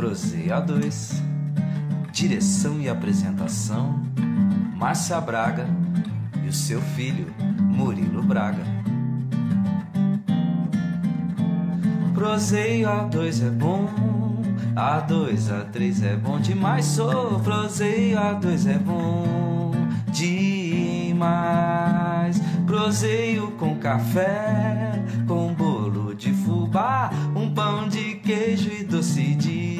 Proseia 2. Direção e apresentação: Márcia Braga e o seu filho Murilo Braga. Proseio A2 é bom, A2, A3 é bom demais. Sou proseio A2 é bom demais. Proseio com café, com bolo de fubá, um pão de queijo e doce de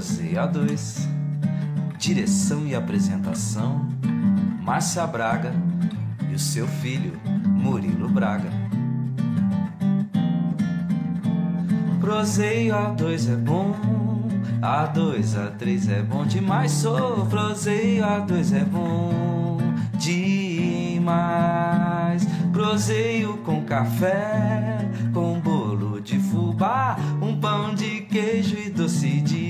Proseio A2 Direção e apresentação: Márcia Braga e o seu filho, Murilo Braga. Proseio A2 é bom, A2, A3 é bom demais. Sou proseio A2 é bom demais. Proseio com café, com bolo de fubá, um pão de queijo e doce de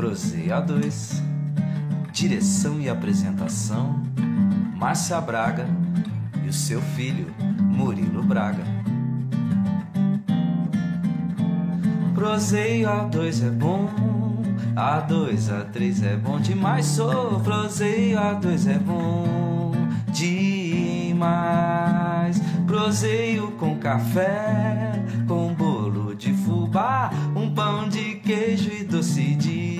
Proseio A2 Direção e apresentação: Márcia Braga e o seu filho, Murilo Braga. Proseio A2 é bom, A2, A3 é bom demais. Sou proseio A2 é bom demais. Proseio com café, com bolo de fubá, um pão de queijo e doce de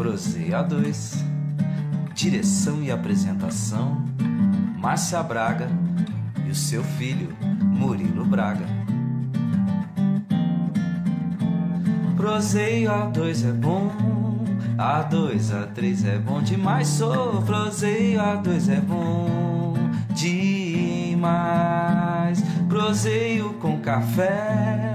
Proseia 2 Direção e apresentação Márcia Braga e o seu filho Murilo Braga. Proseio A2 é bom, A2, A3 é bom demais. Sou proseio A2 é bom demais. Proseio com café,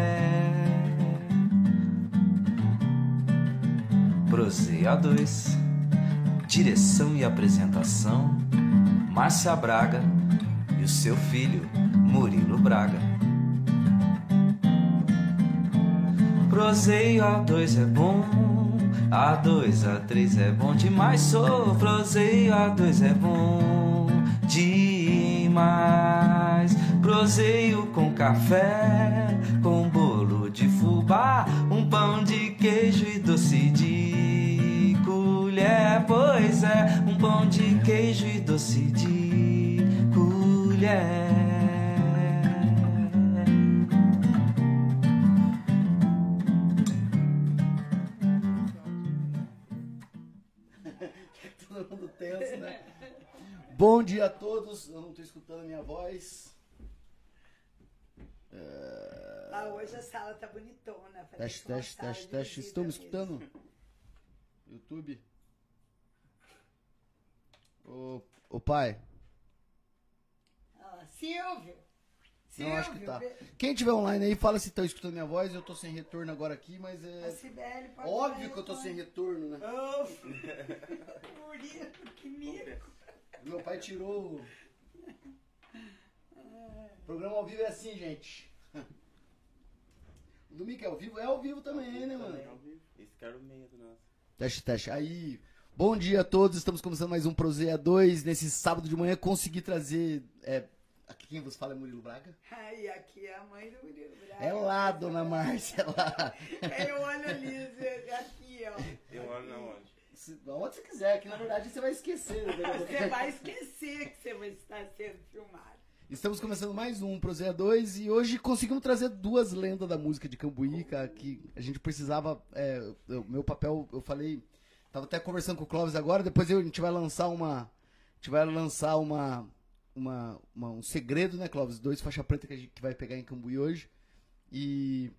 Proseia 2 Direção e apresentação Márcia Braga e o seu filho Murilo Braga. Proseio A2 é bom, A2, A3 é bom demais. Sou proseio A2 é bom demais. Proseio com café, com bolo de fubá, um pão de queijo e doce de colher. Pois é, um pão de queijo e doce de colher. Todo mundo tenso, né? Bom dia a todos. Eu não tô escutando a minha voz. Ah, hoje a sala tá bonitona. Teste, teste, teste, teste. Estão me escutando? YouTube? Ô, ô pai. Ah, Silvio! Não, acho que Silvio, tá. Quem tiver online aí, fala se estão escutando minha voz. Eu tô sem retorno agora aqui, mas A é. Cibele pode Óbvio que eu tô sem retorno. né? Oh, Murilo, que mico. Meu pai tirou. o- O programa ao vivo é assim, gente. O domingo é ao vivo? É ao vivo também, né, mano? Esse cara é o meio do nosso. Teste, teste. Aí, bom dia a todos. Estamos começando mais um Prozeia 2. Nesse sábado de manhã consegui trazer. é, Aqui quem vos fala é Murilo Braga. Ai, aqui é a mãe do Murilo Braga. É lá, dona Márcia, é lá. Eu olho ali, Zé, aqui, ó. Eu olho na onde? Se- Onde você quiser, que na verdade você vai esquecer. né? Você vai esquecer que você vai estar sendo filmado. Estamos começando mais um Prozeia 2 e hoje conseguimos trazer duas lendas da música de Cambuí, que a gente precisava. é, o meu papel, eu falei. Tava até conversando com o Clóvis agora, depois eu- a gente vai lançar uma. A gente vai lançar uma. uma, uma- um segredo, né, Clóvis? Dois faixa preta que a gente que vai pegar em Cambuí hoje. E.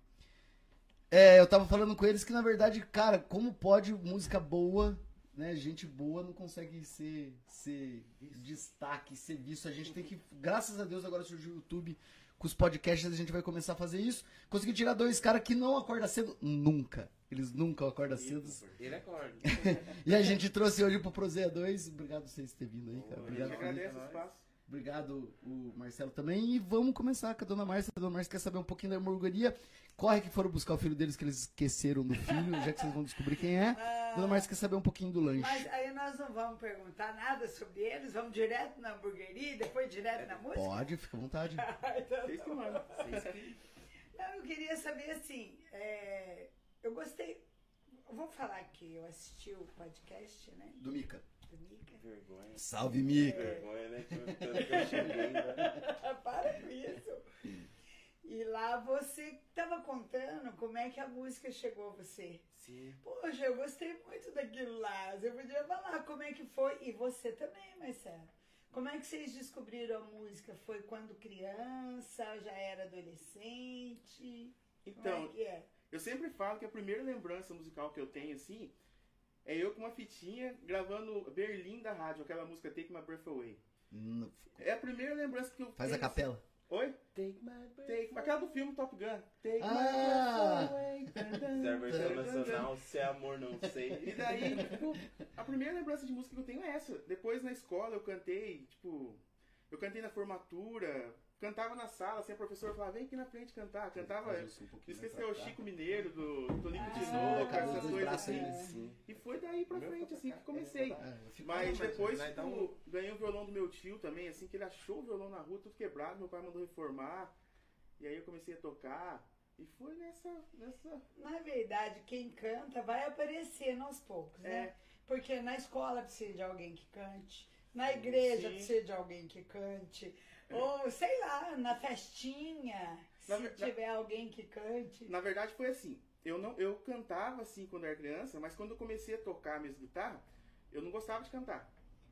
É, eu tava falando com eles que, na verdade, cara, como pode música boa, né? Gente boa não consegue ser, ser destaque, ser visto. A gente tem que, graças a Deus, agora surgiu o YouTube com os podcasts, a gente vai começar a fazer isso. Consegui tirar dois caras que não acordam cedo nunca. Eles nunca acordam cedo. Ele acorda. E a gente trouxe hoje pro Prozeia 2. Obrigado por vocês terem vindo aí, cara. Obrigado, gente Felipe. agradece o espaço. Obrigado, o Marcelo também. E vamos começar com a dona Márcia. A dona Márcia quer saber um pouquinho da hamburgueria. Corre que foram buscar o filho deles, que eles esqueceram do filho, já que vocês vão descobrir quem é. Dona Márcia quer saber um pouquinho do lanche. Mas aí nós não vamos perguntar nada sobre eles, vamos direto na hamburgueria e depois direto na música? Pode, fica à vontade. Então, Vocês que mandam. Vocês que... Não, eu queria saber assim, é, eu gostei. Eu vou falar que eu assisti o podcast, né? Do Mica. Do Mica. Vergonha. Salve, Mica. Vergonha, né? Tudo tudo que eu cheguei, né? Para com isso. E lá você estava contando como é que a música chegou a você. Sim. Poxa, eu gostei muito daquilo lá. Você podia falar como é que foi. E você também, Marcelo. Como é que vocês descobriram a música? Foi quando criança? Já era adolescente? Como Então, é que é? eu sempre falo que a primeira lembrança musical que eu tenho, assim, é eu com uma fitinha gravando Berlim da rádio, aquela música Take My Breath Away. Hum, É a primeira lembrança que eu Faz a tenho, capela. assim. Oi? Take My Breath Take... Aquela do filme Top Gun. Take Ah! My Breath Away. Se é a versão nacional, se é amor, não sei. E daí, tipo, a primeira lembrança de música que eu tenho é essa. Depois na escola eu cantei, tipo, eu cantei na formatura, cantava na sala, assim, a professora falava, vem aqui na frente cantar. Cantava, esqueceu o Chico Mineiro, do Tonico Ah, de Novo, cara, essas coisas assim. E foi daí pra Meu frente, assim, que comecei. é, É, Mas mas depois, tipo, ganhei o violão do meu tio também, assim, que ele achou o violão na rua, tudo quebrado, meu pai mandou reformar. E aí eu comecei a tocar. E foi nessa. nessa... Na verdade, quem canta vai aparecendo aos poucos, né? É. Porque na escola precisa de alguém que cante, na igreja Sim. precisa de alguém que cante, ou sei lá, na festinha, Na se ver- tiver alguém que cante. Na verdade foi assim. Eu não, eu cantava assim quando era criança, mas quando eu comecei a tocar minhas guitarras, eu não gostava de cantar.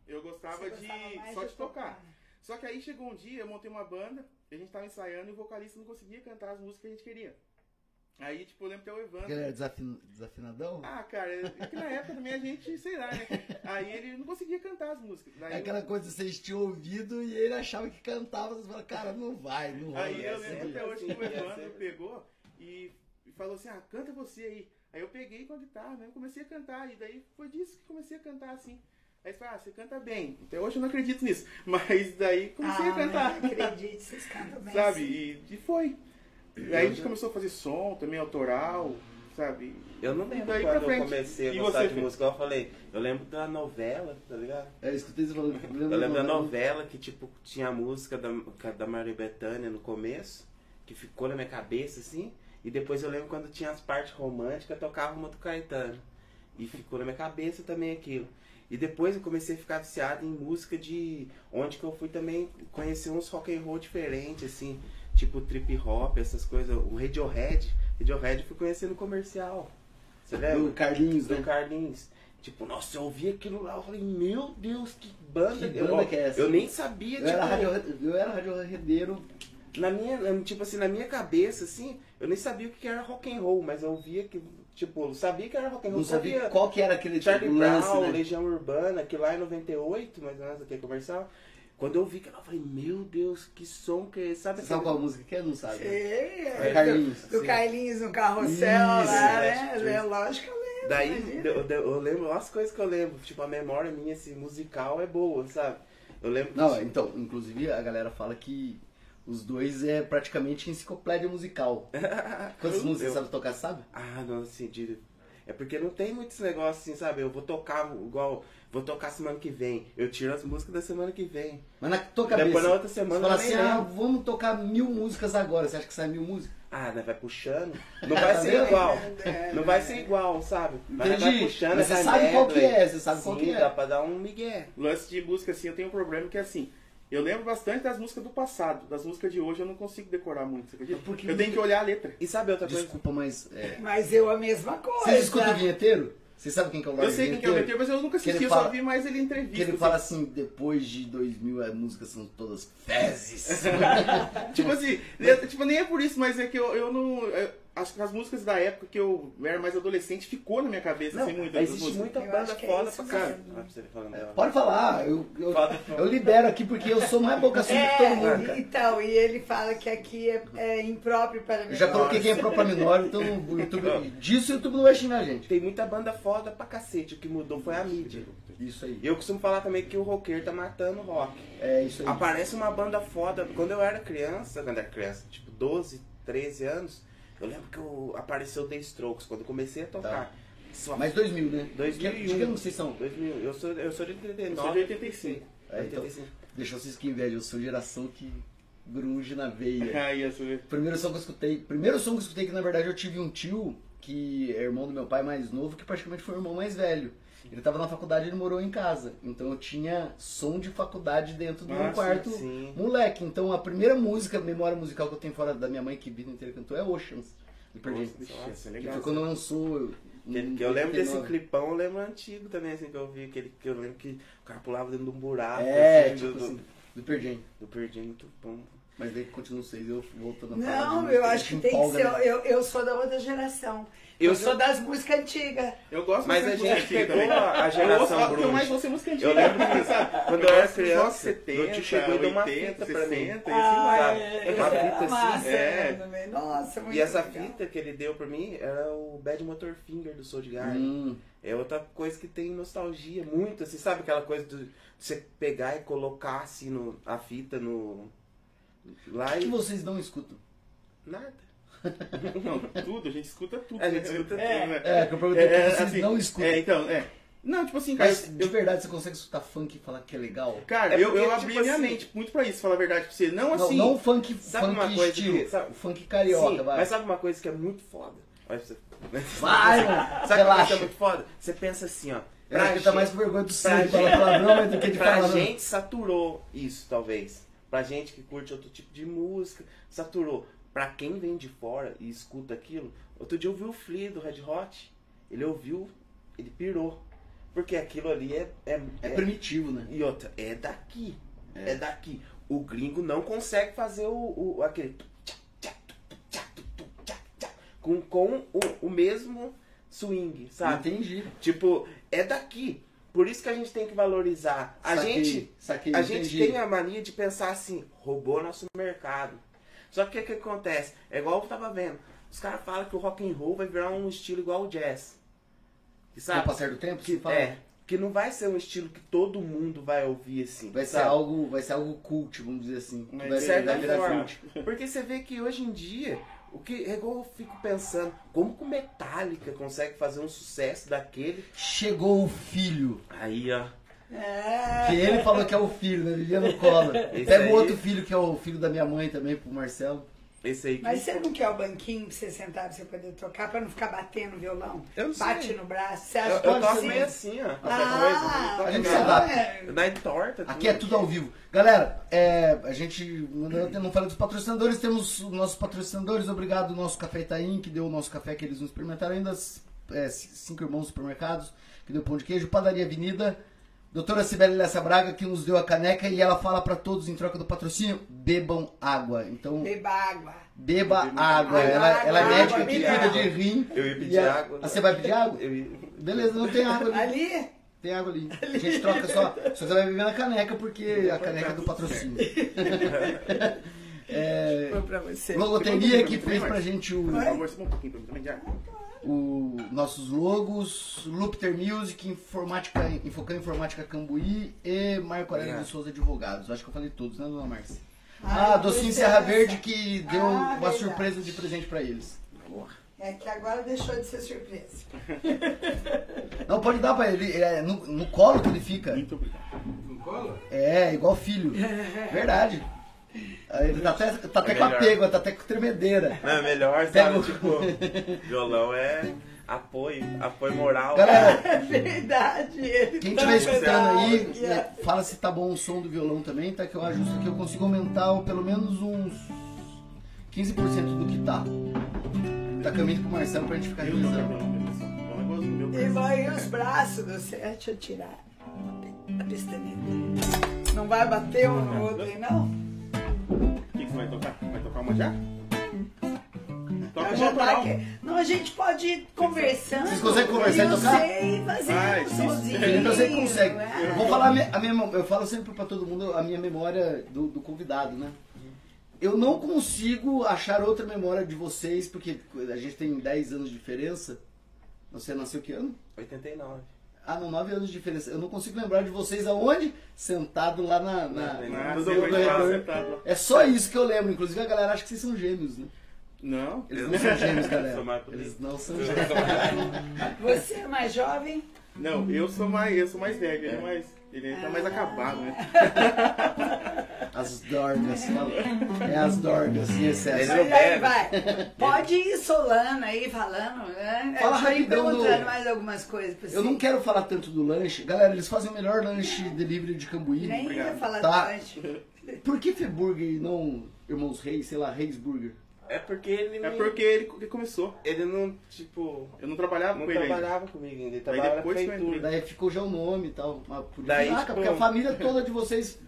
Eu gostava de gostava mais só de tocar. Só que aí chegou um dia, eu montei uma banda, a gente tava ensaiando e o vocalista não conseguia cantar as músicas que a gente queria. Aí, tipo, eu lembro até o Evandro. Ele era desafin- desafinadão? Ah, cara, é que na época também a gente, sei lá, né? Aí ele não conseguia cantar as músicas. Daí É aquela coisa que vocês tinham ouvido e ele achava que cantava, vocês falaram, cara, não vai, não vai. Aí eu Ia lembro ser, até hoje que o ia Evandro pegou e, falou assim, ah, canta você aí. Aí eu peguei com a guitarra mesmo, comecei a cantar, e daí foi disso que comecei a cantar assim. Aí ele falou, ah, você canta bem. Até hoje eu não acredito nisso. Mas daí comecei ah, a cantar. mas acredite, vocês cantam bem. sabe? sim. E, e foi. Aí a gente começou a fazer som também autoral, sabe? Eu não lembro Daí quando eu comecei a E gostar de Fê? música. Eu falei, eu lembro da novela, tá ligado? É, eu escutei você falando. Eu lembro da novela que, tipo, tinha a música da, da Maria Bethânia no começo, que ficou na minha cabeça, assim. E depois eu lembro quando tinha as partes românticas, tocava uma do Caetano. E ficou na minha cabeça também aquilo. E depois eu comecei a ficar viciado em música de... Onde que eu fui também conhecer uns rock and roll diferentes, assim. Tipo trip hop, essas coisas. O Radiohead. Radiohead eu fui conhecer no comercial. Você lembra? Do Carlinhos, do né? Carlinhos. Tipo, nossa, eu ouvi aquilo lá, eu falei, meu Deus, que banda. Que eu, banda que é essa? Eu nem sabia, Eu era, tipo, radio, eu era radioredeiro. na minha, tipo assim, na minha cabeça, assim, eu nem sabia o que era rock and roll, mas eu via que, tipo, eu sabia que era rock and roll, Não sabia sabia qual que era aquele Charlie tipo, lance, Brown, né? Legião Urbana, que lá em 98, mais ou menos, aquele comercial. Quando eu vi que eu falei, meu Deus, que som que é esse? Sabe sabe qual música que é? Não sabe? Sei, É é, Carlinhos. do, do. Carlinhos no carrossel Isso, lá, é, né? É, lógico que eu lembro. Daí eu, eu- lembro, as coisas que eu lembro, tipo, a memória minha, assim, musical é boa, sabe? Eu lembro Não, que, então, inclusive a galera fala que os dois é praticamente enciclopédia musical. Quantas Eu- músicas eu- você sabe tocar, sabe? Ah, não, assim, de... É porque não tem muitos negócios assim, sabe? Eu vou tocar igual. Vou tocar semana que vem. Eu tiro as músicas da semana que vem. Mas na tua cabeça. Depois na outra semana você fala assim, ah, vamos tocar mil músicas agora. Você acha que sai mil músicas? Ah, né? Vai puxando. Não vai ser igual. Não vai ser igual, sabe? Mas vai Entendi. puxando, Mas você vai sabe qual que é, você sabe qual Sim, que é. dá pra dar um migué. Lance de música, assim, eu tenho um problema que é assim. Eu lembro bastante das músicas do passado. Das músicas de hoje eu não consigo decorar muito, você acredita? Porque- Eu tenho que olhar a letra. E sabe outra coisa? Desculpa, mas. É... Mas eu a mesma coisa. Vocês escutam o vinheteiro? Vocês sabem quem que é o Lorde Eu sei quem que é o? Vinheteiro, mas eu nunca assisti, eu fala- só vi mais ele em entrevista. Que ele assim. fala assim, depois de 2000 as músicas são todas fezes. Tipo assim, é- tipo, nem é por isso, mas é que eu, eu não. eu- acho que as músicas da época que eu era mais adolescente ficou na minha cabeça, Não, assim, muito. existe muita banda é foda isso pra cara. falando dela. Pode falar, eu, eu, eu libero aqui porque eu sou mais boca suja que todo mundo, É, cara. então, e ele fala que aqui é, é impróprio para Eu já coloquei quem é própria menor, então o YouTube, disso o YouTube não vai xingar a gente. Tem muita banda foda pra cacete. O que mudou foi a mídia. Isso aí. E eu costumo falar também que o roqueiro tá matando o rock. É isso aí. Aparece uma banda foda. Quando eu era criança, quando eu era criança, tipo 12, 13 anos, eu lembro que eu, apareceu The Strokes, quando eu comecei a tocar. Só Mas 2000, né? 2001. De que ano vocês são? 2000, eu sou, eu sou de 89. Eu sou de 85. É, então, 85. deixa vocês que inveja, eu sou geração que grunge na veia. Essa- Primeiro som que eu escutei, primeiro som que eu escutei que na verdade eu tive um tio que é irmão do meu pai mais novo, que praticamente foi o irmão mais velho. Ele tava na faculdade e ele morou em casa. Então eu tinha som de faculdade dentro do Ah, meu sim, quarto, sim. moleque. Então a primeira música, memória musical que eu tenho fora da minha mãe, que vida inteira cantou, é Oceans. Do Jam. Vixe, Nossa, é Que legal. foi quando lançou. Que, que eu lembro desse 89. clipão, eu lembro antigo também, assim, que eu vi, aquele, que eu lembro que o cara pulava dentro de um buraco, É, assim, tipo do, assim, do Pearl Jam. do Perdi muito bom. Mas daí continua seis, eu voltando Não, música, eu a acho que tem que ser. né? Eu, eu sou da outra geração. Eu Eu, sou- das músicas antigas. Eu gosto Mas a de música gente pegou também. a- a Eu geração ouço- eu grunge. mais ouço música antiga. Eu lembro que, sabe? quando eu era gosto dos criança, anos 70, meu tio chegou e deu uma 80, fita pra mim. 60, e assim, Ah, sabe? é, Uma é fita assim, massa, é. também. Nossa, muito E essa legal. fita que ele deu pra mim era o Bad Motor Finger do Soul Garden. Hum, É outra coisa que tem nostalgia, muito, assim, sabe aquela coisa de você pegar e colocar assim no, a fita no. O Lá que, que e. vocês não escutam? Nada. Não, tudo, a gente escuta tudo. A gente né? escuta É, tudo. né? É, que eu perguntei É, que é, vocês assim, não escutam. É, então, é. Não, tipo assim, cara, Mas de eu, verdade você consegue escutar funk e falar que é legal? cara, É eu, eu abri tipo a minha assim- mente muito pra isso, falar a verdade pra você. Não Não, assim. não funk, Sabe funk uma coisa estilo, que- sabe- o funk carioca, Sim, vai. mas sabe uma coisa que é muito foda? Olha pra você. Vai, mano, Sabe uma coisa relaxa. que é muito foda? Você pensa assim, ó. Eu acho que ele tá gente- mais com vergonha do pra sangue, gente- fala palavrão, mas do que de pra falar. gente saturou isso, talvez. Pra gente que curte outro tipo de música, saturou. Pra quem vem de fora e escuta aquilo, outro dia eu vi o Flea do Red Hot. Ele ouviu, ele pirou. Porque aquilo ali é. é, É primitivo, né? E outra, é daqui. É. daqui. O gringo não consegue fazer o, o aquele. Com, com o, o mesmo swing, sabe? Entendi. Tipo, é daqui. Por isso que a gente tem que valorizar. A Saquei, gente, saquei, a gente entendi. tem a mania de pensar assim, roubou nosso mercado. Só que o que, que acontece? É igual eu tava vendo. Os caras falam que o rock and roll vai virar um estilo igual o jazz. Que, Com o sabe? passar do tempo, Que, fala, é, que não vai ser um estilo que todo mundo vai ouvir assim. vai ser sabe? algo, vai ser algo cult, vamos dizer assim. Mas vai, De certa vai virar forma. cult. Porque você vê que hoje em dia, o que é igual eu fico pensando, como que o Metallica consegue fazer um sucesso daquele? Chegou o filho. Aí, ó. É. Que ele falou que é o filho, né? Vivia no colo. Pega o outro filho que é o filho da minha mãe também, pro Marcelo. Esse aí que Mas você não quer o banquinho pra você sentar pra você poder tocar, pra não ficar batendo o violão? Eu não Bate sei. no braço. Você Eu, acha eu que toco pode meio assim, ó. Ah, coisa. A gente eu se toco adapta. é. meio- Dá em torta. Aqui é tudo ao vivo. Galera, é, a gente eu não falei dos patrocinadores, temos os nossos patrocinadores. Obrigado, nosso Café Itaim, que deu o nosso café que eles nos experimentaram ainda. é, cinco irmãos supermercados, que deu pão de queijo. Padaria Avenida. Doutora Sibeli Lessa Braga, que nos deu a caneca e ela fala pra todos em troca do patrocínio: bebam água. Então, Beba água. beba Beba água. água, Ela, ela é água, médica que cuida água. de rim. Eu ia pedir a- água. Ah, você vai pedir água? Eu ia... Beleza, não tem água ali. Ali? Tem água ali. A gente troca só. Só você vai beber na caneca, porque a caneca é do patrocínio. É, Foi pra você. logoteria que fez pra gente o, Por favor, só um pouquinho pra mim também, já. O nossos logos, Lupter Music, Informática, Infocam Informática Cambuí e Marco Aurélio de Obrigado. Souza Advogados. Acho que eu falei todos, né, dona Márcia? Ah, Ah, Docinho é, Serra. Verde que deu Ah, uma verdade. surpresa de presente pra eles. É que agora deixou de ser surpresa. Não, pode dar pra ele. É no, no colo que ele fica. Muito obrigado. Não cola? É, igual filho. Verdade. Aí Ele tá até, tá até É com melhor. apego, tá até com tremedeira. Não, é melhor, Pega sabe? o- Tipo, violão é apoio, apoio moral. Galera, É verdade. Ele Quem tá estiver escutando aí, é, fala se tá bom o som do violão também, tá? Que eu ajusto aqui, eu consigo aumentar pelo menos uns 15% do que tá. Tá caminho pro Marcelo pra gente ficar revisando. E vai os braços do céu. Deixa eu tirar a pestaninha. Não vai bater um no outro aí, não? O que, que você vai tocar? Vai tocar uma já? Toca uma já tá autoral. aqui. Não, a gente pode ir conversando. Vocês conseguem conversar e eu tocar? sei fazer Vai. Felipe, eu sei que consegue. é? Eu vou falar a minha, a minha- eu falo sempre pra todo mundo a minha memória do, do convidado, né? Eu não consigo achar outra memória de vocês, porque a gente tem 10 anos de diferença. Você nasceu que ano? 89. Ah, não, 9 anos de diferença. Eu não consigo lembrar de vocês aonde? Sentado lá na. na- Não, sentado lá. É só isso que eu lembro. Inclusive a galera acha que vocês são gêmeos, né? Não. Eles não são gêmeos, galera. Eles não são gêmeos. Você é mais jovem? Não, eu sou mais, eu sou mais velho, ele é mais. Ele tá mais acabado, né? As dorgas, fala. É as dorgas em excesso. Ele não aí bebe. vai. Pode ir solando aí, falando. Né? Fala eu ir rapidão do- perguntando mais algumas coisas pra você. Eu não quero falar tanto do lanche. Galera, eles fazem o melhor lanche delivery de Cambuí. Nem ia falar Tá. do lanche. Por que Feburger e não Irmãos Reis, sei lá, Reis Burger? É porque ele É me- porque ele, ele começou. ele não, tipo, Eu não trabalhava não com ele ainda. trabalhava comigo ainda. Ele trabalhava na depois prefeitura. entrei. Daí ficou já o nome e tal. Por Daí, Caraca, tipo- porque a família toda de vocês.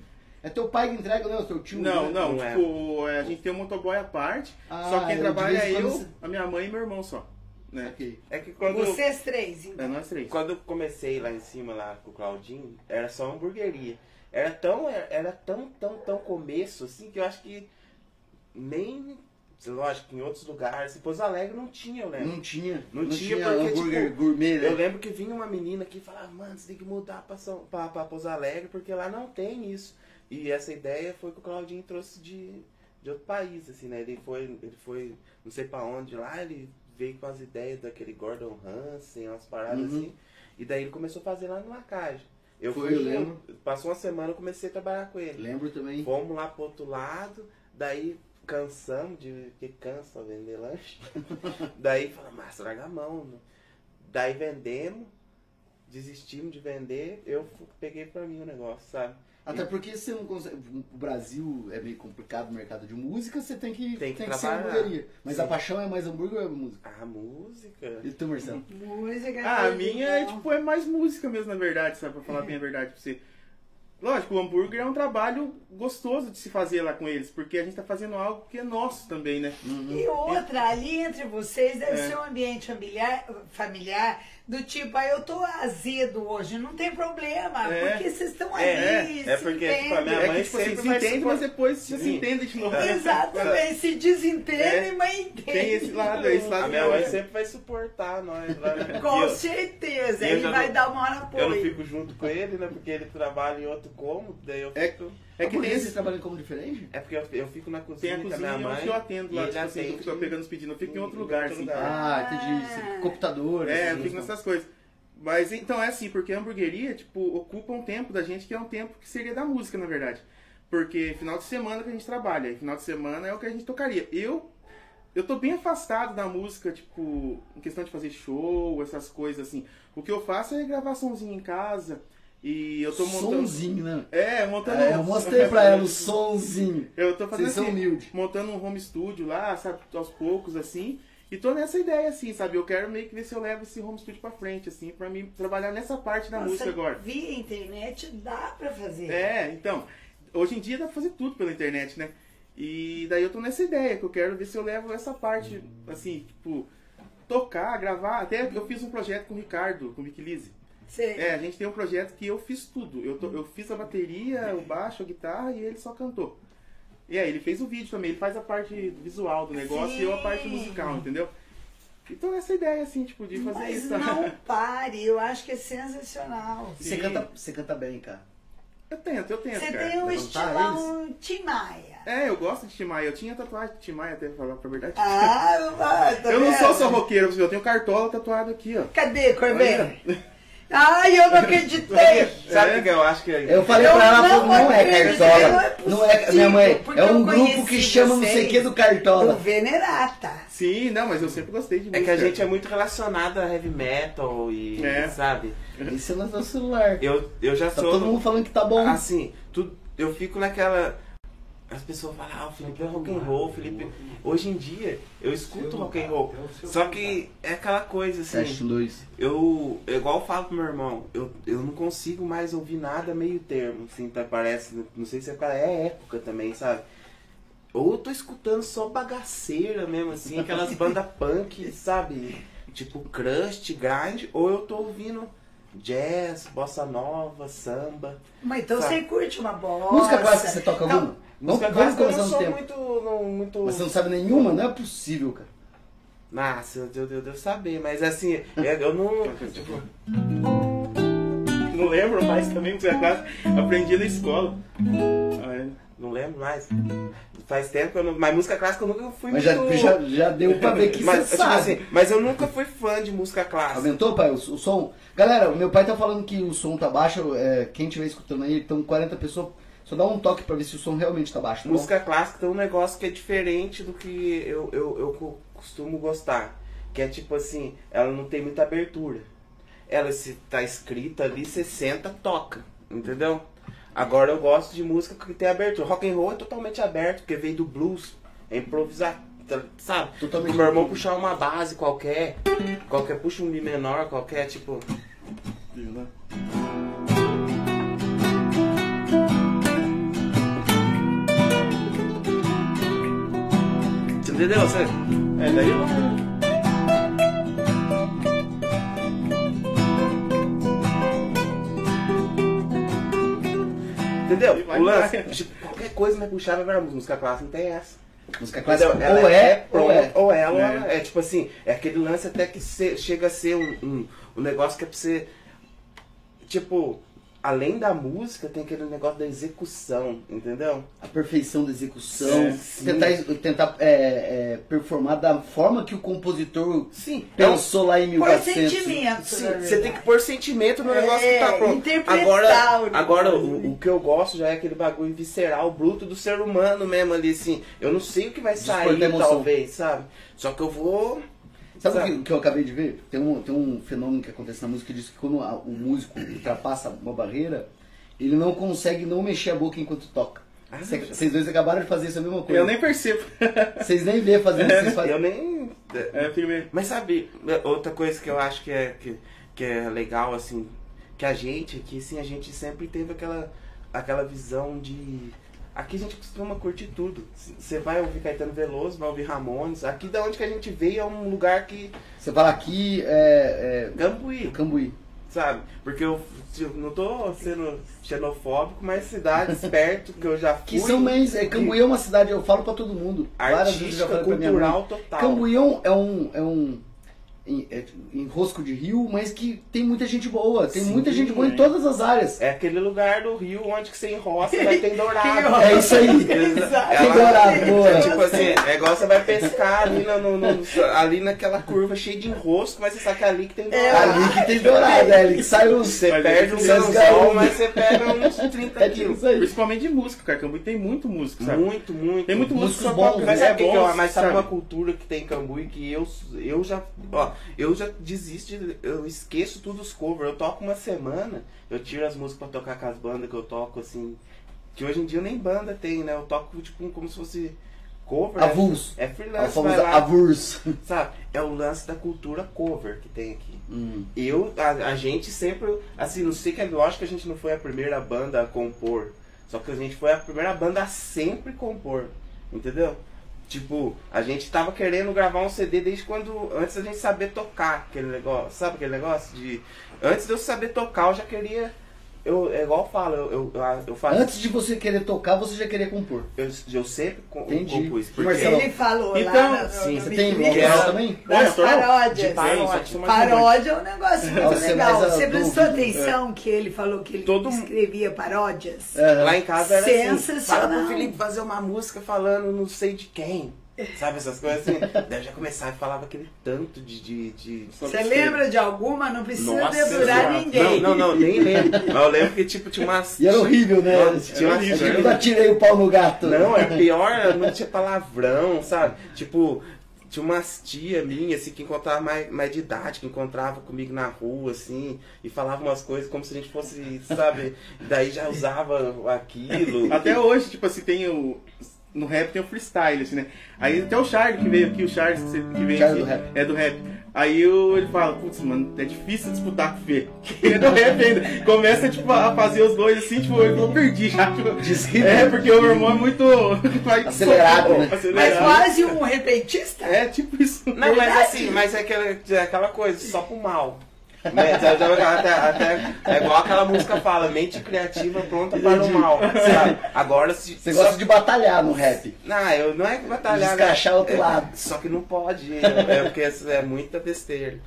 É teu pai que entrega, não? É o teu tio? Não, né? não, Não é. tipo, é, a gente tem um motoboy à parte, Ah, só quem trabalha é eu, você- a minha mãe e meu irmão só. Né? Ok. É que quando, Vocês três, É então. nós três. quando eu comecei lá em cima, lá com o Claudinho, era só uma hamburgueria. Era tão, era tão, tão, tão começo, assim, que eu acho que nem, lógico, que em outros lugares, em Pouso Alegre não tinha, eu lembro. Não tinha. Não tinha porque, hambúrguer tipo, gourmet, né? Eu lembro que vinha uma menina que falava, mano, você tem que mudar pra, São, pra, pra Pouso Alegre, porque lá não tem isso. E essa ideia foi que o Claudinho trouxe de, de outro país, assim, né? Ele foi, ele foi, não sei pra onde lá, ele veio com as ideias daquele Gordon Hansen, umas paradas Uhum. assim. E daí ele começou a fazer lá no Lacage. Eu Foi, fui, eu lembro. passou uma semana eu comecei a trabalhar com ele. Lembro também. Fomos lá pro outro lado, daí cansamos de. que cansa vender lanche. daí falamos, mas larga a mão. né? Daí vendemos, desistimos de vender, eu peguei pra mim o negócio, sabe? Até porque você não consegue. O Brasil é meio complicado o mercado de música, você tem que, Tem que ser trabalhar. hamburgueria. Mas a Sim. paixão é mais hambúrguer ou é música? A música. E tu, Marcelo? Música. Ah, a minha é, tipo, é mais música mesmo, na verdade, sabe? Pra falar bem a verdade pra você. Lógico, o hambúrguer é um trabalho gostoso de se fazer lá com eles, porque a gente tá fazendo algo que é nosso também, né? E outra, ali entre vocês deve É. ser um ambiente familiar, familiar do tipo, ah, eu tô azedo hoje, não tem problema, É. porque vocês estão ali, É, se é porque, tipo, a entendem. minha é mãe que, tipo assim, sempre se vai entende, se mas depois se Sim. entende de novo. Exatamente, se desentende, É. mas entende. Tem esse lado, esse lado A minha mãe sempre vai suportar nós lá. né? Com eu- certeza, ele vai não- dar uma hora Eu não apoio. fico junto com ele, né? Porque ele trabalha em outro cômodo, daí eu É- fico. É que tem esse... trabalham como diferente? É porque eu, eu fico na Tem cozinha, a com a cozinha minha onde mãe. eu atendo lá, tipo assim, eu fico pegando os pedidos, eu fico em outro lugar, assim. lugar. Ah, entendi. Computador. É, eu fico nessas coisas. Mas então é assim, porque a hamburgueria, tipo, ocupa um tempo da gente que é um tempo que seria da música, na verdade. Porque final de semana que a gente trabalha, e final de semana é o que a gente tocaria. Eu eu tô bem afastado da música, tipo, em questão de fazer show, essas coisas assim. O que eu faço é gravar somzinho em casa e eu tô montando Sonzinho, né? É, montando É, eu mostrei pra ela o sonzinho. Eu tô fazendo Vocês são assim, humildes. montando um home studio lá, sabe, aos poucos, assim. E tô nessa ideia, assim, sabe? Eu quero meio que ver se eu levo esse home studio pra frente, assim, pra mim trabalhar nessa parte da Nossa, música agora. Via internet dá pra fazer. É, então, hoje em dia dá pra fazer tudo pela internet, né? E daí eu tô nessa ideia, que eu quero ver se eu levo essa parte, assim, tipo, tocar, gravar. Até eu fiz um projeto com o Ricardo, com o Vicky Lise. Sei. É, a gente tem um projeto que eu fiz tudo. Eu, to- eu fiz a bateria, o baixo, a guitarra e ele só cantou. E aí, ele fez o vídeo também, ele faz a parte visual do negócio e eu a parte Sim. musical, entendeu? Então nessa ideia, assim, tipo, de fazer Mas isso. não pare, eu acho que é sensacional. Você Sim. canta, você canta bem, cara. Eu tento, eu tento, Você cara. tem um estilão Tim Maia. É, eu gosto de Tim Maia. Eu tinha tatuagem de Tim Maia, até pra falar pra verdade. Ah, ah, tá eu não sou só roqueiro, eu tenho cartola tatuado aqui, ó. Cadê, Corbeira? Ai, eu não acreditei. Sabe o É. que eu acho que Eu falei Eu pra ela, não não é cartola. não é Não é, minha mãe, é um grupo que chama não sei o que do cartola. Do Venerata. Sim, não, mas eu sempre gostei de É música. que a gente é muito relacionado a heavy metal e, É. sabe? Isso é no seu celular. Eu, eu já Tá sou... todo mundo falando que tá bom. Assim, tu, eu fico naquela... As pessoas falam, ah, o Felipe é rock and roll, o Felipe... Hoje em dia, eu escuto rock and roll. Só que é aquela coisa, assim... 2. Eu, eu igual eu falo pro meu irmão, eu, eu não consigo mais ouvir nada meio termo, assim, tá, parece, não sei se é, é época também, sabe? Ou eu tô escutando só bagaceira mesmo, assim, aquelas bandas punk, sabe? Tipo crust, grind, ou eu tô ouvindo jazz, bossa nova, samba. Mas então Sabe. você curte uma bosta. Música clássica você toca alguma? Vamos, Música vamos clássica eu começar não no sou tempo. muito, não, muito... Mas você não sabe nenhuma? Não é possível, cara. Nossa, eu devo, eu devo saber, mas assim, eu, eu não... Tipo, Não lembro mais também, música clássica. Aprendi na escola. Ah, é. não lembro mais. Faz tempo que eu não... Mas música clássica eu nunca fui Mas já, muito... já, já deu pra ver que mas, você tipo sabe. assim, mas eu nunca fui fã de música clássica. Aumentou, pai, o, o som? Galera, o meu pai tá falando que o som tá baixo. é, quem estiver escutando aí, estão 40 pessoas. Só dá um toque pra ver se o som realmente tá baixo. Tá bom? Música clássica tem um negócio que é diferente do que eu, eu, eu co- costumo gostar. Que é tipo assim, ela não tem muita abertura. Ela se tá escrita ali, você senta, toca. Entendeu? Agora eu gosto de música que tem abertura. Rock and roll é totalmente aberto, porque veio do blues. É improvisar, sabe? Totalmente meu irmão puxar uma base qualquer, qualquer puxa um mi menor, qualquer tipo. Você entendeu? Você... É, daí eu. Entendeu? O lance, tipo, qualquer coisa vai puxar vai virar música clássica, não tem essa. Música clássica? Ela ou é, pronta, ou é. ou ela É. é. tipo assim, é aquele lance até que cê- chega a ser um, um, um negócio que é pra você. Tipo, além da música, tem aquele negócio da execução, entendeu? A perfeição da execução. É, sim. tentar tentar é, é, performar da forma que o compositor Sim. É pensou lá em Por 1400. sentimento. Sim, na você tem que pôr sentimento no É, negócio que tá pronto. interpretar Agora, o agora o, o que eu gosto já é aquele bagulho visceral, bruto do ser humano mesmo ali, assim. Eu não sei o que vai sair, talvez, sabe? Só que eu vou. Sabe o que, que eu acabei de ver? Tem um, tem um fenômeno que acontece na música que diz que quando a- o músico ultrapassa uma barreira, ele não consegue não mexer a boca enquanto toca. Ah, Cê- Vocês dois acabaram de fazer isso a mesma coisa. Eu nem percebo. Vocês nem vê fazendo isso. Vocês fazem. Eu nem. É, filme. Mas sabe, outra coisa que eu acho que é, que, que é legal, assim, que a gente aqui, assim, a gente sempre teve aquela, aquela visão de. Aqui a gente costuma curtir tudo. Você vai ouvir Caetano Veloso, vai ouvir Ramones. Aqui da onde que a gente veio é um lugar que. Você fala aqui é, é Cambuí, Cambuí. sabe? Porque eu, não tô sendo xenofóbico, mas cidades perto que eu já fui. Que são mães. É, Cambuí é uma cidade, eu falo pra todo mundo. Várias vezes eu já Artística, falei cultural total. Cambuí é um, é um, é um em- é enrosco de rio, mas que tem muita gente boa. Tem Sim, muita gente boa em é. todas as áreas. É aquele lugar do rio onde que você enrosca e vai ter dourado. É isso aí. Exato. Tem dourado, boa. É tipo assim, é igual você vai pescar ali, no, no- no- ali naquela curva cheia de enrosco, mas você sabe que é ali que tem dourado. Ali que tem dourado, é ali que sai os. Você Mas perde é um anzol, gaúchas. mas você pega uns 30 É quilos. Principalmente de música, cara. Cambuí tem muito músico, sabe? Muito, muito. Tem muito músico bons, só Mas é sabe, é bom, uma- mas sabe sabe? uma cultura que tem em Cambuí que eu, eu já. Ó, eu já desisto, de- eu esqueço tudo os covers. Eu toco uma semana, eu tiro as músicas pra tocar com as bandas que eu toco, assim. Que hoje em dia nem banda tem, né? Eu toco tipo como se fosse cover. né? Avulso. É A freelance, famosa vai lá. avulso. Sabe? É o lance da cultura cover que tem aqui. Hum. Eu, a, a gente sempre, assim, não sei que é lógico que a gente não foi a primeira banda a compor. Só que a gente foi a primeira banda a sempre compor. Entendeu? Tipo, a gente tava querendo gravar um CD desde quando. Antes da gente saber tocar aquele negócio. Sabe aquele negócio de. Antes de eu saber tocar, eu já queria eu, é igual eu falo, eu, eu, eu, faço. Antes de você querer tocar, você já queria compor. Eu, eu sempre Entendi. compus. Porque Marcelo, Ele falou Então, lá no, sim, no Você tem é- também? das É, paródias. paródia. Paródia é um negócio muito Você legal. Você prestou atenção que ele falou que ele Todo- escrevia paródias? Aham. Lá em casa era assim, Sensacional. fala pro Felipe fazer uma música falando não sei de quem. Sabe essas coisas assim? Daí eu já começava e falava aquele tanto de... de, de... Você lembra de alguma? Não precisa Nossa dedurar ninguém. Não, não, não, nem lembro. Mas eu lembro que tipo tinha umas... E era horrível, né? Nossa, tinha É umas- tipo, eu já tirei o pau no gato. Não, é pior, não tinha palavrão, sabe? Tipo, tinha umas tia minha, assim, que encontrava mais, mais de idade, que encontrava comigo na rua, assim, e falava umas coisas como se a gente fosse, sabe? Daí já usava aquilo. Até hoje, tipo assim, tem o. No rap tem o freestyle, assim, né? Aí até o Charles que veio aqui, o Charles que veio Charles aqui, do rap. é do rap. Aí o- ele fala, putz, mano, é difícil disputar com o Fê. Que é do rap ainda. Começa, tipo, a fazer os dois assim, tipo, eu perdi já. Tipo, é, porque o meu irmão é muito. Acelerado, né? Mas Acelerado. quase um repentista? É, tipo isso. Não, mas assim, mas é aquela, é aquela coisa, só pro mal. Né? Já- até, até- é igual aquela música fala, mente criativa pronta para o mal. sabe? Agora se. Você gosta de batalhar no rap. Não, eu não é que batalhar. né? Descrachar outro É, lado. Só que não pode, é porque isso é muita besteira.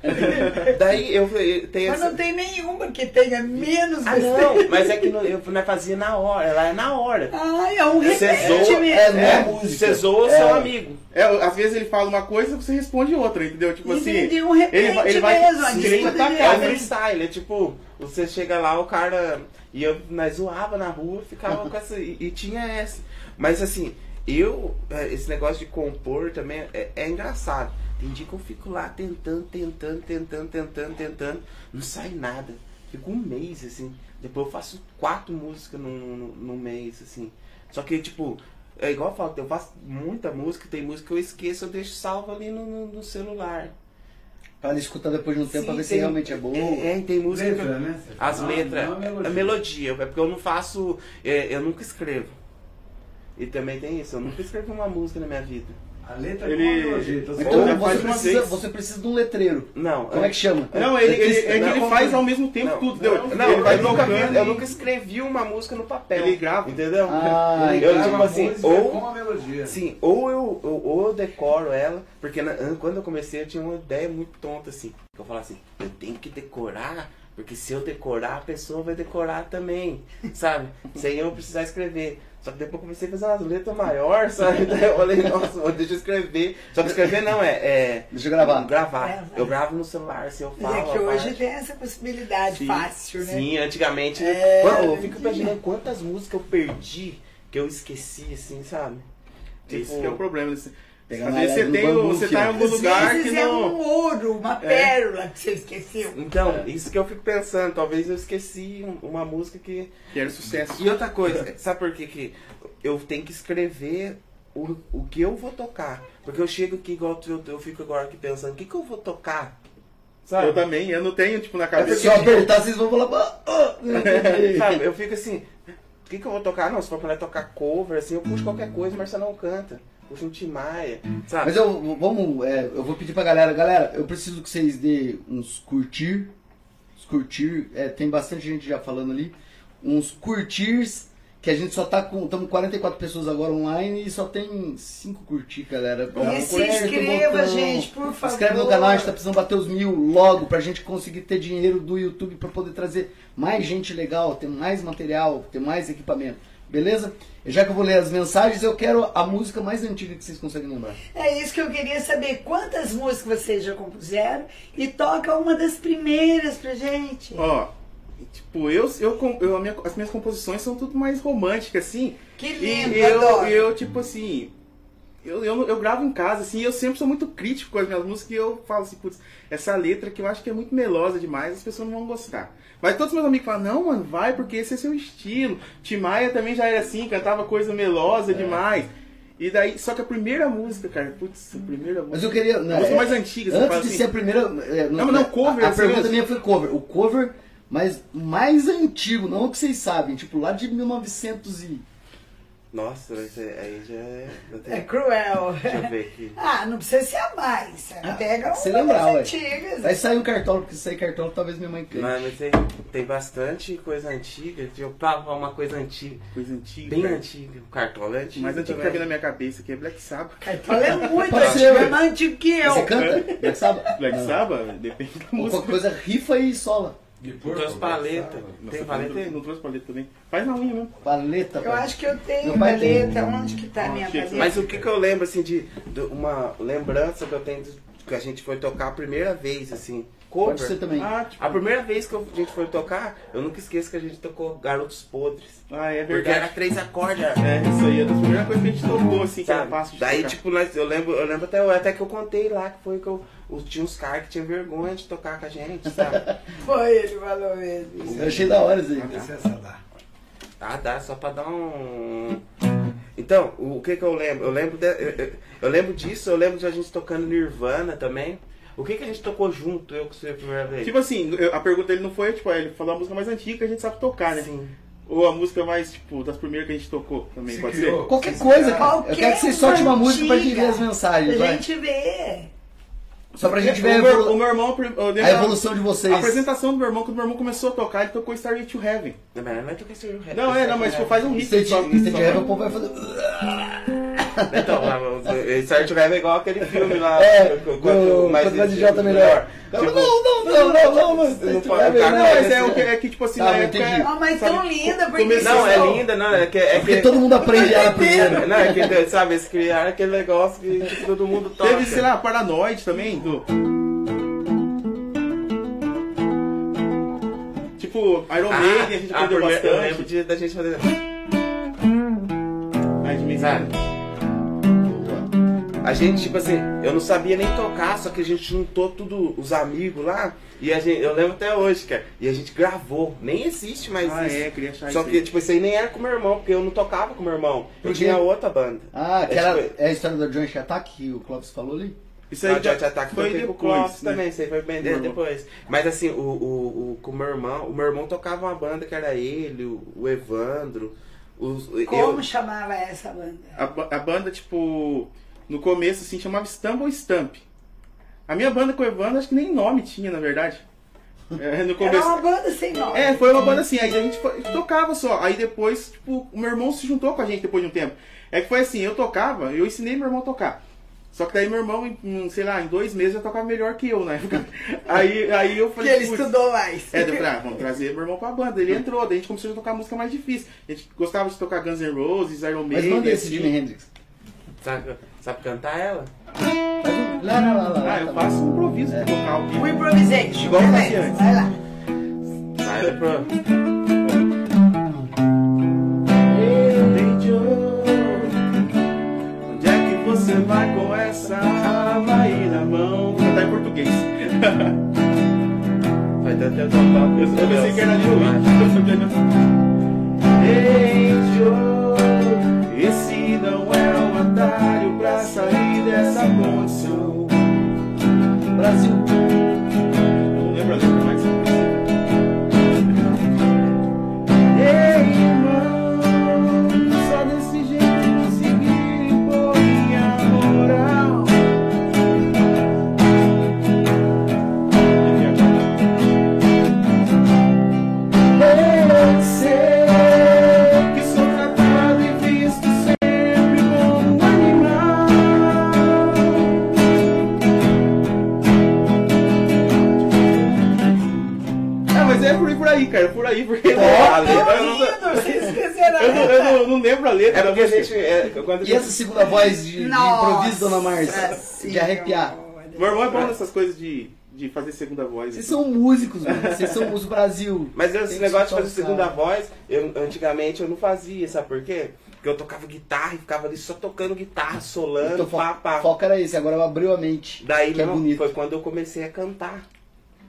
Daí eu, eu tenho Mas essa. não tem nenhuma que tenha menos Ah, besteira. não, mas é que não- eu não fazia na hora, ela é na hora. Ai, é um repente mesmo. É, não é É, música. Você zoa o É. seu amigo. É, às vezes ele fala uma coisa você responde outra, entendeu? Tipo assim. Entendi, um repente ele vai- ele vai mesmo, atacar, É um freestyle, é tipo, você chega lá, o cara. E eu nós zoava na rua, ficava com essa. E, e tinha essa. Mas assim, eu. é, Esse negócio de compor também é, é engraçado. Tem dia que eu fico lá tentando, tentando, tentando, tentando, tentando. Não sai nada. Fico um mês, assim. Depois eu faço quatro músicas num, num, num mês, assim. Só que, tipo, é igual eu falo, eu faço muita música, tem música que eu esqueço, eu deixo salvo ali no, no, no celular. Pra ela escutar depois de um tempo pra Sim, ver se tem- realmente é boa. É, é, tem música Letra, né? as Não, letras, não é a melodia. melodia, é porque eu não faço, é, eu nunca escrevo. E também tem isso, eu nunca escrevi uma música na minha vida. A letra Ele- é uma melodia. Então, Então Ou você faz precisa, você precisa de um letreiro. Não, Como é que chama? Não, ele, ele, é que ele faz ao mesmo tempo Não, tudo, entendeu? Não, ele vai eu, nunca, eu nunca escrevi uma música no papel. Ele grava. Entendeu? Ah, Ele eu, grava tipo a assim, ou- com a melodia. Sim, ou eu, eu- ou eu decoro ela, porque na- an- quando eu comecei eu tinha uma ideia muito tonta assim. Que eu falava assim, eu tenho que decorar, porque se eu decorar, a pessoa vai decorar também, sabe? Sem eu precisar escrever. Só que depois eu comecei a fazer umas letras maiores, sabe? Daí eu falei, nossa, deixa eu escrever. Só que escrever não é. é Deixa eu gravar. Gravar. É, Eu gravo no celular, se eu Mas falo. é que hoje parte. tem essa possibilidade Sim. fácil, né? Sim, antigamente. É, Mano, eu fico imaginando quantas músicas eu perdi que eu esqueci, assim, sabe? Esse Tipo, que é o problema. Você- Pegar Às vezes você tem, o- você tá em algum Às lugar vezes que é não. um ouro, uma pérola que você esqueceu. Então, isso que eu fico pensando, talvez eu esqueci um- uma música que. Que era sucesso. E outra coisa, sabe por que, que eu tenho que escrever o, o que eu vou tocar? Porque eu chego aqui, igual eu, eu fico agora aqui pensando, o que, que eu vou tocar? Sabe? Eu também, eu não tenho, tipo, na É cabeça. Se eu apertar, vocês vão falar. "Ah, ah". Sabe, eu fico assim, o que, que eu vou tocar? Não, se for pra tocar cover, assim, eu puxo qualquer coisa, o Marcelão canta. Puxo um Timaya, sabe? Mas eu, vamos, é, eu vou pedir pra galera, galera, eu preciso que vocês dêem uns curtir, uns curtir, é, tem bastante gente já falando ali, uns curtirs, que a gente só tá com, estamos 44 pessoas agora online e só tem 5 curtir, galera. Dá um E se curtir, inscreva, botão. gente, por favor. Inscreve no canal, a gente tá precisando bater os mil logo pra gente conseguir ter dinheiro do YouTube pra poder trazer mais gente legal, ter mais material, ter mais equipamento. Beleza? E Já que eu vou ler as mensagens, eu quero a música mais antiga que vocês conseguem lembrar. É isso que eu queria saber. Quantas músicas vocês já compuseram? E toca uma das primeiras pra gente. Ó, tipo, eu, eu, eu- a minha- as minhas composições são tudo mais românticas, assim. Que E lindo, eu, adoro. eu, tipo assim, eu, eu, eu gravo em casa, assim, eu sempre sou muito crítico com as minhas músicas e eu falo assim, putz, essa letra que eu acho que é muito melosa demais, as pessoas não vão gostar. Mas todos os meus amigos falam, não, mano, vai, porque esse é seu estilo. Timaya também já era assim, cantava coisa melosa demais. E daí, só que a primeira música, cara, putz, a primeira música. Mas eu queria. a Não, música é- mais antiga, você antes fala de assim. ser a primeira. é, Não, mas não, cover, A, a assim pergunta minha foi cover. O cover, mas mais antigo, não o que vocês sabem, tipo lá de 1900 e. Nossa, esse aí já é. eu É tenho- cruel. Deixa eu ver aqui. Ah, não precisa ser a mais. Pega se uma lembrar, das ué. antigas. Vai sair um cartão, porque se sair cartão, talvez minha mãe cante. Mas, mas tem, tem bastante coisa antiga. Eu falar uma coisa antiga. Coisa antiga. Bem cara. antiga. O cartola é antigo. Mais antigo que tá vindo na minha cabeça aqui é Black Sabbath. Cartola é muito antigo, é mais antigo que eu. Você canta? Black Sabbath? Black. Sabbath? Depende da música. qualquer coisa, rifa e sola. Trouxe paleta. Nossa, Tem paleta não, aí? não trouxe paleta também. Faz na unha mesmo. Paleta, Eu pai. acho que eu tenho Meu pai tem. paleta. Onde que tá a minha Achei. paleta? Mas o que, que eu lembro, assim, de, de uma lembrança que eu tenho de, que a gente foi tocar a primeira vez, assim. Cover. Pode ser também. Ah, tipo, A primeira vez que a gente foi tocar, eu nunca esqueço que a gente tocou Garotos Podres. ah, é Porque era verdade. três acordes. É, isso aí é das primeiras coisas que a gente tocou, assim, que era fácil de Daí, tocar. tipo, nós, eu lembro, eu lembro até, até que eu contei lá que foi que eu, tinha uns caras que tinham vergonha de tocar com a gente, sabe? Foi, ele falou mesmo. Eu achei da hora isso aí. Ah, dá, só pra dar um. Então, o que que eu lembro? Eu lembro, de- eu, eu- eu lembro disso, eu lembro de a gente tocando Nirvana também. O que que a gente tocou junto, eu que você a primeira vez? Tipo assim, eu- a pergunta dele não foi, tipo, ele falou a música mais antiga que a gente sabe tocar, né? Sim. Ou a música mais, tipo, das primeiras que a gente tocou também, Se pode criou. ser? Qualquer coisa, cara. Qualquer Eu quero que vocês soltem uma música pra gente ver as mensagens, Pra vai. gente ver. Só pra gente ver a, o, meu, evolu- o meu irmão, a evolução de vocês. A apresentação do meu irmão, quando meu irmão começou a tocar, ele tocou Starway to Heaven. Não, não é tocar esse rap, Não, é, não, mas tipo, faz um hit. Stage só- Heaven, o povo vai fazer... Então, Start Rap é igual aquele filme lá. É, quando mais quando mais idiota melhor. Tipo, não, não, não, não, não, não, não Stage pode- Não, não, mas é, o que, é que, tipo assim, Tá, na época... entendi. Ah, mas tão linda, porque Não, é linda, não. É que, é Porque que, todo mundo aprende ela primeiro. Não, é que, sabe, eles criaram aquele negócio que tipo, todo mundo toca. Teve, sei lá, Paranoid também, do... Tipo, Iron Ah, Maiden, a gente ah, aprendeu porque Eu lembro bastante. de, da gente fazer. A gente Sabe? A gente, tipo assim, eu não sabia nem tocar, só que a gente juntou tudo, os amigos lá, e a gente, eu lembro até hoje, cara, e a gente gravou, nem existe mais Ah, isso. é, queria achar Só isso que, aí. tipo, isso aí nem era com meu irmão, porque eu não tocava com meu irmão. Eu tinha outra banda. Ah, É aquela tipo- é a história do Joint Attack que o Clóvis falou ali? Isso aí já Jet Attack foi o depois, Clóvis né? também, isso aí foi bem Meu irmão. depois. Mas assim, o, o, o, com o meu irmão, o meu irmão tocava uma banda que era ele, o, o Evandro, os, Como eu, chamava essa banda? A, a banda, tipo, no começo, assim, chamava Stumble Stamp. A minha banda com o Evandro, acho que nem nome tinha, na verdade. É, no Era começo. uma banda sem nome. É, foi uma banda assim, aí a gente tocava só. Aí depois, tipo, o meu irmão se juntou com a gente depois de um tempo. É que foi assim, eu tocava, eu ensinei meu irmão a tocar. Só que daí meu irmão, em, sei lá, em dois meses já tocava melhor que eu na época. Aí, aí eu Porque falei. ele "Putz, estudou mais. É, daí eu falei, ah, vamos trazer meu irmão pra banda. Ele entrou, daí a gente começou a tocar música mais difícil. A gente gostava de tocar Guns N' Roses, Iron Mas Maiden. manda esse assim. Jimi Hendrix. sabe, sabe cantar ela? Um... Lá, lá, lá, lá, Ah, eu faço um improviso É. vocal. O improvisation. Igual eu fazia antes. Vai lá. Sai pro. Ei, Joe, onde é que você vai com essa arma aí na mão? Vou cantar em português. Vai dar até o total. Eu, eu pensei que era de. Ei, Joe, esse não é um atalho pra sair dessa condição. Brasil. É, quando E essa segunda voz de, de improviso, Dona Márcia? De arrepiar. Meu irmão é bom nessas coisas de, de fazer segunda voz. Vocês assim. são músicos, mano. Vocês são músicos Brasil. Mas esse negócio de tocar. fazer segunda voz, eu, antigamente eu não fazia, sabe por quê? Porque eu tocava guitarra e ficava ali só tocando guitarra, solando, Então, fo pá, pá. foco era esse, agora abriu a mente. Daí que é não, bonito. foi quando eu comecei a cantar.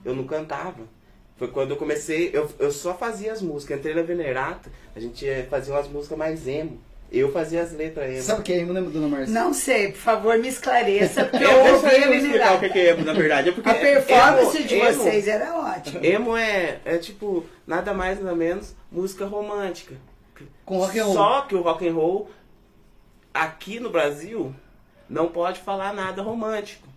Eu não cantava. Foi quando eu comecei, eu, eu só fazia as músicas. Entrei na Venerato, a gente eh, fazia umas músicas mais emo. Eu fazia as letras emo. Sabe o que é? Não lembro, Dona Márcia. Não sei, por favor, me esclareça, porque eu ouvi sei a eu explicar o que que é, na verdade. É porque A performance Emo- de emo. vocês era ótima. Emo é, é tipo, nada mais nada menos, música romântica. Com rock and roll. Só que o rock and roll aqui no Brasil não pode falar nada romântico.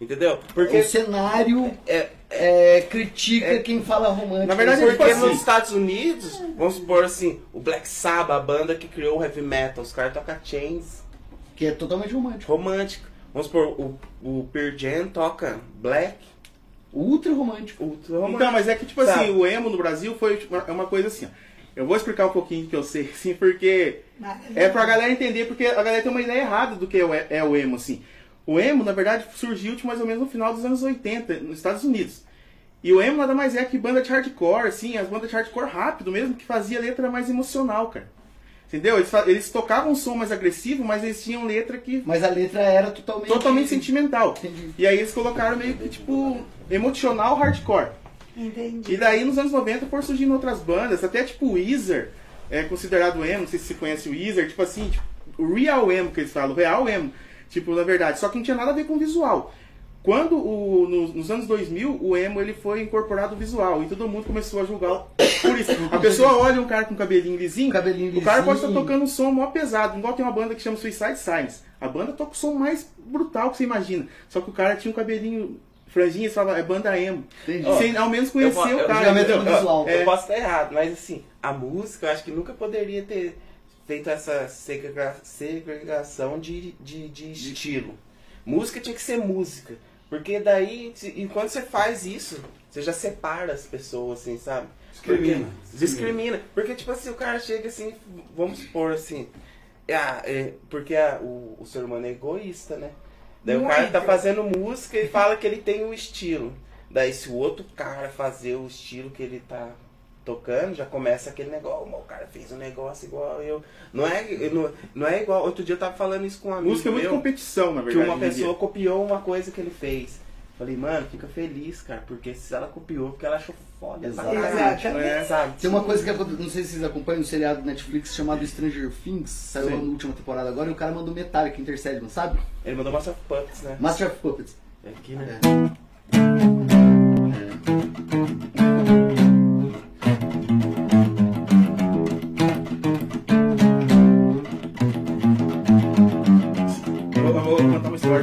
Entendeu? Porque O cenário é, é, critica quem fala romântico. Na verdade, é porque assim, nos Estados Unidos, vamos supor assim, o Black Sabbath, a banda que criou o heavy metal, os caras tocam chains que é totalmente romântico. romântico. Vamos supor, o, o Pearl Jam toca black, Ultra romântico. ultra romântico. Então, mas é que, tipo Sabe? assim, o emo no Brasil foi tipo, é uma coisa assim, ó. Eu vou explicar um pouquinho que eu sei, assim, porque é pra galera entender, porque a galera tem uma ideia errada do que é o é o emo, assim. O emo, na verdade, surgiu tipo, mais ou menos no final dos anos 80, nos Estados Unidos. E o emo nada mais é que banda de hardcore, assim, as bandas de hardcore rápido mesmo, que fazia letra mais emocional, cara. Entendeu? Eles, eles tocavam um som mais agressivo, mas eles tinham letra que Mas a letra era totalmente. totalmente sentimental. Entendi. E aí eles colocaram meio que, tipo, emocional hardcore. Entendi. E daí nos anos 90 foram surgindo outras bandas, até tipo o Weezer, é considerado emo, não sei se você conhece o Weezer, tipo assim, tipo, o real emo que eles falam, o real emo, tipo, na verdade, só que não tinha nada a ver com visual. Quando, o, no- nos anos 2000, o emo ele foi incorporado ao visual e todo mundo começou a julgar por isso. A pessoa olha um cara com cabelinho lisinho, Cabelinho o cara pode estar lisinho. tocando um som mó pesado, igual tem uma banda que chama Suicide Science. A banda toca o som mais brutal que você imagina, só que o cara tinha um cabelinho franjinha e falava, é banda emo. Entendi. Sem ao menos conhecer Eu- eu- o cara. julgamento entendeu? visual. Eu É. posso estar errado, mas assim, a música eu acho que nunca poderia ter feito essa segrega- segregação de, de, de estilo. Música tinha que ser música. Porque daí, e quando você faz isso, você já separa as pessoas, assim, sabe? Discrimina. Porque, discrimina. Porque, tipo assim, o cara chega assim, vamos supor assim, ah, é, porque a- o, o ser humano é egoísta, né? Daí o cara tá Muito. fazendo música e fala que ele tem um estilo. Daí se o outro cara fazer o estilo que ele tá tocando, já começa aquele negócio, "Ô, o cara fez um negócio igual eu. Não é, não, não é igual. Outro dia eu tava falando isso com um amigo Música é muito meu, competição, na que verdade. uma hoje em pessoa dia. copiou uma coisa que ele fez. Falei, mano, fica feliz, cara, porque se ela copiou, porque ela achou foda. Exatamente. Sabe? Tem uma coisa que aconteceu, não sei se vocês acompanham um seriado do Netflix chamado Stranger Things, saiu Sim. na última temporada agora, e o cara mandou Metallica Intercede, não sabe? Ele mandou Master of Puppets, né? Master of Puppets. É Aqui, né? Eu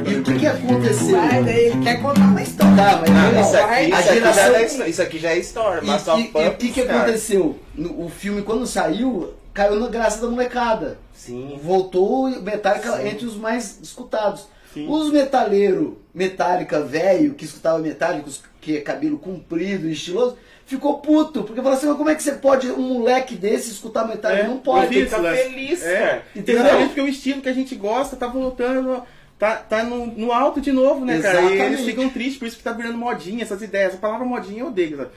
E o que, que aconteceu? Ele quer contar uma história. Tá, mas Ah, legal. isso aqui, isso, aqui é, isso aqui já é história. E, Master of e- e o que, que aconteceu? No- o filme, quando saiu, caiu na graça da molecada. Sim. Voltou o Metallica Sim. entre os mais escutados. Sim. Os metaleiros, Metallica velho, que escutava Metallica, que é cabelo comprido e estiloso, ficou puto. Porque falou assim, mas como é que você pode, um moleque desse, escutar Metallica? É, não pode. ficar lance. feliz, É. Entendeu? Exatamente porque o estilo que a gente gosta tá voltando, tá, tá no, no alto de novo, né, cara? E eles Exatamente. ficam tristes, por isso que tá virando modinha, essas ideias. Essa palavra modinha eu odeio, sabe?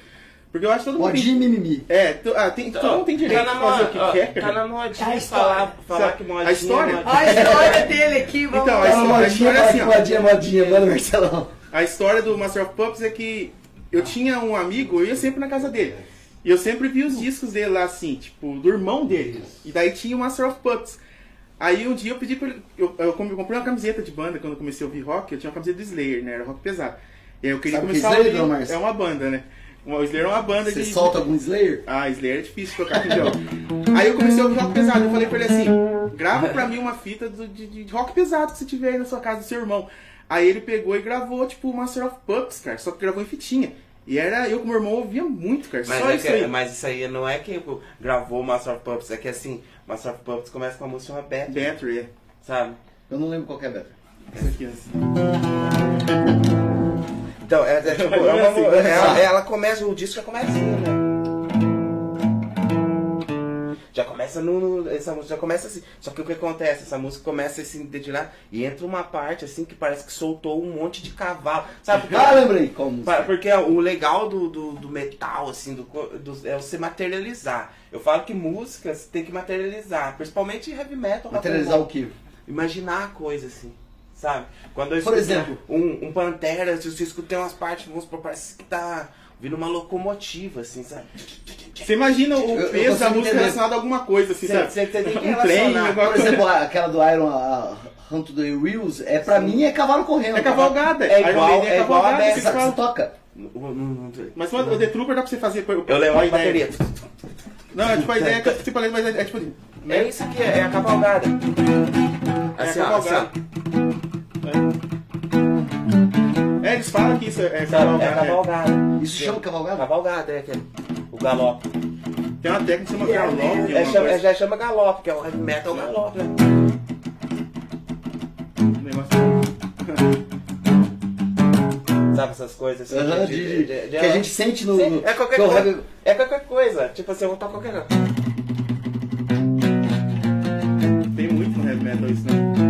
Porque eu acho que todo mundo Modinha e tem... mimimi. É, tu- ah, tem, todo mundo tem direito tá na de fazer moda, o que ó, quer, Tá cara. na A modinha história. falar, falar que modinha A história? é modinha. A história dele aqui, vamos Então, lá. a Tá na história- a modinha, história é assim, modinha, modinha, mano, Marcelão. A história do Master of Puppets é que eu tinha um amigo, eu ia sempre na casa dele. E eu sempre vi os discos dele lá, assim, tipo, do irmão dele. E daí tinha o Master of Puppets. Aí um dia eu pedi pra ele. Eu, eu com- eu comprei uma camiseta de banda quando eu comecei a ouvir rock. Eu tinha uma camiseta do Slayer, né? Era rock pesado. E aí eu queria Sabe que é começar a Slayer, ouvir. Dom Márcio? É uma banda, né? O Slayer é uma banda Você de. solta algum Slayer? Ah, Slayer é difícil de tocar com violão. Aí eu comecei a ouvir rock pesado. Eu falei pra ele assim: grava pra mim uma fita do- de, de- de rock pesado que você tiver aí na sua casa do seu irmão. Aí ele pegou e gravou, tipo, o Master of Puppets, cara. Só que gravou em fitinha. E era eu com meu irmão ouvia muito, cara. Mas, só é isso que- aí. mas isso aí não é que tipo, gravou Master of Puppets, é que assim, Master of Puppets começa com a música uma bad, Battery, é. sabe? Eu não lembro qual que é a beta. Essa aqui, assim. Então, é, é, tipo, é uma, Assim, ela, ela, ela começa, o disco já começa assim, né? Já começa no, Essa música já começa assim. Só que o que acontece? Essa música começa a se dedilar e entra uma parte assim que parece que soltou um monte de cavalo. Sabe? Porque, Ah, lembrei. Pa- Porque o legal do, do, do metal, assim, do, do- é você materializar. Eu falo que músicas tem que materializar, principalmente heavy metal. Materializar o quê? Imaginar a coisa, assim, sabe? Quando eu Por exemplo? um, um Pantera, se você escuta umas partes, vamos supor, parece que tá vindo uma locomotiva, assim, sabe? Você imagina o Eu- eu peso da música entender. relacionada a alguma coisa, assim, Você- sabe? você tem que um trem, Por exemplo, aquela do Iron, a Hunt the Reels, é, pra mim é cavalo correndo. É cavalgada. É igual- Maiden é igual a cavalgada, dessa. eles que você toca? Mas o The Trooper dá pra você fazer. Eu lembro uma a ideia. bateria. Não, é tipo a ideia que eu tipo, mas é, é tipo assim. É isso aqui, é a cavalgada. É Assim, a ó, assim, ó. É, eles falam que isso é? É cavalgada. é. cavalgada. Isso chama cavalgada? Cavalgada, é aquele. O galope. Tem uma técnica que chama é galope. É, chama, coisa- é, já chama galope, que é o heavy metal galope. né? Sabe essas coisas assim? Aham, de- de- de- de- que a gente sente no. Sim, é qualquer é coisa. heavy- É qualquer coisa. Tipo assim, eu vou tocar qualquer coisa. Tem muito no heavy metal isso, né?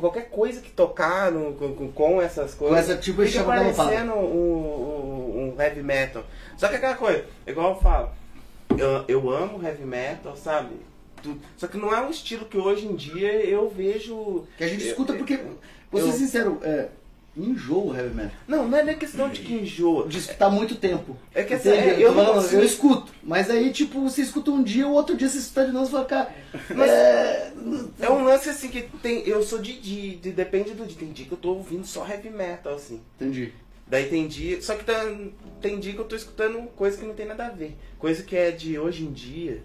Tipo, qualquer coisa que tocar no- com, com- essas coisas. Com essa, tipo, fica parecendo um, um, um heavy metal. Só que aquela coisa, igual eu falo, eu, eu amo heavy metal, sabe? Só que não é um estilo que hoje em dia eu vejo. Que a gente eu- escuta porque, vou eu- ser sincero, é, enjoa o heavy metal. Não, não é nem questão de que enjoa. De escutar há muito tempo. É que assim, é, eu, não falando, consigo- eu escuto, mas aí, tipo, você escuta um dia, o outro dia você escuta de novo e fala, cara, Mas- é, É um lance assim que tem. Eu sou de, de, de- Depende do dia. Tem dia que eu tô ouvindo só heavy metal, assim. Entendi. Daí tem dia. Só que tá, tem dia que eu tô escutando coisa que não tem nada a ver. Coisa que é de hoje em dia.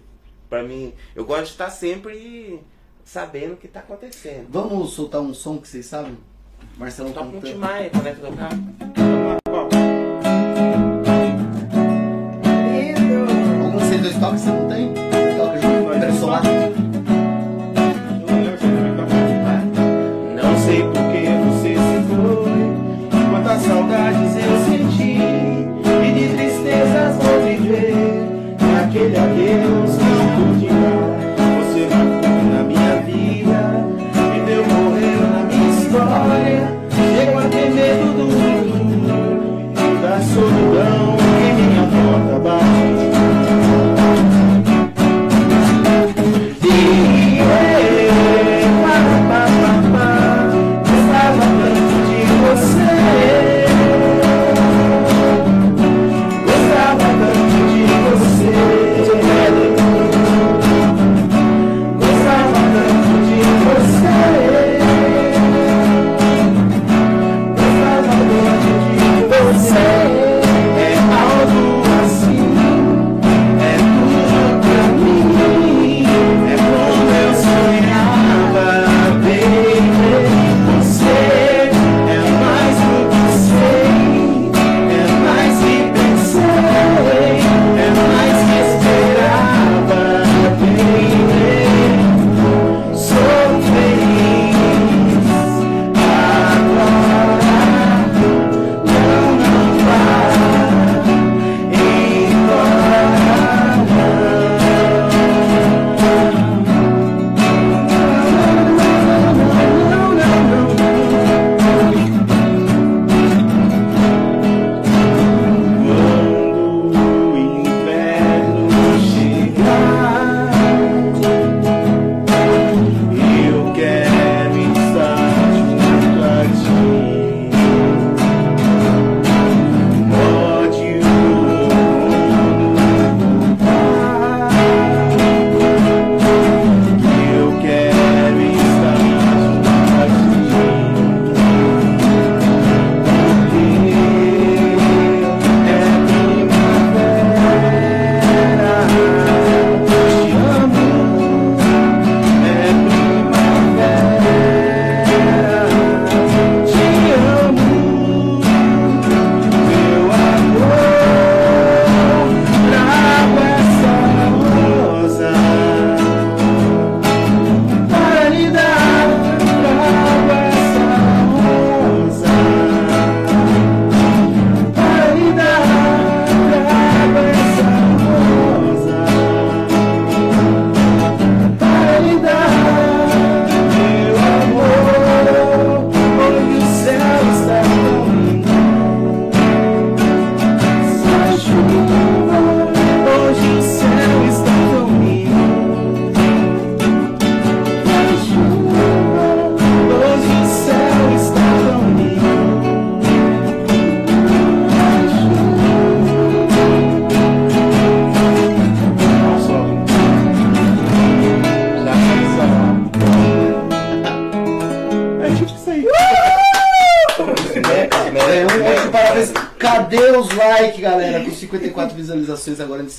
Pra mim. Eu gosto de estar sempre sabendo o que tá acontecendo. Vamos soltar um som que vocês sabem? Marcelão Toca um. Tim Maia é que tocar. De vocês dois toca, você não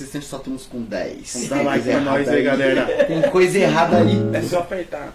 instante só estamos com 10. Dá mais pra errada nós aí, galera. Tem coisa errada aí. É só apertar.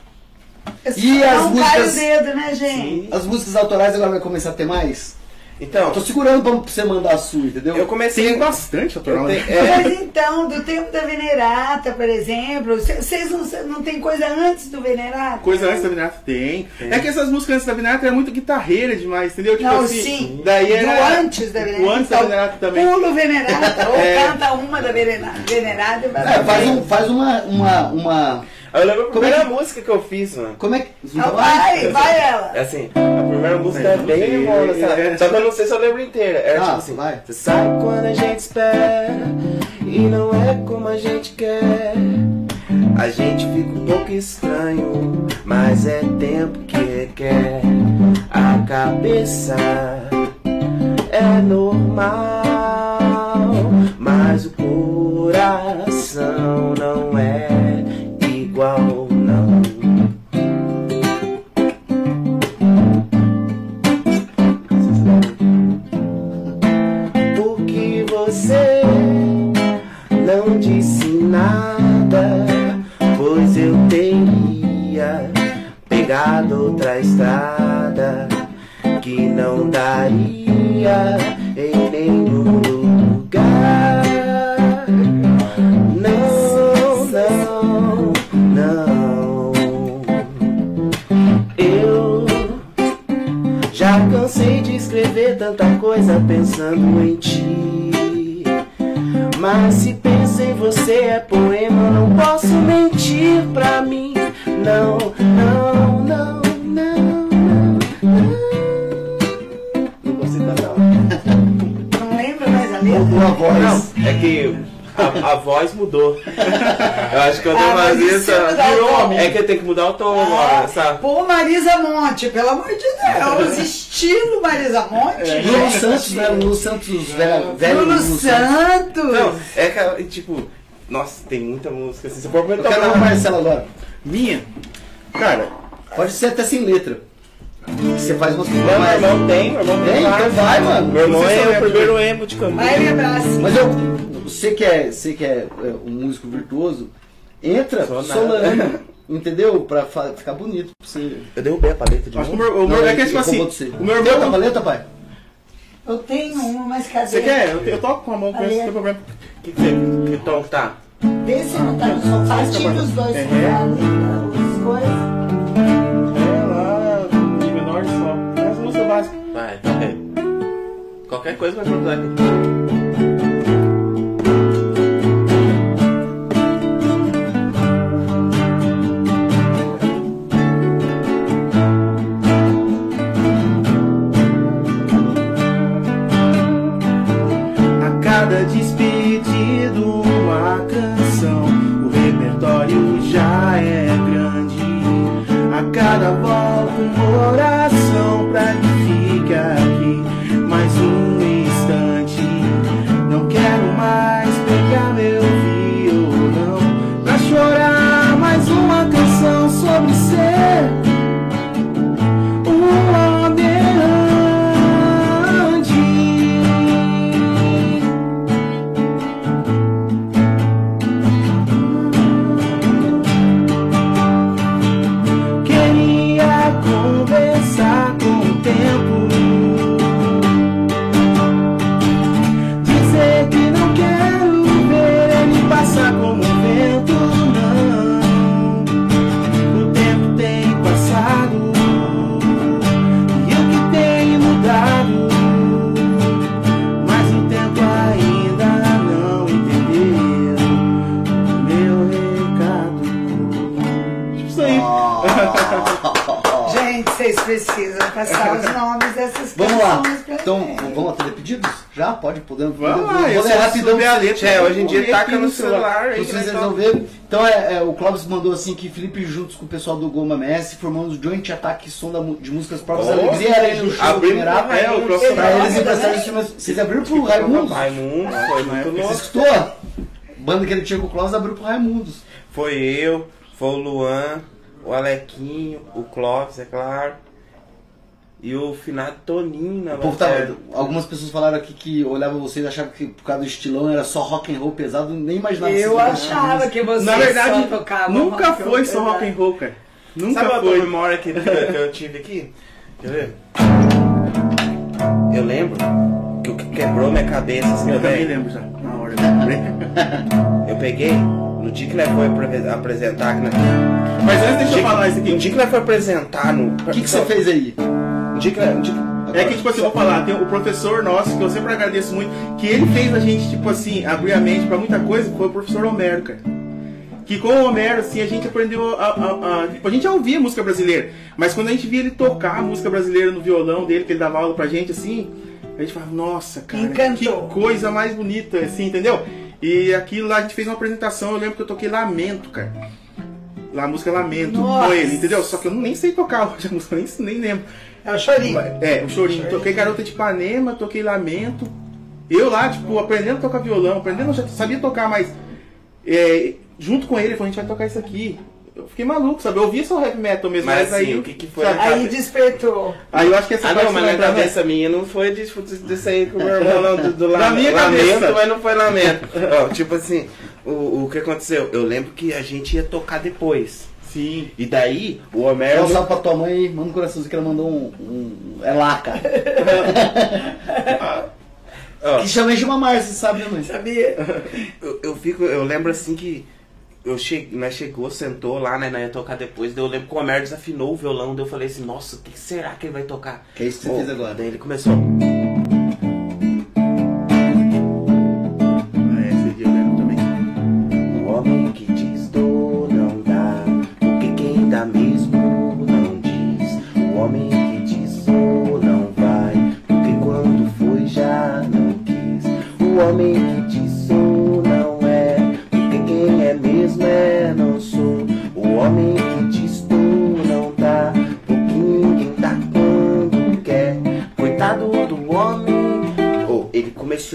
E Não as cai músicas- o dedo, né, gente? As músicas autorais agora vai começar a ter mais? Então, Eu tô segurando pra você mandar a sua, entendeu? eu comecei. Tem bastante, autoral. tenho- né? é, Mas então, do tempo da Venerata, por exemplo, vocês não, não tem coisa antes do Venerata? Coisa antes da Vinata tem. É que essas músicas antes da Vinata era muito guitarreira demais, entendeu? Tipo Não, assim, sim. Daí Do era. antes da Venerata. O antes da Então, Venerata também. Pula o Venerata, ou É. canta uma da Venerata, Venerata e vai É, faz, um, faz uma, uma, uma... eu lembro a Como é primeira que- música que eu fiz, mano. Como é que... Vai, vai ela. É assim, a primeira música é bem sabe? é. Só que eu não sei se eu lembro inteira. Era Ah, tipo assim, vai. você sabe quando a gente espera e não é como a gente quer. A gente fica um pouco estranho, mas é tempo que requer. A cabeça é normal, É que que mudar o tom Ah, agora, sabe? Pô, Marisa Monte, pelo amor de Deus, estilo Marisa Monte. É, Lulu Santos, né? Lulu Santos, velho, velho Lulu Lulu Santos. Santos. Não, é aquela, tipo, nossa, tem muita música assim. Você pode Eu perguntar quero pra uma Marcela agora. Minha? Cara, Pode ser até sem letra. Você faz coisas Não, meu irmão tem, meu irmão Tem? Então vai, mano. Meu irmão é o primeiro emo de Cambuí. Vai lembrar assim. Mas eu, você que é, você que é, é, um músico virtuoso, entra Sou nada. entendeu? Pra ficar bonito pra você. Eu derrubei a paleta de acho que o novo. meu, o meu Não, é que tipo assim. você. O meu Tem irmão. outra paleta, pai? Eu tenho uma, mas cadê? Você quer? Eu, eu toco com a mão, com esse não tem problema. Que, que, que tom tá? Vê se não tá no sofá. Tira os dois É. pra ali, os coisas. É lá, de menor só. Mas música básica. Vai, aí. Qualquer coisa vai perguntar aqui. É, hoje em dia taca no celular Pra vocês né, então. resolverem. Então, é, é, o Clóvis mandou assim que Felipe, juntos com o pessoal do Goma MS, formamos Joint Attack Som da de músicas próprias Oh, alegria era do show do abrimos Venerata. pro Raimundo. Pra eles Raimundo emprestarem. Vocês abriram pro Raimundos? Raimundo, foi muito Você escutou? Banda que ele tinha com o Clóvis abriu pro Raimundos. Foi eu, foi o Luan, o Alequinho, o Clóvis, é claro. E o finado Toninho na O povo tava- bateria. algumas pessoas falaram aqui que olhavam vocês e achavam que por causa do estilão era só rock and roll pesado, nem imaginava que Eu vocês achava que você Na verdade, só tocava nunca rock foi só rock and roll, cara. Nunca Sabe a foi. memória que, que eu tive aqui? Quer ver? Eu lembro que o que quebrou minha cabeça assim Eu também lembro já. Na hora. né? Eu peguei, no dia que ele foi apre- apresentar aqui na. Mas antes deixa eu falar isso No aqui. dia que ele foi apresentar no. O que, que você fez aí? Ele. no dia que- É que, tipo assim, eu vou falar, tem o professor nosso, que eu sempre agradeço muito, que ele fez a gente, tipo assim, abrir a mente pra muita coisa, foi o professor Homero, cara. Que com o Homero, assim, a gente aprendeu a, a, a- tipo, a gente já ouvia música brasileira, mas quando a gente via ele tocar a música brasileira no violão dele, que ele dava aula pra gente, assim, a gente falava, nossa, cara, Encantou. que coisa mais bonita, assim, entendeu? E aquilo lá, a gente fez uma apresentação, eu lembro que eu toquei Lamento, cara. Lá a música Lamento Nossa. com ele, entendeu? Só que eu nem sei tocar hoje a música, nem, nem lembro. É o chorinho. É, o chorinho. Toquei Garota de Ipanema, toquei Lamento. Eu lá, tipo, aprendendo a tocar violão, aprendendo, eu já sabia tocar, mas é, junto com ele, ele falou, a gente vai tocar isso aqui. Eu fiquei maluco, sabe? Eu ouvia só heavy metal mesmo, Mas mas, aí. assim, o que que foi sabe? na Aí despertou. Aí eu acho que essa Ah não, mas na na- cabeça minha não foi de, de, sair com o meu irmão não, do, do Na la- minha lamento, cabeça. mas não foi lamento. Ó, tipo assim, o, o que aconteceu? Eu lembro que a gente ia tocar depois. Sim. E daí, o Dá Homero. um salve pra tua mãe, manda um coraçãozinho que ela mandou um. um- é lá, cara. Ó, Que chama de mamar, você sabe, né, mãe? Sabia? eu, eu fico, eu lembro assim que eu cheguei, nós chegou, sentou lá, né? Nós ia tocar depois. Daí eu lembro que o Homero desafinou o violão. Daí eu falei assim, nossa, o que será que ele vai tocar? Que é isso que você Ô, fez agora. Daí ele começou.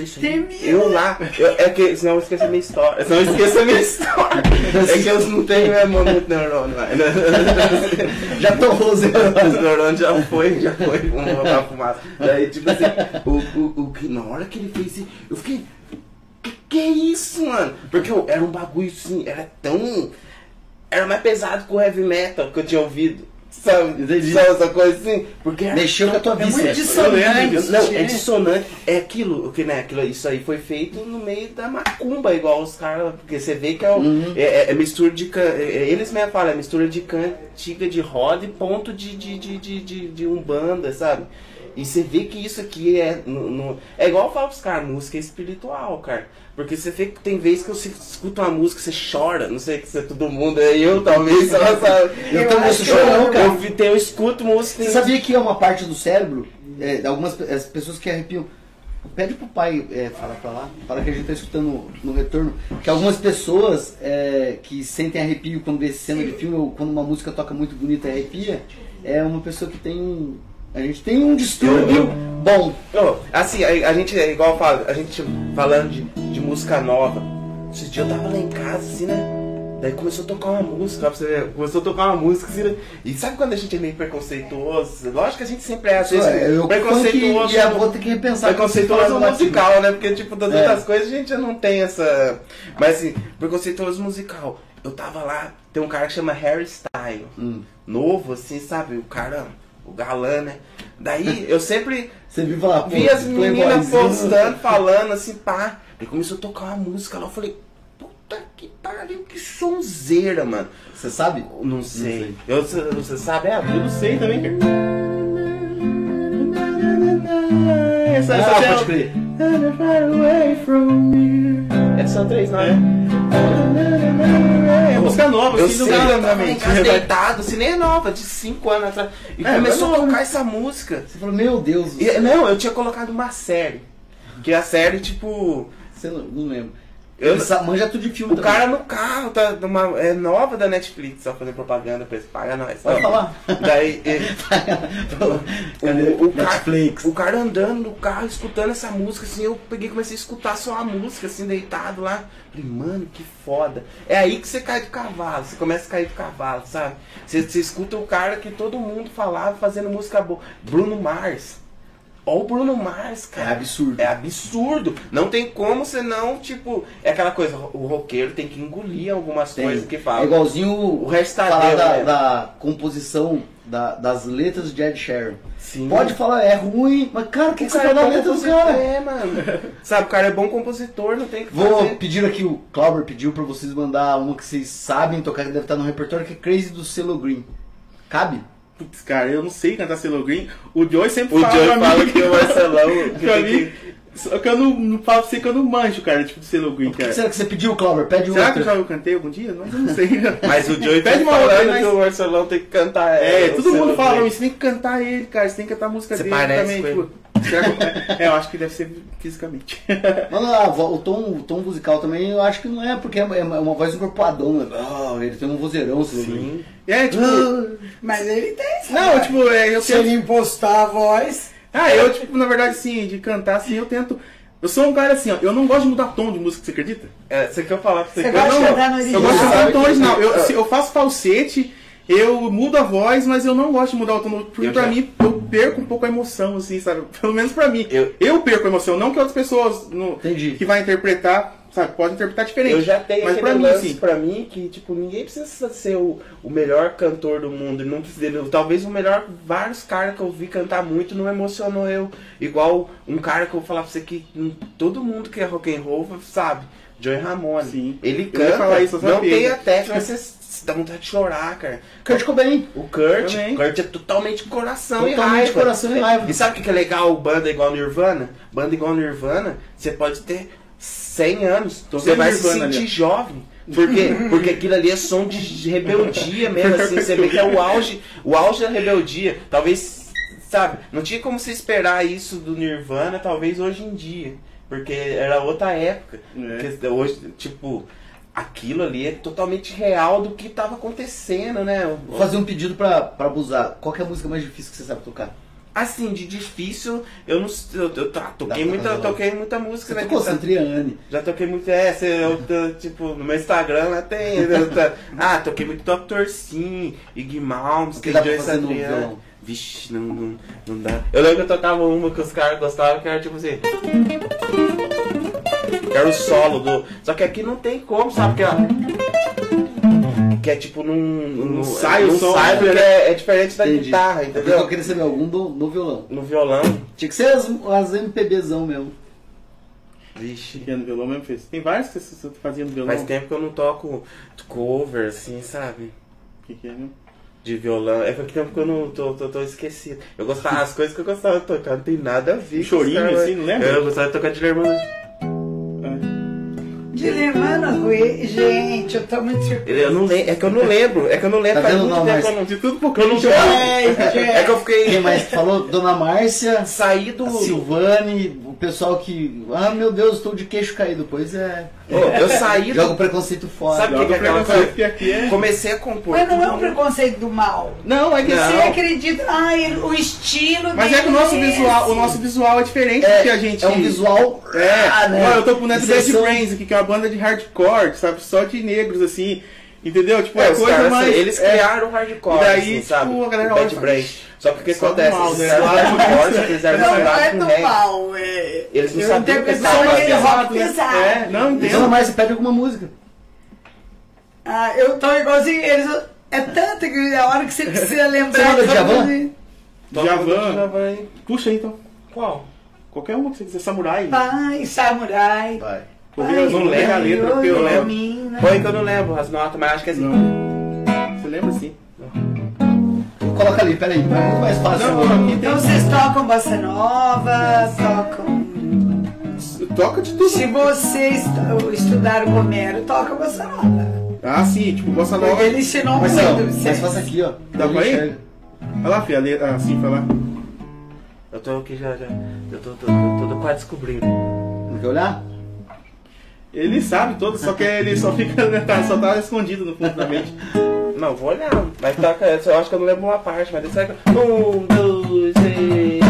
Isso aí. Terminou. Eu lá. eu- é que senão eu esqueço a minha história. Senão eu esqueço a minha história. É que eu não tenho é, muito neurônio mais. Já torrou os Os neurônios já foi, já foi, vamos botar fumaça. Daí, tipo assim, o, o, o, na hora que ele fez isso, eu fiquei. Que que é isso, mano? Porque eu, era um bagulho assim, era tão. Era mais pesado que o heavy metal que eu tinha ouvido. Sabe? Entendi. Sabe essa coisa assim? Porque era Mexeu com a tua É vista. muito dissonante. não, é dissonante. É aquilo, que, né? Aquilo, isso aí foi feito no meio da macumba, igual os caras. Porque você vê que é, o- Uhum. é, é- é mistura de. can- é- é- eles mesmo falam, é mistura de cantiga de roda e ponto de, de, de, de, de, de umbanda, sabe? E você vê que isso aqui é. no- no- é igual eu falo pros caras, música é espiritual, cara. Porque você vê que tem vezes que você escuta uma música, você chora. Não sei se é todo mundo, é eu talvez, só, sabe? Eu também eu- chorão, cara. Eu, eu escuto música. Você sabia que é uma parte do cérebro, é, algumas as pessoas que arrepiam. Pede pro pai é, falar pra lá, fala que a gente tá escutando no retorno, que algumas pessoas é, que sentem arrepio quando vê cena de filme ou quando uma música toca muito bonita e arrepia, é uma pessoa que tem um. A gente tem um distúrbio bom. Assim, a, a gente, é igual eu falo, a gente falando de, de música nova. Esses dias eu tava lá em casa, assim, né? Daí começou a tocar uma música, você ver. Começou a tocar uma música, assim, né? E sabe quando a gente é meio preconceituoso? Lógico que a gente sempre é, às vezes, eu preconceituoso. funk, e vou ter que repensar. Preconceituoso musical, né? Porque, tipo, das É. outras coisas a gente já não tem essa. Mas, assim, preconceituoso musical. Eu tava lá, tem um cara que chama Harry Style. Hum. Novo, assim, sabe? O cara, o galã, né? Daí eu sempre Você viu falar, pô, vi as meninas postando, falando assim, pá. Ele começou a tocar uma música lá, eu falei, puta que pariu, que sonzeira, mano. Você sabe? Não sei. Eu, você, sabe? É, Eu não sei também. Essa, Ah, é pode crer. Essas são três, não é? É música nova, Eu assim, sei, não eu casa deitado, assim, nem é nova, de 5 anos atrás. E É, começou a não- tocar essa música. Você falou, meu Deus. E, não, eu tinha colocado uma série. Que a série, tipo. Você não, não lembro. Eu- sa- manja tudo de filme O também. cara no carro, tá numa, é nova da Netflix, só fazendo propaganda pra eles, paga nós. Pode falar. Daí, ele- Cadê? o, o, cara, Netflix. o cara andando no carro, escutando essa música, assim, eu peguei e comecei a escutar só a música, assim, deitado lá. Falei, mano, que foda. É aí que você cai do cavalo, você começa a cair do cavalo, sabe? Você, você escuta o cara que todo mundo falava fazendo música boa. Bruno Mars. Ó o Bruno Mars, É cara. absurdo. É absurdo. Não tem como você não, tipo, é aquela coisa, o roqueiro tem que engolir algumas Tem. coisas que É fala. igualzinho O resto tá da, né? da composição da- das letras de Ed Sheeran. Sim. Pode falar, é ruim, mas cara, o que, que você é dar bom letra do cara? é, mano. Sabe, o cara é bom compositor, não tem que Vou fazer. pedir aqui, o Clauber pediu pra vocês mandar uma que vocês sabem tocar, que deve estar no repertório, que é Crazy do Selo Green. Cabe? Putz, cara, eu não sei cantar Selo Green. O Joy sempre O fala Joey pra fala mim que o Marcelão pra mim. Só que eu não, não falo pra você que eu não manjo, cara, tipo, de Selo Green, O cara. será que você pediu, Clauber? Pede Será outra. que eu já eu cantei algum dia? Mas eu não sei. Mas o Joey Pede tá uma outra, falando mas- que o Marcelão tem que cantar É, o todo mundo fala, você tem que cantar ele, cara. Você tem que cantar a música Você dele também. com Tipo, é, eu acho que deve ser fisicamente. Não, não, a vo- o tom, o tom musical também eu acho que não é, porque é é uma voz encorpadão. Né? Ah, ele tem um vozeirão, Green. Sim. É, tipo. Mas ele tem Não, tipo, é, eu Se tento. ele impostar a voz. Ah, eu, tipo, na verdade, assim, de cantar, assim, eu tento. Eu sou um cara assim, ó, eu não gosto de mudar tom de música, você acredita? É, você quer falar pra você Você eu gosta de cantar no Eu original? gosto de cantar tom que- original. Eu, se- eu faço falsete, eu mudo a voz, mas eu não gosto de mudar o tom. Porque Eu pra já- mim, eu perco um pouco a emoção, assim, sabe? Pelo menos pra mim. Eu- Eu perco a emoção, não que outras pessoas no, Entendi. que vai interpretar, sabe, podem interpretar diferente. Eu já tenho mas aquele pra mim, lance assim. pra mim que, tipo, ninguém precisa ser o, o melhor cantor do mundo. Não precisa, talvez o melhor, vários caras que eu vi cantar muito não emocionou eu. Igual um cara que eu vou falar pra você que todo mundo que é rock and roll sabe. Joey Ramone. Sim. Ele canta, isso, eu não tem a técnica, você, você dá vontade de chorar, cara. Kurt Cobain. O Kurt, Também. Kurt é totalmente coração e Totalmente raiva. coração e raiva. E sabe o que que é legal, banda igual Nirvana? Banda igual Nirvana, você pode ter 100 anos, Tô você vai se Nirvana ali, sentir ó. jovem. Por quê? Porque aquilo ali é som de rebeldia mesmo, assim, você vê que é o auge, o auge da rebeldia. Talvez, sabe, não tinha como você esperar isso do Nirvana, talvez hoje em dia. Porque era outra época. É. Hoje, tipo, aquilo ali é totalmente real do que tava acontecendo, né? Vou fazer um pedido pra, pra abusar. Qual que é a música mais difícil que você sabe tocar? Assim, de difícil, eu não eu, eu, tá, toquei muita, toquei muita música, Você né? tocou tá- Santriane. Já toquei muito, é, você, eu, eu, tipo, no meu Instagram lá tem. tá- ah, toquei muito Dr. Sim, Iggy Malmsteen, que Adriano. violão? Vixe, não, não, não dá. Eu lembro que eu tocava uma que os caras gostavam, que era tipo assim. Que era o solo do. Só que aqui não tem como, sabe? Que, ó, que é tipo num. num sai o som, sai, porque é, é diferente da Entendi. guitarra, É porque eu entendeu? queria saber algum do, no violão. No violão. Tinha que ser as, as MPBzão mesmo. Vixe. Que é no violão mesmo fez. Tem vários que você fazia no violão. Faz tempo que eu não toco cover, assim, sabe? O que, que é, né? De violão. É faz tempo que eu não tô, tô, tô esquecido. Eu gostava, as coisas que eu gostava de tocar não tem nada a ver. Um chorinho, assim, não lembra? Eu gostava de tocar de Lermano. De Lemano Rui. Gente, eu tô muito surpresa. Eu não lembro, é que eu não lembro, é que eu não lembro, Tá vendo, muito não, mas- que eu não. De tudo pouco Eu não jogo. Gente, É que eu Quem fiquei. mais que falou? Dona Márcia, Saí do. Silvane, o pessoal que. Ah, meu Deus, estou de queixo caído. Pois é. Eu saí Joga o do. preconceito fora. Sabe o que, que é aquela coisa? que aqui é... Comecei a compor. Mas não é um preconceito do mal. Não, é que Não. Você acredita, ai, o estilo Mas é que o nosso dele visual, esse. o nosso visual é diferente do que a gente. É um visual. É, Ah, né? Eu tô com o Neto Vocês Bad são- Brains aqui, que é uma banda de hardcore, sabe? Só de negros, assim. Entendeu? Tipo, É, é, coisa caras, mais. eles é, criaram o hardcore, E daí, assim, tipo, sabe? a galera olha Brain. Só que o que Só acontece? mal, Eles né? hardcore, eles fizeram Não, não é reggae. mal, é. Eles não eu sabiam que interpretava tava aquele pesado, pesado. É, não, entendo. Márcia pede alguma música. Ah, eu tô igualzinho eles. É tanto que a hora que você precisa lembrar. Você manda de Djavan aí. Puxa aí, então. Qual? Qualquer uma que você quiser. Samurai. Pai, samurai. Vai. Eu não lembro a letra, porque eu lembro. Mina. Põe que eu não lembro as notas, mas acho que é assim. Não. Você lembra sim? Coloca ali, peraí. É muito mais fácil. Não, aqui tem. Então vocês tocam bossa nova, tocam. Toca de tudo. Se vocês estudaram Romero, toca bossa nova. Ah, sim, tipo, bossa Porque nova. ele ensinou Mas muito. não, mas faça aqui, ó. Dá pra ir? Olha lá, filha, a letra. Ah, sim, foi lá. Eu tô aqui já, já. Eu tô, tô, tô, tô quase descobrindo. Não quer olhar? Ele sabe todo, só que ele só fica, né, tá, só tá escondido no fundo da mente. Não, vou olhar. Mas toca, eu acho que eu não lembro uma parte, mas deixa eu... Um, dois, três...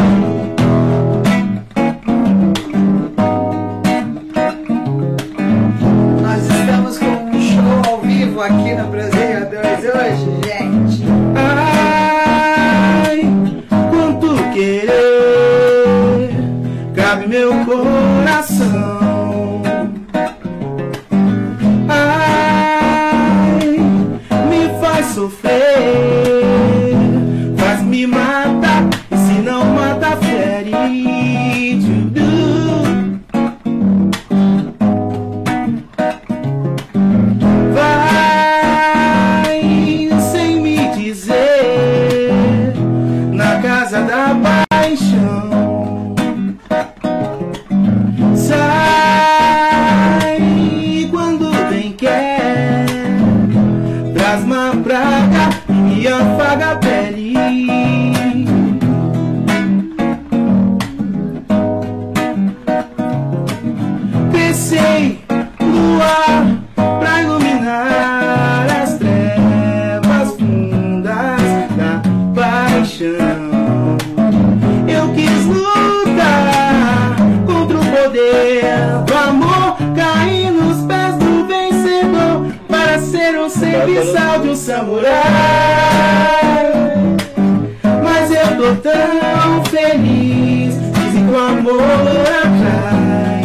Nós estamos com um show ao vivo aqui no Brasil 2 hoje, gente. Ai, quanto querer cabe meu coração. Samurai. Mas eu tô tão feliz, dizem que o amor atrai.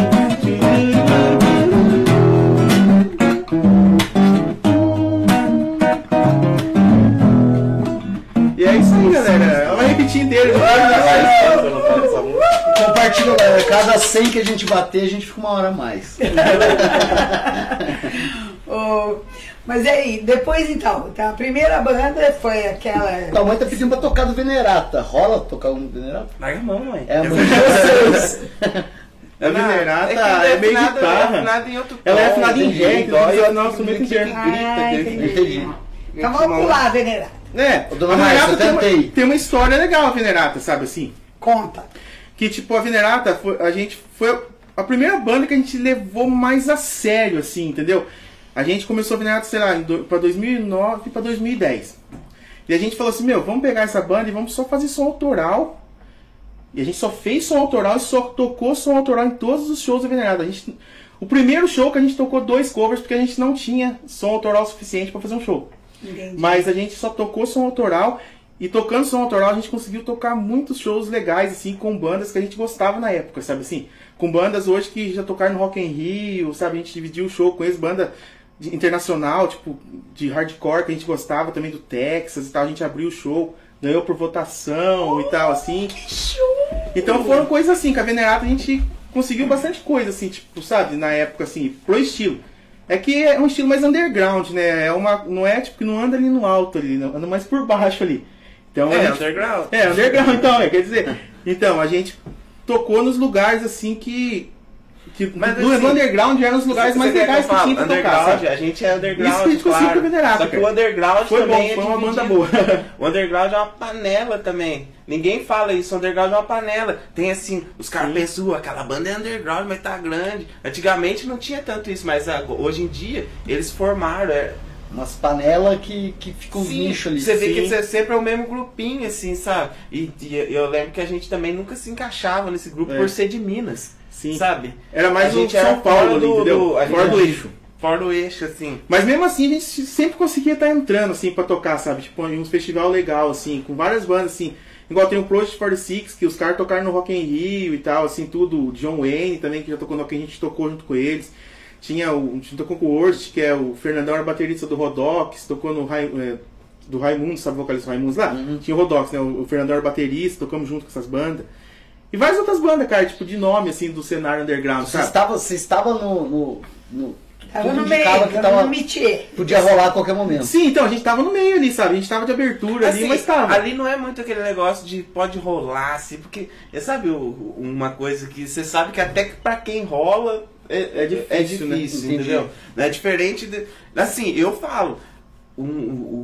E é isso aí, galera. Vai repetir inteiro. Compartilha, galera. Cada 100 que a gente bater, a gente fica uma hora a mais. Ô, mas aí, depois então, tá? a primeira banda foi aquela. Tua mãe tá pedindo pra tocar do Venerata. Rola tocar um Venerata? Larga a mão, mãe. É a mãe de vocês. A Venerata que é meio afinado- guitarra. É afinado em outro Ela é tom, afinada em então Igual eu- é nosso instrumento inteiro. Ah, entendi. Então vamos pular, Venerada. É, Ô, dona Venerata uma, tentei. tem uma história legal, a Venerata, sabe assim? Conta. Que tipo, a Venerata, foi, a gente foi a primeira banda que a gente levou mais a sério, assim, entendeu? A gente começou a Venerata, sei lá, do- pra 2009 pra 2010. E a gente falou assim, meu, vamos pegar essa banda e vamos só fazer som autoral. E a gente só fez som autoral e só tocou som autoral em todos os shows da Venerada. A gente, o primeiro show que a gente tocou dois covers porque a gente não tinha som autoral suficiente pra fazer um show. Entendi. Mas a gente só tocou som autoral e tocando som autoral a gente conseguiu tocar muitos shows legais assim com bandas que a gente gostava na época, sabe assim? Com bandas hoje que já tocaram no Rock in Rio, sabe? A gente dividiu o show com eles, banda de- internacional, tipo de hardcore que a gente gostava também do Texas e tal, a gente abriu o show, ganhou por votação e tal assim. Então foram coisas assim, que a Venerata a gente conseguiu bastante coisa assim, tipo, sabe, na época assim, pro estilo. É que é um estilo mais underground, né? É uma, não é tipo que não anda ali no alto ali, não, anda mais por baixo ali. Então É, gente- underground. é, underground então, é, quer dizer. Então, a gente tocou nos lugares assim que. Que Mas, no, assim, no underground eram os lugares mais legais que, fale? tinha pra tocar. sabe? a gente é underground, Isso que a gente conseguiu claro. Venerata, Só que cara. o underground Foi também bom, é foi uma banda boa. O underground é uma panela também. Ninguém fala isso, o underground é uma panela. Tem assim, os caras pensam, aquela banda é underground, mas tá grande. Antigamente não tinha tanto isso, mas agora- hoje em dia eles formaram. É, Umas panelas que, que ficam um nicho ali. Você vê Sim. que você sempre é o mesmo grupinho, assim, sabe? E, e eu lembro que a gente também nunca se encaixava nesse grupo É. por ser de Minas, Sim. sabe? Era mais A o São Paulo fora ali, do- entendeu? do- a Fora do eixo. Fora do eixo, assim. Mas mesmo assim, a gente sempre conseguia estar entrando, assim, pra tocar, sabe? Tipo, em uns festival legal, assim, com várias bandas, assim. Igual tem o Project 46, que os caras tocaram no Rock in Rio e tal, assim, tudo. O John Wayne também, que já tocou no Rock in Rio, a gente tocou junto com eles. Tinha o, a gente tocou com o Worst, que é o Fernandão, era baterista do Rodox, tocou no é, do Raimundo, sabe o vocalista do Raimundo lá? Uhum. Tinha o Rodox, né? O, o Fernandão era baterista, tocamos junto com essas bandas. E várias outras bandas, cara, tipo, de nome, assim, do cenário underground, Você sabe? estava, você estava no. no, no Tava tudo no meio, que tava no métier. podia rolar a qualquer momento. Sim, então, a gente tava no meio ali, sabe? A gente tava de abertura ali, Assim, mas tava. Ali não é muito aquele negócio de pode rolar, assim, porque, sabe, o- uma coisa que você sabe que até que pra quem rola é, É difícil, é né? difícil, Entendi. entendeu? É diferente de. Assim, eu falo. O, o,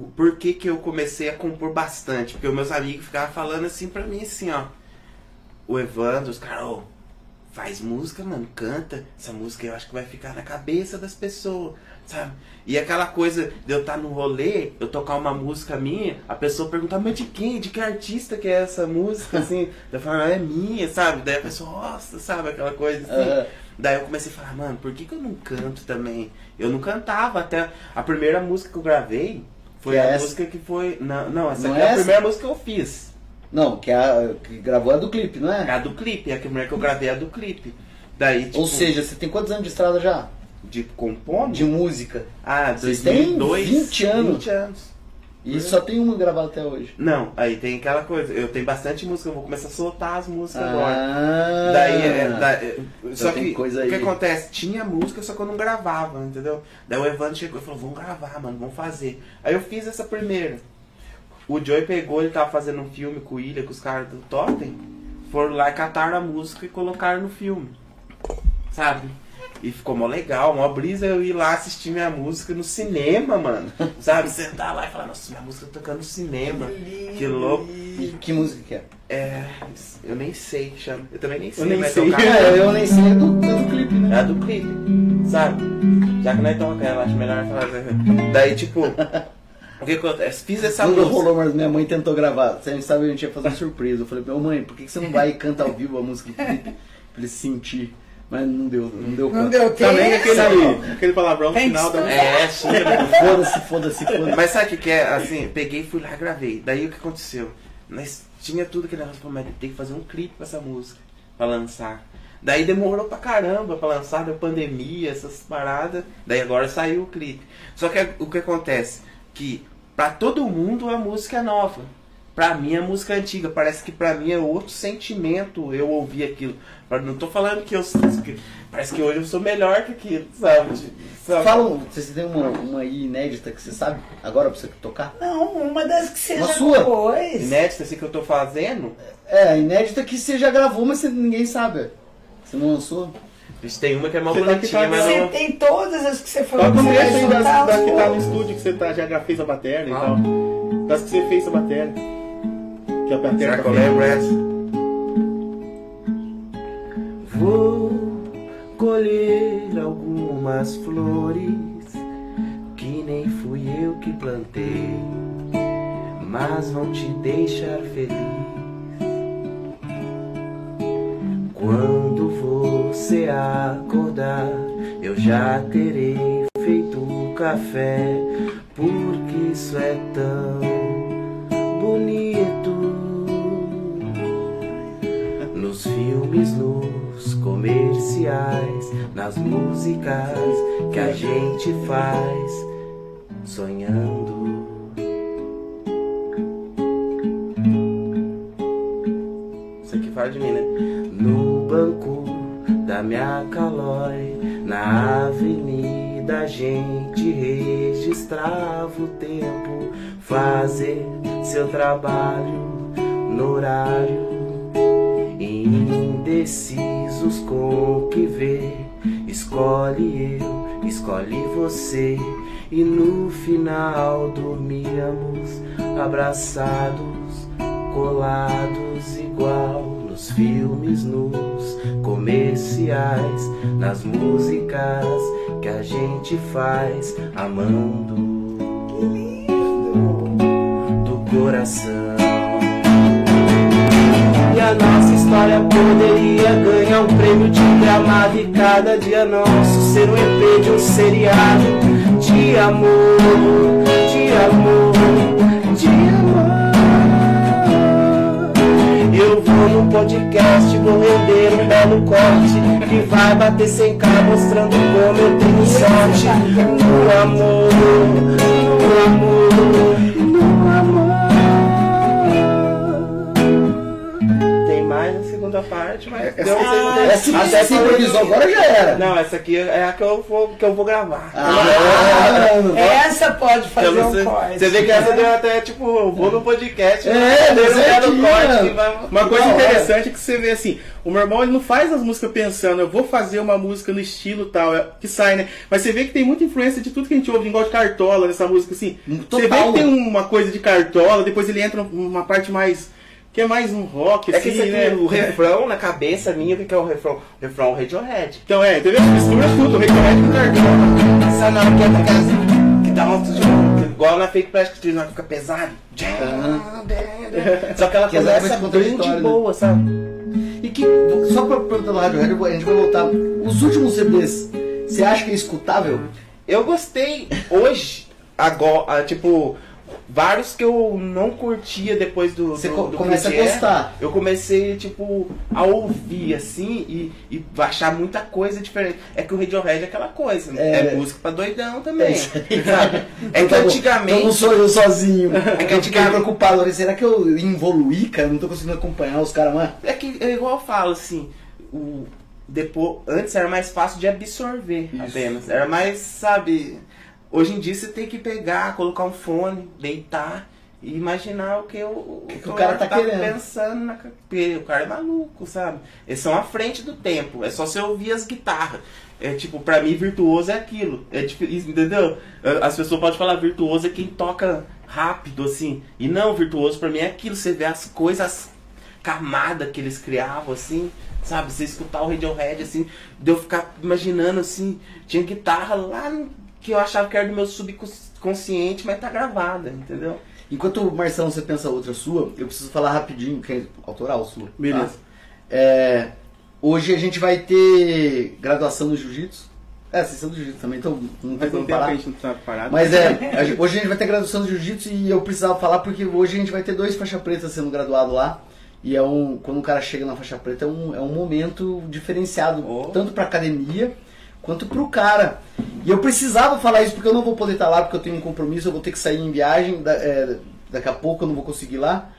o por que, que eu comecei a compor bastante? Porque os meus amigos ficavam falando assim pra mim, assim, ó. O Evandro, os caras, ô, faz música, mano, canta. Essa música eu acho que vai ficar na cabeça das pessoas, sabe? E aquela coisa de eu estar no rolê, eu tocar uma música minha, a pessoa perguntar, mas de quem? De que artista que é essa música? Assim, eu falo, ah, é minha, sabe? Daí a pessoa, nossa, sabe? Aquela coisa assim. Daí eu comecei a falar, mano, por que, que eu não canto também? Eu não cantava até. A primeira música que eu gravei foi Que é a essa? música que foi. Não, não essa Não aqui é é a essa? primeira música que eu fiz. Não, que, é a, que gravou a do clipe, não É é? a do clipe, é a primeira que eu gravei é a do clipe. Daí, tipo, Ou seja, você tem quantos anos de estrada já? de compondo? De música. Ah, Vocês têm 2002, 20 anos. 20 anos. E só tem uma gravada até hoje. Não, aí tem aquela coisa, eu tenho bastante música, eu vou começar a soltar as músicas agora. Ah, Daí, é, da- é, só tem que coisa o que acontece? Tinha música, só que eu não gravava, entendeu? Daí o Evandro chegou e falou, vamos gravar, mano, vamos fazer. Aí eu fiz essa primeira. O Joey pegou, ele tava fazendo um filme com o Ilha, com os caras do Totem, foram lá e cataram a música e colocaram no filme. Sabe? E ficou mó legal, mó brisa eu ir lá assistir minha música no cinema, mano. Sabe? Sentar lá e falar, nossa, minha música tá tocando no cinema. Que louco. E que música que é? É, eu nem sei, chama. Eu também nem sei, nem mas sei. tocar. É, eu nem sei do, do clipe, É né? a do clipe, sabe? Já que nós toca ela, acho melhor falar. Daí, tipo, o que acontece? Fiz essa Quando música. rolou, mas minha mãe tentou gravar. Você sabe, a gente ia fazer uma surpresa. Eu falei, meu mãe, por que você não vai e canta ao vivo a música do clipe? Pra ele sentir. Mas não deu, não deu Não conta. deu tempo. Também aquele, aquele palavrão no final da É, chega. Foda-se, foda-se, foda-se. Mas sabe o que, que é? Assim, peguei e fui lá e gravei. Daí o que aconteceu? Nós tinha tudo aquele negócio, falou, mas tem que fazer um clipe com essa música pra lançar. Daí demorou pra caramba pra lançar, deu pandemia, essas paradas. Daí agora saiu o clipe. Só que o que acontece? Que pra todo mundo a música é nova. Pra mim a música é antiga. Parece que pra mim é outro sentimento eu ouvir aquilo. Não tô falando que eu. parece que hoje eu sou melhor que aquilo, sabe? sabe? Fala, vocês têm uma, uma inédita que você sabe agora pra você tocar? Não, uma das que você Uma já sua? Inédito assim que eu tô fazendo. É, inédita que você já gravou, mas você- ninguém sabe. Você não lançou? Isso tem uma que é Você tá bonitinha, mas Você não. tem todas as que você falou Toca que você trecho aí das, soltar das que tá no estúdio, que você tá, já fez a bateria e Ah. tal. Das que você fez a bateria. Que a bateria Será tá que eu lembro essa? Vou colher algumas flores que nem fui eu que plantei, mas vão te deixar feliz. Quando você acordar, eu já terei feito o café, porque isso é tão bonito. Nos filmes, nos comerciais, nas músicas que a gente faz, sonhando. Isso aqui fala de mim, né? Banco da minha calói, na avenida a gente registrava o tempo, fazer seu trabalho no horário. Indecisos com o que vê, escolhe eu, escolhe você. E no final dormíamos abraçados, colados igual nos filmes, nos comerciais, nas músicas que a gente faz amando. Do coração. E a nossa história poderia ganhar um prêmio de gramado E cada dia nosso ser um EP de um seriado. De amor, de amor Eu vou no podcast, vou render um belo corte Que vai bater 100k mostrando como eu tenho sorte. No amor, no amor, segunda parte, mas deu um segundo- Essa que Até você falei- improvisou agora já era. Não, essa aqui é a que eu vou, que eu vou gravar. Ah, não. Essa pode fazer não um corte. Você vê que essa deu até tipo, eu vou no podcast. É, né? deu um certinho, corte vai- Uma coisa Da hora. interessante é que você vê assim, o meu irmão ele não faz as músicas pensando, eu vou fazer uma música no estilo tal, é- que sai, né? Mas você vê que tem muita influência de tudo que a gente ouve, igual de cartola nessa música, assim. Você vê Total. que tem uma coisa de cartola, depois ele entra numa parte mais que é mais um rock, É que assim, aqui, né? o refrão na cabeça minha, o que que é o refrão? O refrão é Radiohead. Então é, entendeu? Mistura tudo, o Radiohead com Garganta. Essa não, que é daquelas que dá uma... tipo, Igual na Fake Plastic Trees, que fica pesado. Só que ela Que é começa bem de né? boa, sabe? E que, só pra perguntar do Radiohead, a gente vai voltar. Os últimos CDs, você acha que é escutável? Eu gostei hoje, agora, tipo, vários que eu não curtia depois do. Você do, do começa a gostar. Eu comecei, tipo, a ouvir assim e, e achar muita coisa diferente. É que o Radiohead é aquela coisa, né? É. é, música pra doidão também. É isso aí. sabe? É que Então, antigamente. Então não sou eu sozinho. É que eu fiquei Antigamente- preocupado. Eu será que eu evoluí, cara? Eu Não tô conseguindo acompanhar os caras mais. É que é igual eu falo, assim, o, depois, antes era mais fácil de absorver Isso. apenas. Era mais, sabe, hoje em dia você tem que pegar, colocar um fone, deitar e imaginar o que o, que o cara tá querendo. pensando na porque o cara é maluco, sabe? Eles são à frente do tempo, é só você ouvir as guitarras. É tipo, pra mim virtuoso é aquilo. É difícil, entendeu? As pessoas podem falar virtuoso é quem toca rápido, assim. E não, virtuoso pra mim é aquilo, você vê as coisas camada que eles criavam, assim, sabe? Você escutar o Radiohead, assim, de eu ficar imaginando, assim, tinha guitarra lá no- que eu achava que era do meu subconsciente, mas tá gravada, entendeu? Enquanto Marcelão você pensa outra sua, eu preciso falar rapidinho, que é autoral sua. tá? Beleza. É, hoje a gente vai ter graduação no Jiu-Jitsu. É, vocês são do Jiu-Jitsu também, então não tem como parar. tá. Mas é, hoje a gente vai ter graduação de jiu-jitsu e eu precisava falar porque hoje a gente vai ter dois faixa preta sendo graduado lá. E é um, quando o cara chega na faixa preta é um, é um momento diferenciado, Oh. tanto pra academia quanto pro cara. E eu precisava falar isso porque eu não vou poder estar lá porque eu tenho um compromisso, eu vou ter que sair em viagem, da- é, daqui a pouco eu não vou conseguir ir lá.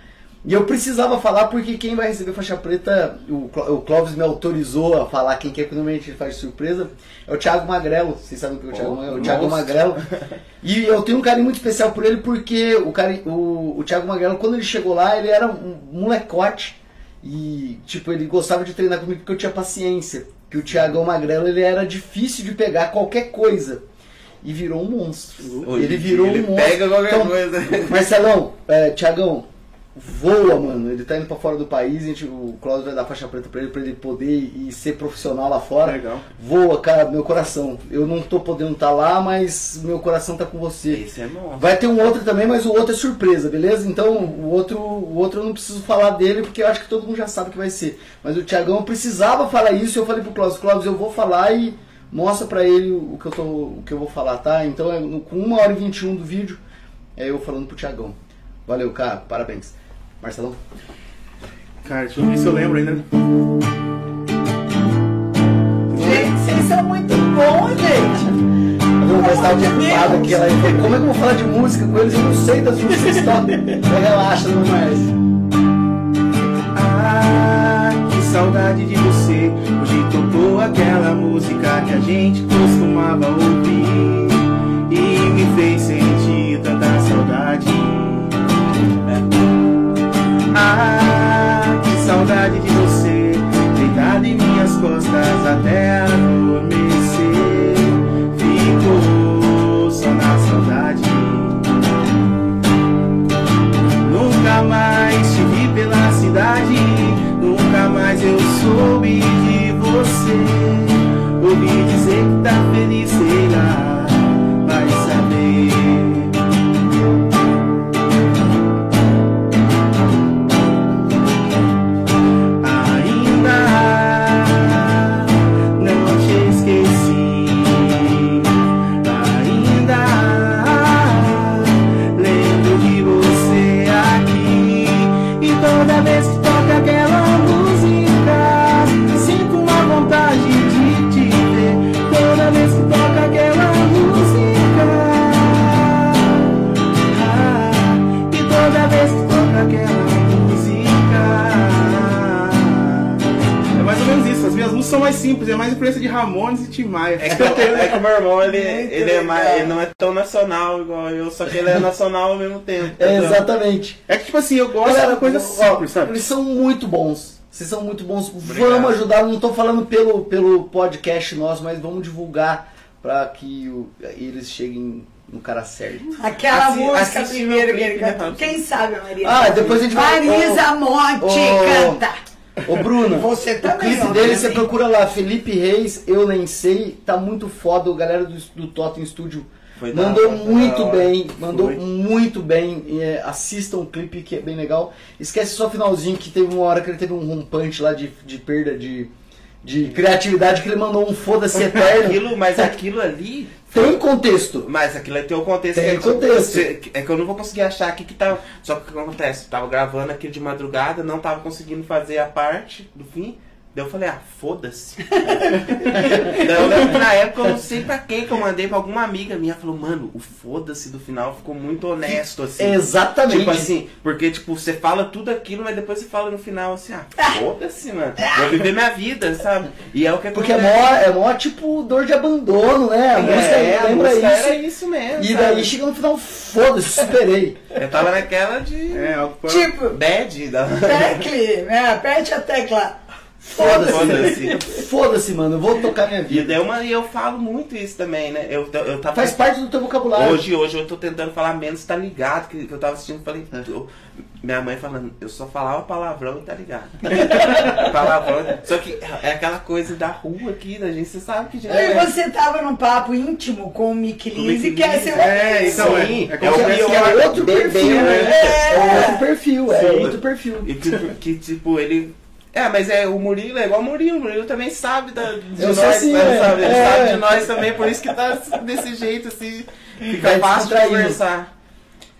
E eu precisava falar porque quem vai receber faixa preta, o, Cló- o Clóvis me autorizou a falar quem que é, que normalmente ele faz surpresa, é o Thiago Magrelo. Vocês sabem o que é o Thiago Oh, Magrelo? O Thiago. Magrelo. E eu tenho um carinho muito especial por ele porque o, cari o, o Thiago Magrelo, quando ele chegou lá, ele era um molecote. E, tipo, ele gostava de treinar comigo porque eu tinha paciência. Que o Thiagão Magrelo, ele era difícil de pegar qualquer coisa. E virou um monstro. Hoje ele virou ele um monstro. pega qualquer Então, coisa. Marcelão, é, Tiagão, voa, mano. Ele tá indo pra fora do país, a gente, o Cláudio vai dar faixa preta pra ele, pra ele poder e ser profissional lá fora. Legal. Voa, cara, meu coração. Eu não tô podendo estar lá, mas meu coração tá com você. Esse é bom. Vai ter um outro também, mas o outro é surpresa, beleza? Então o outro, o outro eu não preciso falar dele porque eu acho que todo mundo já sabe que vai ser. Mas o Tiagão precisava falar isso, eu falei pro Cláudio, Cláudio, eu vou falar e mostra pra ele o que eu, tô, o que eu vou falar, tá? Então é no- com 1 hora e 21 do vídeo, é eu falando pro Tiagão. Valeu, cara, parabéns. Marcelão? Cara, deixa eu ver se eu lembro ainda. Gente, vocês são muito bons, gente. Eu mas tava ocupado aqui, ela falou, como é que eu vou falar de música com eles? Eu não sei das músicas que tocam. Relaxa, não mais. Ah, que saudade de você. Hoje tocou aquela música que a gente costumava ouvir. E me fez sentir tanta saudade. Costas até adormecer. Ficou só na saudade. Nunca mais te vi pela cidade, nunca mais eu soube de você. Ouvi dizer que tá feliz, mais simples, é mais influência de Ramones e Tim Maia. É que, é que o meu irmão, ele, ele, é mais, ele não é tão nacional igual eu, só que ele é nacional ao mesmo tempo. É, entendeu? exatamente. É que, tipo assim, eu gosto Galera, de coisa simples, sabe? Eles são muito bons. Vocês são muito bons. Obrigado. Vamos ajudar. Não tô falando pelo, pelo podcast nosso, mas vamos divulgar pra que o- eles cheguem no cara certo. Aquela Assi- música primeiro que ele clipe, né? Quem sabe a Maria? Ah, depois a gente vai- Marisa Monte Ô, canta. Ô Bruna, Você o também, clipe dele obviamente. você procura lá, Felipe Reis, Eu Nem Sei, tá muito foda, o galera do, do Totem Studio Foi da mandou foi muito da bem, mandou Foi. muito bem, e, é, assistam o clipe que é bem legal. Esquece só o finalzinho que teve uma hora que ele teve um rompante lá de, de perda de, de criatividade, que ele mandou um foda-se eterno. Aquilo, mas aquilo ali. Tem contexto. Mas aquilo tem o contexto. Tem que- contexto. você- É que eu não vou conseguir achar aqui que tá. Só que o que acontece? Tava gravando aquilo de madrugada, não tava conseguindo fazer a parte do fim. Daí eu falei, ah, foda-se. Daí eu lembro que na época eu não sei pra quem que eu mandei pra alguma amiga minha. Falou, mano, o foda-se do final ficou muito honesto, assim. Exatamente. Tipo assim, porque tipo, você fala tudo aquilo, mas depois você fala no final assim, ah, foda-se, mano. Vou viver minha vida, sabe? E é o que Porque é mó, é mó tipo dor de abandono, né? A música É, a lembra música isso. era isso mesmo. E sabe? daí chega no final, foda-se, superei. Eu tava naquela de. É. Tipo, Bad da. tecle, né? Aperte a tecla. Foda-se. Foda-se. Foda-se, mano, eu vou tocar minha E vida. e eu falo muito isso também, né? Eu, eu tava. Faz parte do teu vocabulário. Hoje, hoje eu tô tentando falar menos, tá ligado? Que, que eu tava assistindo, falei. É. eu- minha mãe falando, eu só falava palavrão e tá ligado. palavrão. Só que é aquela coisa da rua aqui, da gente, você sabe que já. E você tava num papo íntimo com o Mick Lise, que é Lise, seu é, então, é. Sim, É é, o é outro perfil, né? É. É outro perfil, é outro perfil. E que, que, tipo, ele. É, mas é o Murilo é igual o Murilo, o Murilo também sabe da, de Eu nós, assim, né, é. sabe? Ele É. sabe de nós também, por isso que tá desse jeito, assim, fica Vai fácil de conversar.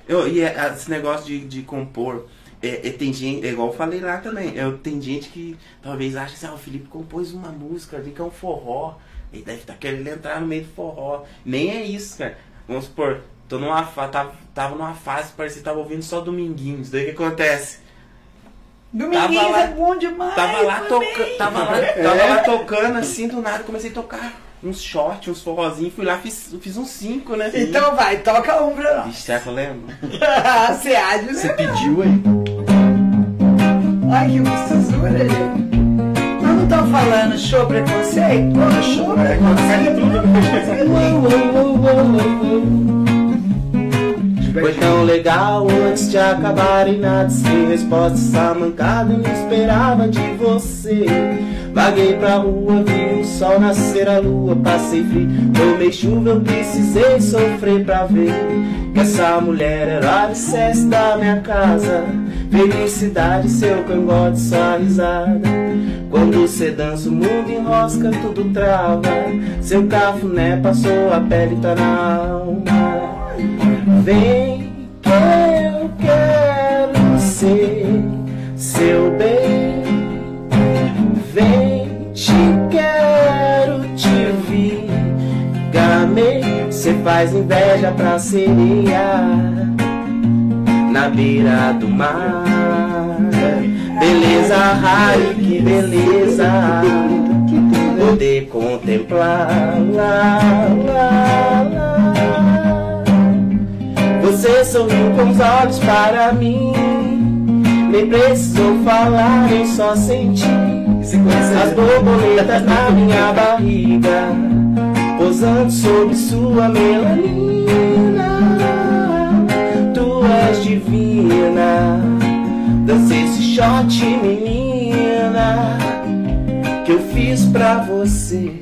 Eu, e é, esse negócio de, de compor, é, é, tem gente, é igual eu falei lá também, eu, tem gente que talvez ache assim, ah, o Felipe compôs uma música que é um forró, ele deve estar querendo entrar no meio do forró. Nem é isso, cara. Vamos supor, tô numa tava, tava numa fase, parecia que tava ouvindo só Dominguinhos, daí o que acontece? Dominguinhos Tava lá- é bom demais. Tava lá, toca, tava, lá, tava lá tocando assim, do nada comecei a tocar uns short, uns forrozinhos, fui lá, fiz, fiz uns cinco, né? Então vai, toca um pra nós. Vixe, será que eu lembro? Você há de Você pediu aí? Ai, que gostosura, gente. Nós não estamos falando show preconceito? Pô, show Foi tão legal antes de acabar e nada sem resposta. Essa mancada eu não esperava de você. Vaguei pra rua, vi o sol nascer a lua Passei frio, tomei chuva, eu precisei sofrer pra ver Que essa mulher era o alicerce da minha casa. Felicidade, seu cangote, sua risada. Quando cê dança o mundo enrosca, tudo trava. Seu cafuné passou, a pele tá na alma Vem que eu quero ser seu bem. Vem, te quero, te vi. Gamei, cê faz inveja pra sereia na beira do mar. Beleza, ai que beleza. Poder contemplar. Lá, lá, lá. Você sorriu com os olhos para mim. Nem precisou falar, eu só senti as borboletas na minha barriga, posando sobre sua melanina. Tu és divina, dança esse shot, menina, que eu fiz pra você.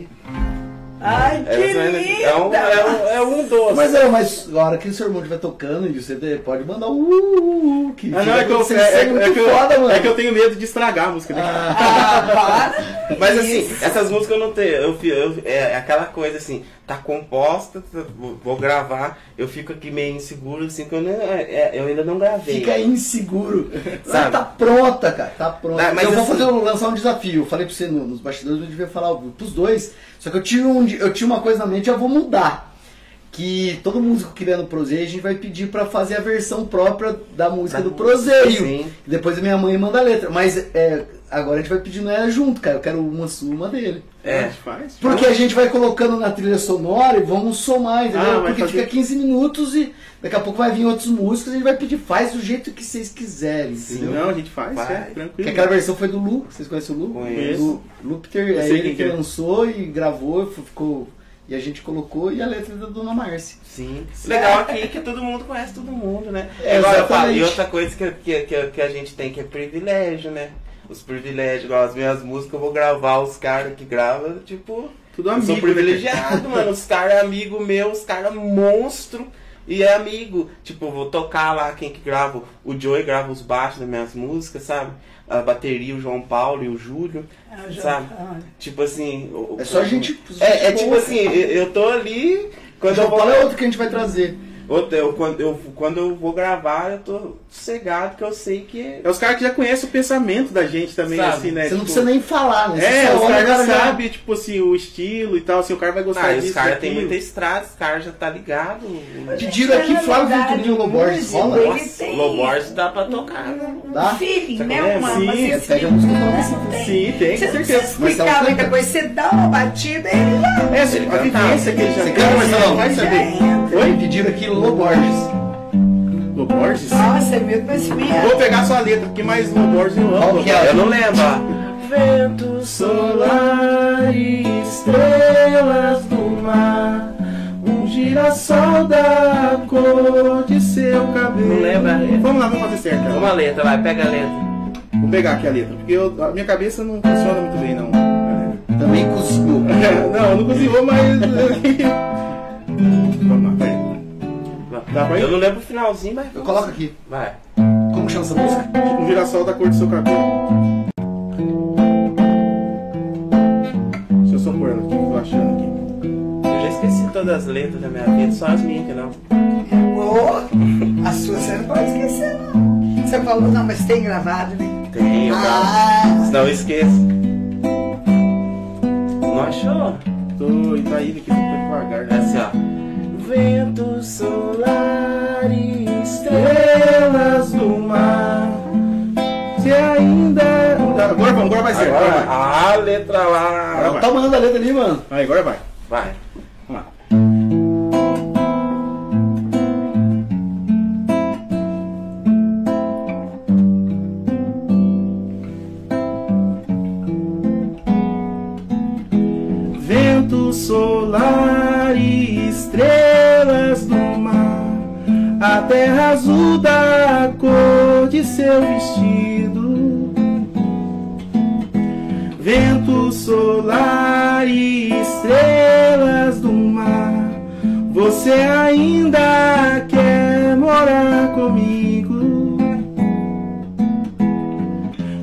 Ai, que linda. É um, é um, é um doce. Mas é, mas a hora que o seu irmão estiver tocando, e você pode mandar um uh, uh, uh, que Ah, não, é que, eu, é, é- é que eu, foda, mano. é que eu tenho medo de estragar a música. né? Ah, para. Mas assim, Isso. essas músicas eu não tenho. Eu, eu- é aquela coisa assim, tá composta, tá- vou, vou gravar, eu fico aqui meio inseguro, assim, que eu, não, é- eu ainda não gravei. Fica inseguro. Sabe? Tá pronta, cara. Tá pronta. Ah, mas eu vou assim- fazer um- lançar um desafio. Eu falei pra você no- nos bastidores, eu devia falar pros dois. Só que eu tinha, um, eu tinha uma coisa na mente, eu vou mudar. Que todo músico que vier no Proseio, a gente vai pedir pra fazer a versão própria da música Da do música, Proseio. sim. Depois a minha mãe manda a letra. Mas é, agora a gente vai pedindo ela junto, cara. Eu quero uma sua, uma dele. A É. gente faz. Porque a gente vai colocando na trilha sonora e vamos somar, entendeu? Ah, Porque fazer- fica 15 minutos e daqui a pouco vai vir outros músicos e a gente vai pedir, faz do jeito que vocês quiserem, entendeu? Não, a gente faz, é, Que tranquilo. aquela versão foi do Lu, vocês conhecem o Lu? Conheço. Lu Lupter, é ele que que é. lançou e gravou, ficou E a gente colocou e a letra da Dona Márcia. Sim. Legal aqui é que todo mundo conhece todo mundo, né? É, Agora, eu falo, e outra coisa que, que, que, que a gente tem que é privilégio, né? Os privilégios, igual as minhas músicas, eu vou gravar os caras que gravam, tipo. Tudo Eu amigo. sou né, privilegiado, mano. Os caras é amigo meu, os caras monstro. E é amigo. Tipo, eu vou tocar lá quem que grava. O Joey grava os baixos das minhas músicas, sabe? A bateria, o João Paulo e o Júlio. Ah, Sabe? ah, Tipo assim. o- É só gente. É, é tipo boa. assim, eu, eu tô ali. Quando João eu vou. Paulo é outro que a gente vai trazer. Outra, eu, quando, eu, quando eu vou gravar, eu tô sossegado, que eu sei que. É os caras que já conhecem o pensamento da gente também, Sabe, assim, né? Você não Tipo, precisa nem falar, né? Você É, os caras já o cara já- sabem, tipo assim, o estilo e tal, assim, o cara vai gostar Ah, e disso. os caras têm muita estrada, os caras já tá ligado. Pediram aqui Flávio Venturinho Loborges. Rola? ele Loborges dá pra tocar, né? um Dá? feeling, Você né? Uma, Sim, uma sensibilidade, e não tem. Sim, tem, Você com não certeza. Marcelo explicar muita coisa. Você dá uma batida, ele já É, assim, a vivência que ele já Você tem, canta, Marcelão? vai saber. Oi? Pediram aqui Loborges. Loborges? Nossa, é meu conhecimento. Vou pegar sua letra, porque mais Loborges eu amo. que é? Eu não lembro. Vento solar e estrelas do mar. Um girassol da cor de seu cabelo. Não lembra? Vamos lá, vamos fazer certo. cara. Uma letra, vai, pega a letra. Vou pegar aqui a letra, porque eu- a minha cabeça não funciona muito bem, não. Também cozinhou. não, não cozinhou, mas. Vamos lá, vai. Dá pra ir? Eu não lembro o finalzinho, mas. Eu coloco aqui. Vai. Como chama essa música? Um girassol da cor do seu cabelo. Deixa eu só pôr aqui, tô achando aqui. Eu já esqueci todas as letras da minha vida, só as minhas que não. Ô, a sua você não pode esquecer, não. Você falou, não, mas tem gravado, né? Tenho, cara. Ah, Senão eu esqueço. Não achou? Tô indo aqui, tô devagar, É né? assim, ó. Vento solar e estrelas do mar. Você ainda. Agora vamos, agora vai ser. Agora Agora, vai. a letra lá. Agora vai. Tá mandando a letra ali, mano. Vai, agora vai. Vai. Vamos lá. Vento solar e estrelas do mar, a terra azul da cor de seu vestido. Vento solar e estrelas do mar, você ainda quer morar comigo?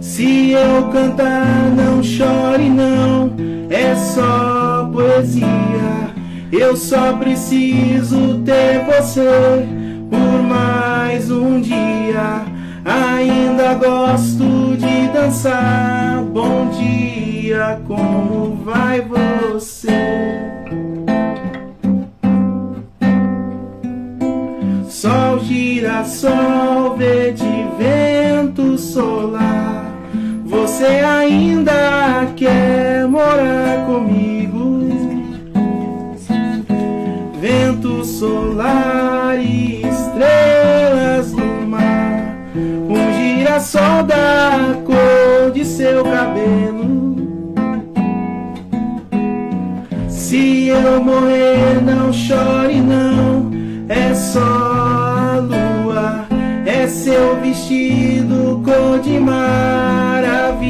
Se eu cantar, não chore, não, é só poesia. Eu só preciso ter você por mais um dia. Ainda gosto de dançar. Bom dia, como vai você? Sol, girassol, verde, vento solar. Você ainda quer morar comigo? Solar e estrelas no mar. Um girassol da cor de seu cabelo. Se eu morrer, não chore, não. É só a lua, é seu vestido cor de maravilha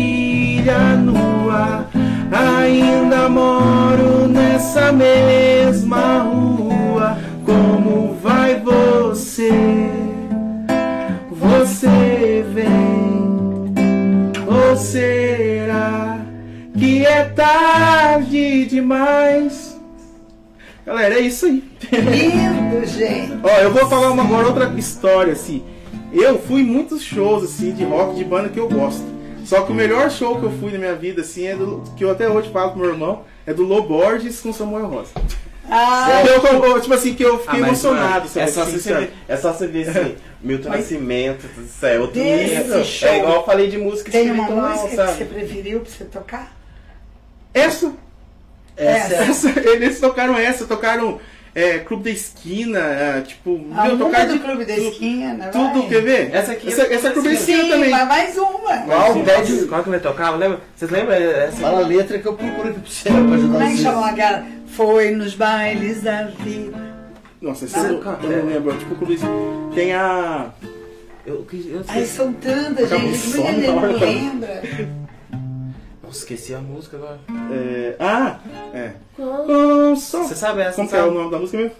nua. Ainda moro nessa. Como vai você? Você vem ou será que é tarde demais? Galera, é isso aí. lindo, gente. Ó, eu vou falar uma, agora outra história, assim. Eu fui em muitos shows, assim, de rock, de banda que eu gosto. Só que o melhor show que eu fui na minha vida, assim, é do, que eu até hoje falo pro meu irmão, é do Loborges com Samuel Rosa. Ah, Eu, tipo assim, que eu fiquei Ah, emocionado, mano? É só, assim, ver, é só você ver assim, Milton Mas- Nascimento, isso é outro nível. show, É igual eu falei de música tem uma espiritual, música que sabe? você preferiu pra você tocar? Essa, Essa é. essa, eles tocaram essa, tocaram é, Clube da Esquina, é, tipo, A meu, do de Clube da Esquina, né? Tudo, vai? quer ver? Essa aqui essa, é essa é Clube da Sim, Esquina também. mas mais uma. Qual? Pede. Qual que vai tocar? Lembra? Vocês lembram essa? Fala a letra que eu procuro aqui pra você, pra ajudar Como é que chamou aquela? Foi nos bailes da vida. Nossa, esse eu, eu não lembro. Tipo, o Luiz. Tem a. Eu, eu, eu Ai, são tantas, gente. Como é ele não lembra? Nossa, esqueci a música agora. É, ah! É. Com som. Você sabe essa? Como é sabe? o nome da música mesmo?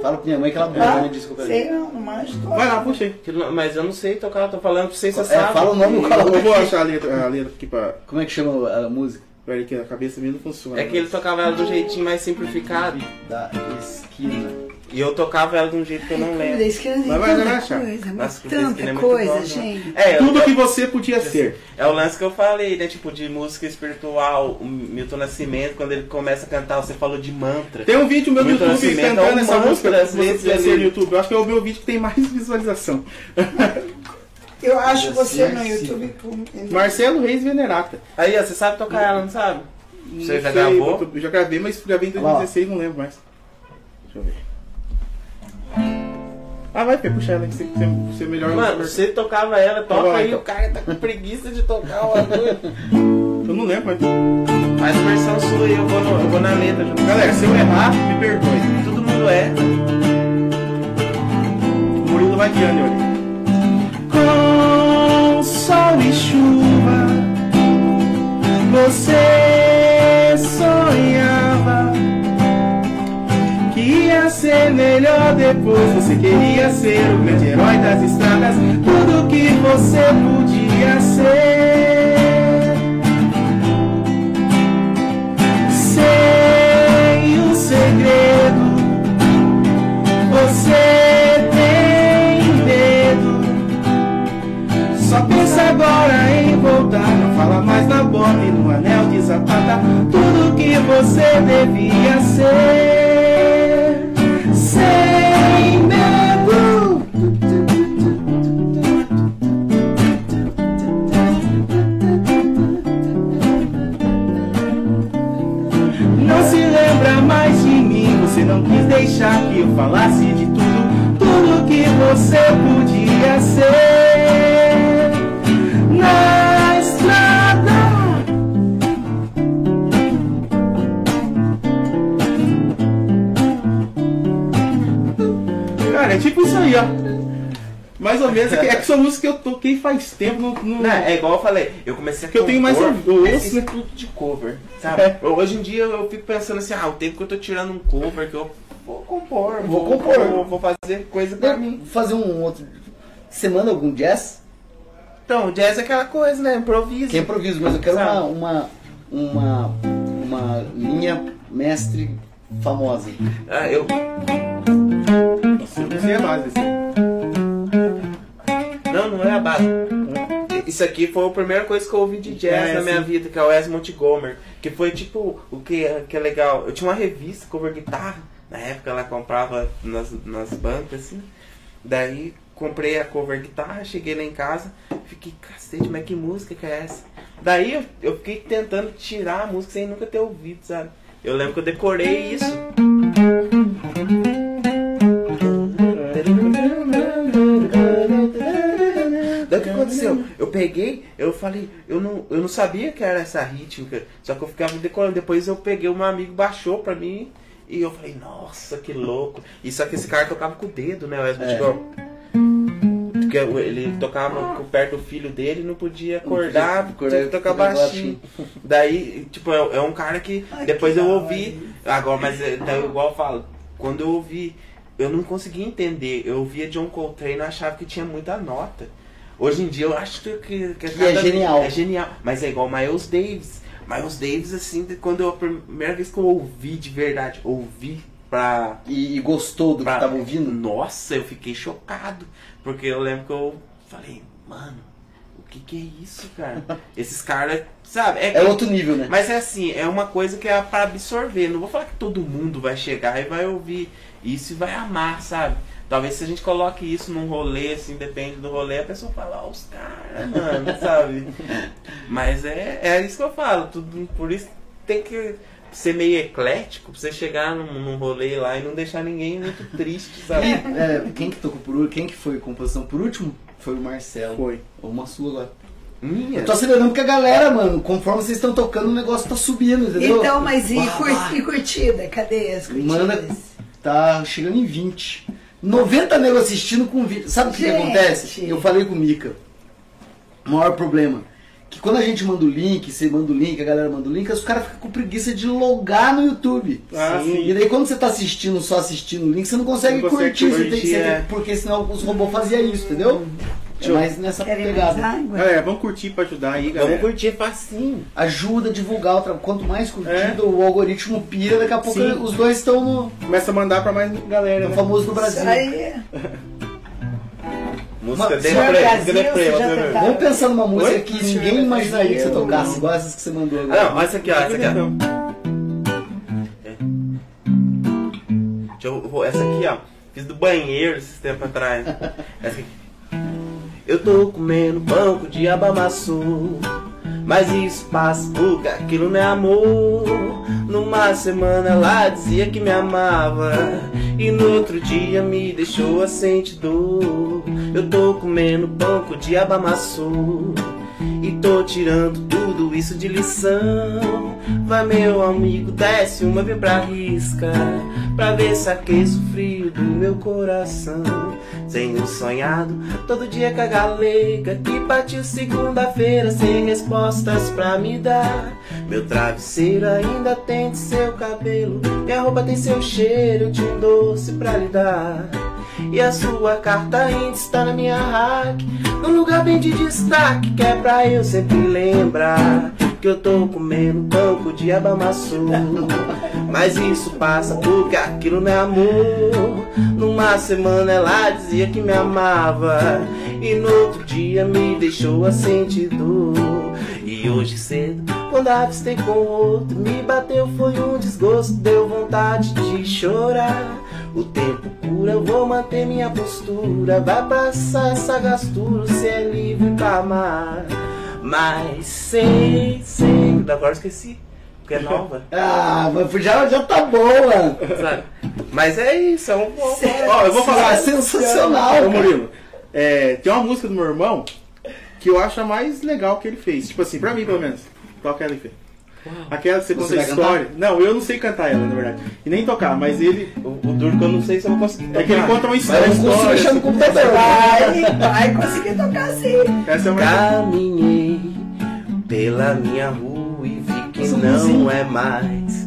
Fala pra minha mãe que ela Ah, ah, me desculpa. sei não, não mais Vai lá, puxa aí. Não- Mas eu não sei tocar, tô falando pra vocês, você É, sabe. fala o nome, Eu, coloca eu vou achar a letra, a letra aqui pra. Como é que chama a música? Peraí, que a cabeça minha não funciona. É que ele tocava ela de um jeitinho mais simplificado. Da esquina. E eu tocava ela de um jeito que eu não lembro. Que tem Mas vai, vai tanta achar. coisa, mas Nossa, tanta Esquina é muito coisa, bom, né? gente. É, eu- Tudo que você podia ser. É o lance que eu falei, né? Tipo, de música espiritual, o Milton Nascimento, quando ele começa a cantar, você falou de mantra. Tem um vídeo meu no Muito YouTube Nascimento é cantando um essa mantra, música. às Se você vezes, quiser ser ali. no YouTube, eu acho que é o meu vídeo que tem mais visualização. Eu acho você Assim, no. YouTube. com- Marcelo Reis Venerata. Aí, ó, você sabe tocar ela, não sabe? Você Não já sei, gravou? Eu já gravei, mas gravei em 2016, não lembro mais. Deixa eu ver. Ah, vai, Fê, puxa ela, que você, você, você melhor. Mano, você tocava ela, toca Vai, aí, então. o cara tá com preguiça de tocar o bagulho. Eu não lembro, mas. Faz versão sua e eu vou, no- eu vou na letra junto. Galera, se eu errar, me perdoe. Todo mundo é. O Murilo vai guiando, olha. Sol e chuva, você sonhava que ia ser melhor depois. Você queria ser o grande herói das estradas, tudo que você podia ser. Sei o segredo. Agora em voltar. Não fala mais na bota e no anel de zapata. Tudo que você devia ser. Sem medo. Não se lembra mais de mim, você não quis deixar que eu falasse de tudo, tudo que você podia ser é tipo isso aí, ó. Mais ou menos, é que, é que são músicas que eu toquei faz tempo no. no- Não, é igual eu falei, eu comecei a Que eu tenho mais ouvido, eu eu né? tudo de cover, sabe? É. Hoje em dia eu fico pensando assim, ah, o tempo que eu tô tirando um cover, que eu vou compor, Vou compor. Vou, vou fazer coisa pra mim. Vou fazer um outro. Você manda algum jazz? Então, jazz é aquela coisa, né? Improviso. Que é improviso, mas eu quero uma, uma, uma, uma linha mestre famosa. Ah, eu, Eu não sei a base desse. não, não é a base. Isso aqui foi a primeira coisa que eu ouvi de jazz É, na minha sim. vida, que é o Wes Montgomery. Que foi tipo, o que, que é legal. Eu tinha uma revista cover guitarra, na época ela comprava nas, nas bancas, assim. Daí comprei a cover guitarra, cheguei lá em casa, fiquei, cacete, mas que música que é essa? Daí eu, eu fiquei tentando tirar a música sem nunca ter ouvido, sabe? Eu lembro que eu decorei isso. Aconteceu? Eu peguei, eu falei, eu não, eu não sabia que era essa rítmica, só que eu ficava decorando. Depois eu peguei, meu amigo baixou pra mim e eu falei, nossa, que louco. E só que esse cara tocava com o dedo, né? O Wes Montgomery. Porque ele tocava com- perto do filho dele não podia acordar, Não podia tinha tocar acordar baixinho. Daí, tipo, é, é um cara que Ai, depois que eu ouvi, agora, mas é, daí, igual eu falo, quando eu ouvi, eu não conseguia entender. Eu ouvia John Coltrane e achava que tinha muita nota. Hoje em dia eu acho que, que, que Que é genial. É genial. Mas é igual Miles Davis. Miles Davis, assim, quando eu, a primeira vez que eu ouvi de verdade, ouvi pra. E, e gostou do que pra- tava ouvindo? Nossa, eu fiquei chocado. Porque eu lembro que eu falei, mano, o que que é isso, cara? Esses caras, sabe? É que- outro nível, né? mas é assim, é uma coisa que é pra absorver. Não vou falar que todo mundo vai chegar e vai ouvir isso e vai amar, sabe? Talvez se a gente coloque isso num rolê, assim, depende do rolê, a pessoa fala, ó, os caras, mano, sabe? Mas é, é isso que eu falo, tudo, por isso tem que ser meio eclético pra você chegar num, num rolê lá e não deixar ninguém muito triste, sabe? é, quem que tocou por último? Quem que foi composição por último? Foi o Marcelo. Foi. Uma sua agora. Minha. Eu tô acelerando porque a galera, mano, conforme vocês estão tocando, o negócio tá subindo, entendeu? Então, mas e, Bah, cur- bah. e curtida? Cadê as curtidas? Manda- Tá chegando em 20. 90 nego assistindo com 20. Sabe o que, que acontece? Eu falei com o Mika. O maior problema. Que quando a gente manda o link, você manda o link, a galera manda o link, os caras ficam com preguiça de logar no YouTube. Ah, sim. E daí quando você tá assistindo, só assistindo o link, você não consegue Não consegue curtir, você tem curtir, é. porque senão os robôs faziam isso, entendeu? É mais nessa Querem pegada. Galera, vamos curtir pra ajudar aí, galera. Vamos curtir facinho. Ajuda a divulgar o trabalho. Quanto mais curtido, É. o algoritmo pira, daqui a pouco Sim. os dois estão no, Começa a mandar pra mais galera, no né? famoso no Isso Brasil. aí. Música Mas- deprê, Brasil, vê. tentar- Vamos pensar numa música Oi? que ninguém imaginaria que você Brasil. tocasse, igual essas que você mandou Ah, agora. não, olha essa aqui, ó. Essa aqui, ó. É. Eu, essa aqui, ó. Fiz do banheiro esses tempos atrás. Essa aqui. Eu tô comendo banco de abamaçu. Mas isso passa porque aquilo não é amor. Numa semana ela dizia que me amava. E no outro dia me deixou a sentir dor. Eu tô comendo banco de abamaçu. E tô tirando tudo isso de lição. Vai meu amigo, desce uma vem pra risca. Pra ver se aqueço o frio do meu coração. Tenho sonhado todo dia com a galega Que partiu segunda-feira sem respostas pra me dar. Meu travesseiro ainda tem seu cabelo Minha roupa tem seu cheiro de um doce pra lhe dar e a sua carta ainda está na minha rack Num lugar bem de destaque Que é pra eu sempre lembrar Que eu tô comendo banco de abamaçu. Mas isso passa porque aquilo não é amor. Numa semana ela dizia que me amava. E no outro dia me deixou a sentir dor. E hoje cedo, quando avistei com outro Me bateu foi um desgosto, deu vontade de chorar o tempo cura, eu vou manter minha postura. Vai passar essa gastura, se é livre pra amar. Mas sei, sei. Agora eu esqueci, porque é nova. Ah, mas já, já tá boa. sabe? Mas é isso, é um Ó, eu vou falar. Ah, sensacional. Ô, Murilo, é, tem uma música do meu irmão que eu acho a mais legal que ele fez. Tipo assim, pra mim pelo menos. Qual que ela fez? Aquela que você, Você conta a história. Não, eu não sei cantar ela, na verdade. E nem tocar, mas ele. O, o eu não sei se eu vou conseguir. É que ele tocar. conta uma Mas história. eu não consigo mexer no computador. Vai, vai conseguir tocar sim. Essa é uma. Caminhei pela minha rua e vi que Nossa, não é mais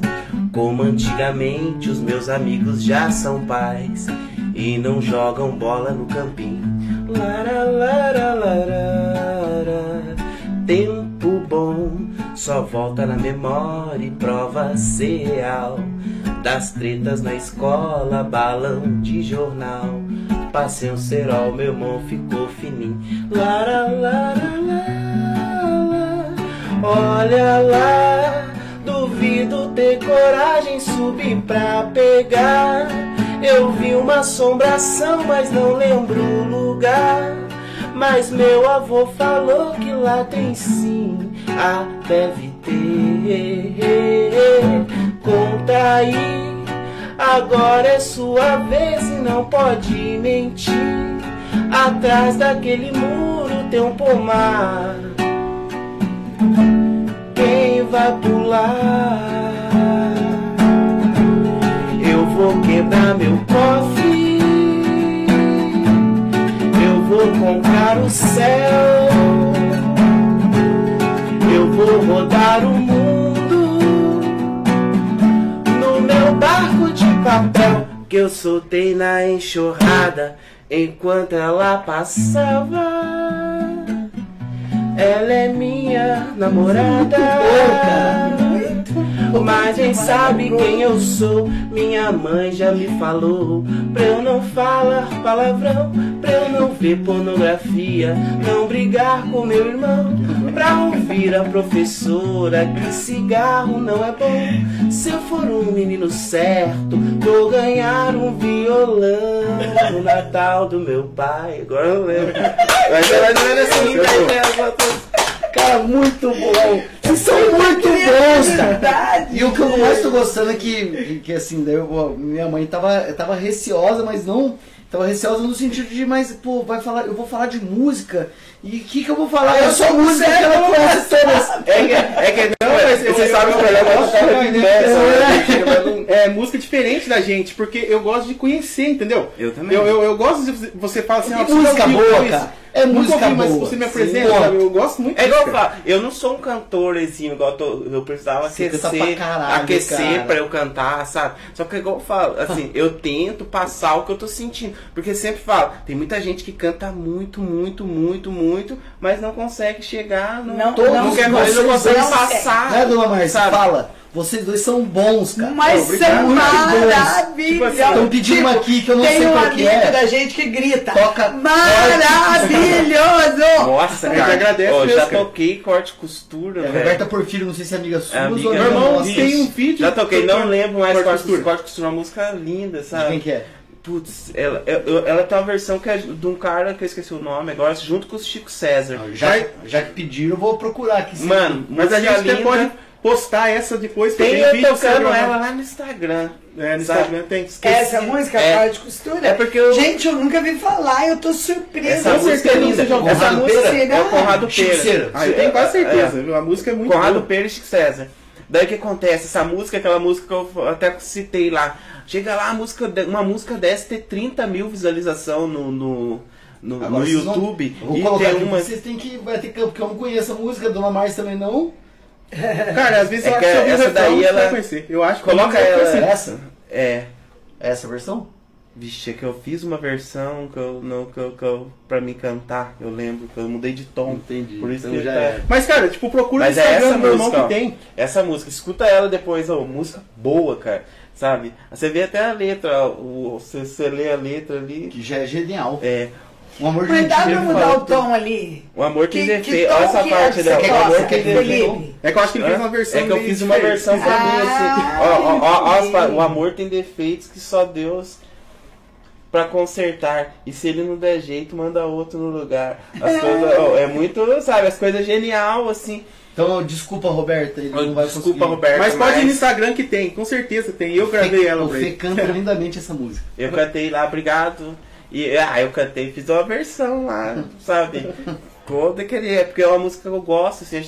como antigamente. Os meus amigos já são pais e não jogam bola no campinho. Lara, lara, lara, tempo bom só volta na memória e prova ser real. Das tretas na escola, balão de jornal. Passei um cerol, meu irmão ficou fininho. Lara, lara, olha lá. Duvido ter coragem subir pra pegar. Eu vi uma assombração, mas não lembro o lugar. Mas meu avô falou que lá tem sim. Ah, deve ter. Conta aí. Agora é sua vez e não pode mentir. Atrás daquele muro tem um pomar. Quem vai pular? Eu vou quebrar meu cofre. Eu vou comprar o céu. Vou rodar o mundo no meu barco de papel que eu soltei na enxurrada enquanto ela passava. Ela é minha namorada. Mas quem sabe quem eu sou? Minha mãe já me falou Pra eu não falar palavrão Pra eu não ver pornografia Não brigar com meu irmão Pra ouvir a professora Que cigarro não é bom Se eu for um menino certo Vou ganhar um violão No Natal do meu pai Agora eu lembro Mas ela não era assim, né? Ela botou- Cara, muito bom. Vocês são muito bons, cara. Verdade. E o que eu mais tô gostando é que, que assim, daí eu- minha mãe tava, tava receosa, mas não. Tava receosa no sentido de, mas, pô, vai falar, eu vou falar de música. E o que, que eu vou falar? É só música que ela conhece todas. É que, é que não, mas mas eu- você eu- sabe eu- que ela eu- gosta eu- de eu- diversa, eu- né? Mas não- É música diferente da gente, porque eu gosto de conhecer, entendeu? Eu também. Eu, eu, eu gosto de você- você fala assim, ah, música boa, cara. É música ouvi, mas boa. você me Sim. apresenta, Boa. sabe? Eu gosto muito É igual eu falo, eu não sou um cantor assim, igual eu, eu precisava Você aquecer, pra caralho, aquecer cara. pra eu cantar, sabe? Só que igual eu falo, assim, eu tento passar o que eu tô sentindo. Porque sempre falo, tem muita gente que canta muito, muito, muito, muito, mas não consegue chegar no. Não- Todos não quer vocês não consegue não passar. Né, dona Marcia? sabe? Fala. Vocês dois são bons, cara. Mas Pô, são muito maravilhosos. Estão pedindo uma aqui que eu não Tem sei um qual que é. da gente que grita. Toca- Maravilhoso! Nossa, cara. agradece Ó, mesmo, já cara. toquei corte e costura, É. Roberta Porfírio, não sei se é amiga sua amiga ou irmão tem um vídeo. Já toquei, não lembro mais corte costura. Corte costura é uma música linda, De sabe? quem que é? Putz, ela, eu- ela tem uma versão que é de um cara que eu esqueci o nome agora, junto com o Chico César. Já, Vai- já que pediram, eu vou procurar aqui. sim. Mano, Mas a música gente linda. pode postar essa depois. que Tem tem eu vídeo tocando pra ela lá no Instagram. É, no sabe? Instagram tem. Essa música, É. é. de costura? É porque eu- Gente, eu nunca vi falar, eu tô surpresa. Essa Com música é certeza linda. você já ouviu. Essa Conrado música Pera? é o Conrado Pera. Ah, eu tenho quase É, certeza. A música é muito Conrado boa. Pera e Chico César. Daí o que acontece? Essa música, aquela música que eu até citei lá. Chega lá, a música, uma música dessa ter 30 mil visualização no, no, no, no Agora, vocês vão- YouTube. Vou e colocar tem uma. vocês têm que. Vai ter campo, porque eu não conheço a música, a Dona Márcia também não. Cara, às vezes É eu acho que essa daí ela- vai conhecer. Eu acho que Coloca ela-. Essa? É. Essa versão? Vixe, é que eu fiz uma versão que eu não que eu, que eu, pra me cantar, eu lembro que eu mudei de tom. Entendi. Por isso Então que já tá- era. Mas, cara, tipo, procura Mas é Instagram essa do meu irmão música, ó. que tem. Essa música, escuta ela depois, ó, música boa, cara. Sabe? Você vê até a letra, ó, o, você, você lê a letra ali. Que já é genial. É. Um amor de Mas dá pra mudar fala o tom ali? O amor tem Que, que tom Olha essa que parte é que dela. O amor que defeito. É que eu acho que ele fez uma versão É que eu fiz uma diferente. versão pra mim assim. Ah, Ó, ó, ó, entendi. o amor tem defeitos que só Deus pra consertar. E se ele não der jeito, manda outro no lugar. As coisas, ó, é muito, sabe, as coisas genial, assim. Então, desculpa, Roberta, ele não vai Desculpa, conseguir. Roberto. Mas pode ir no Instagram que tem, com certeza tem. Eu gravei ela O Fê canta lindamente essa música. Eu cantei lá, obrigado. E ah, eu cantei, fiz uma versão lá, sabe? Toda querer, é porque é uma música que eu gosto, assim,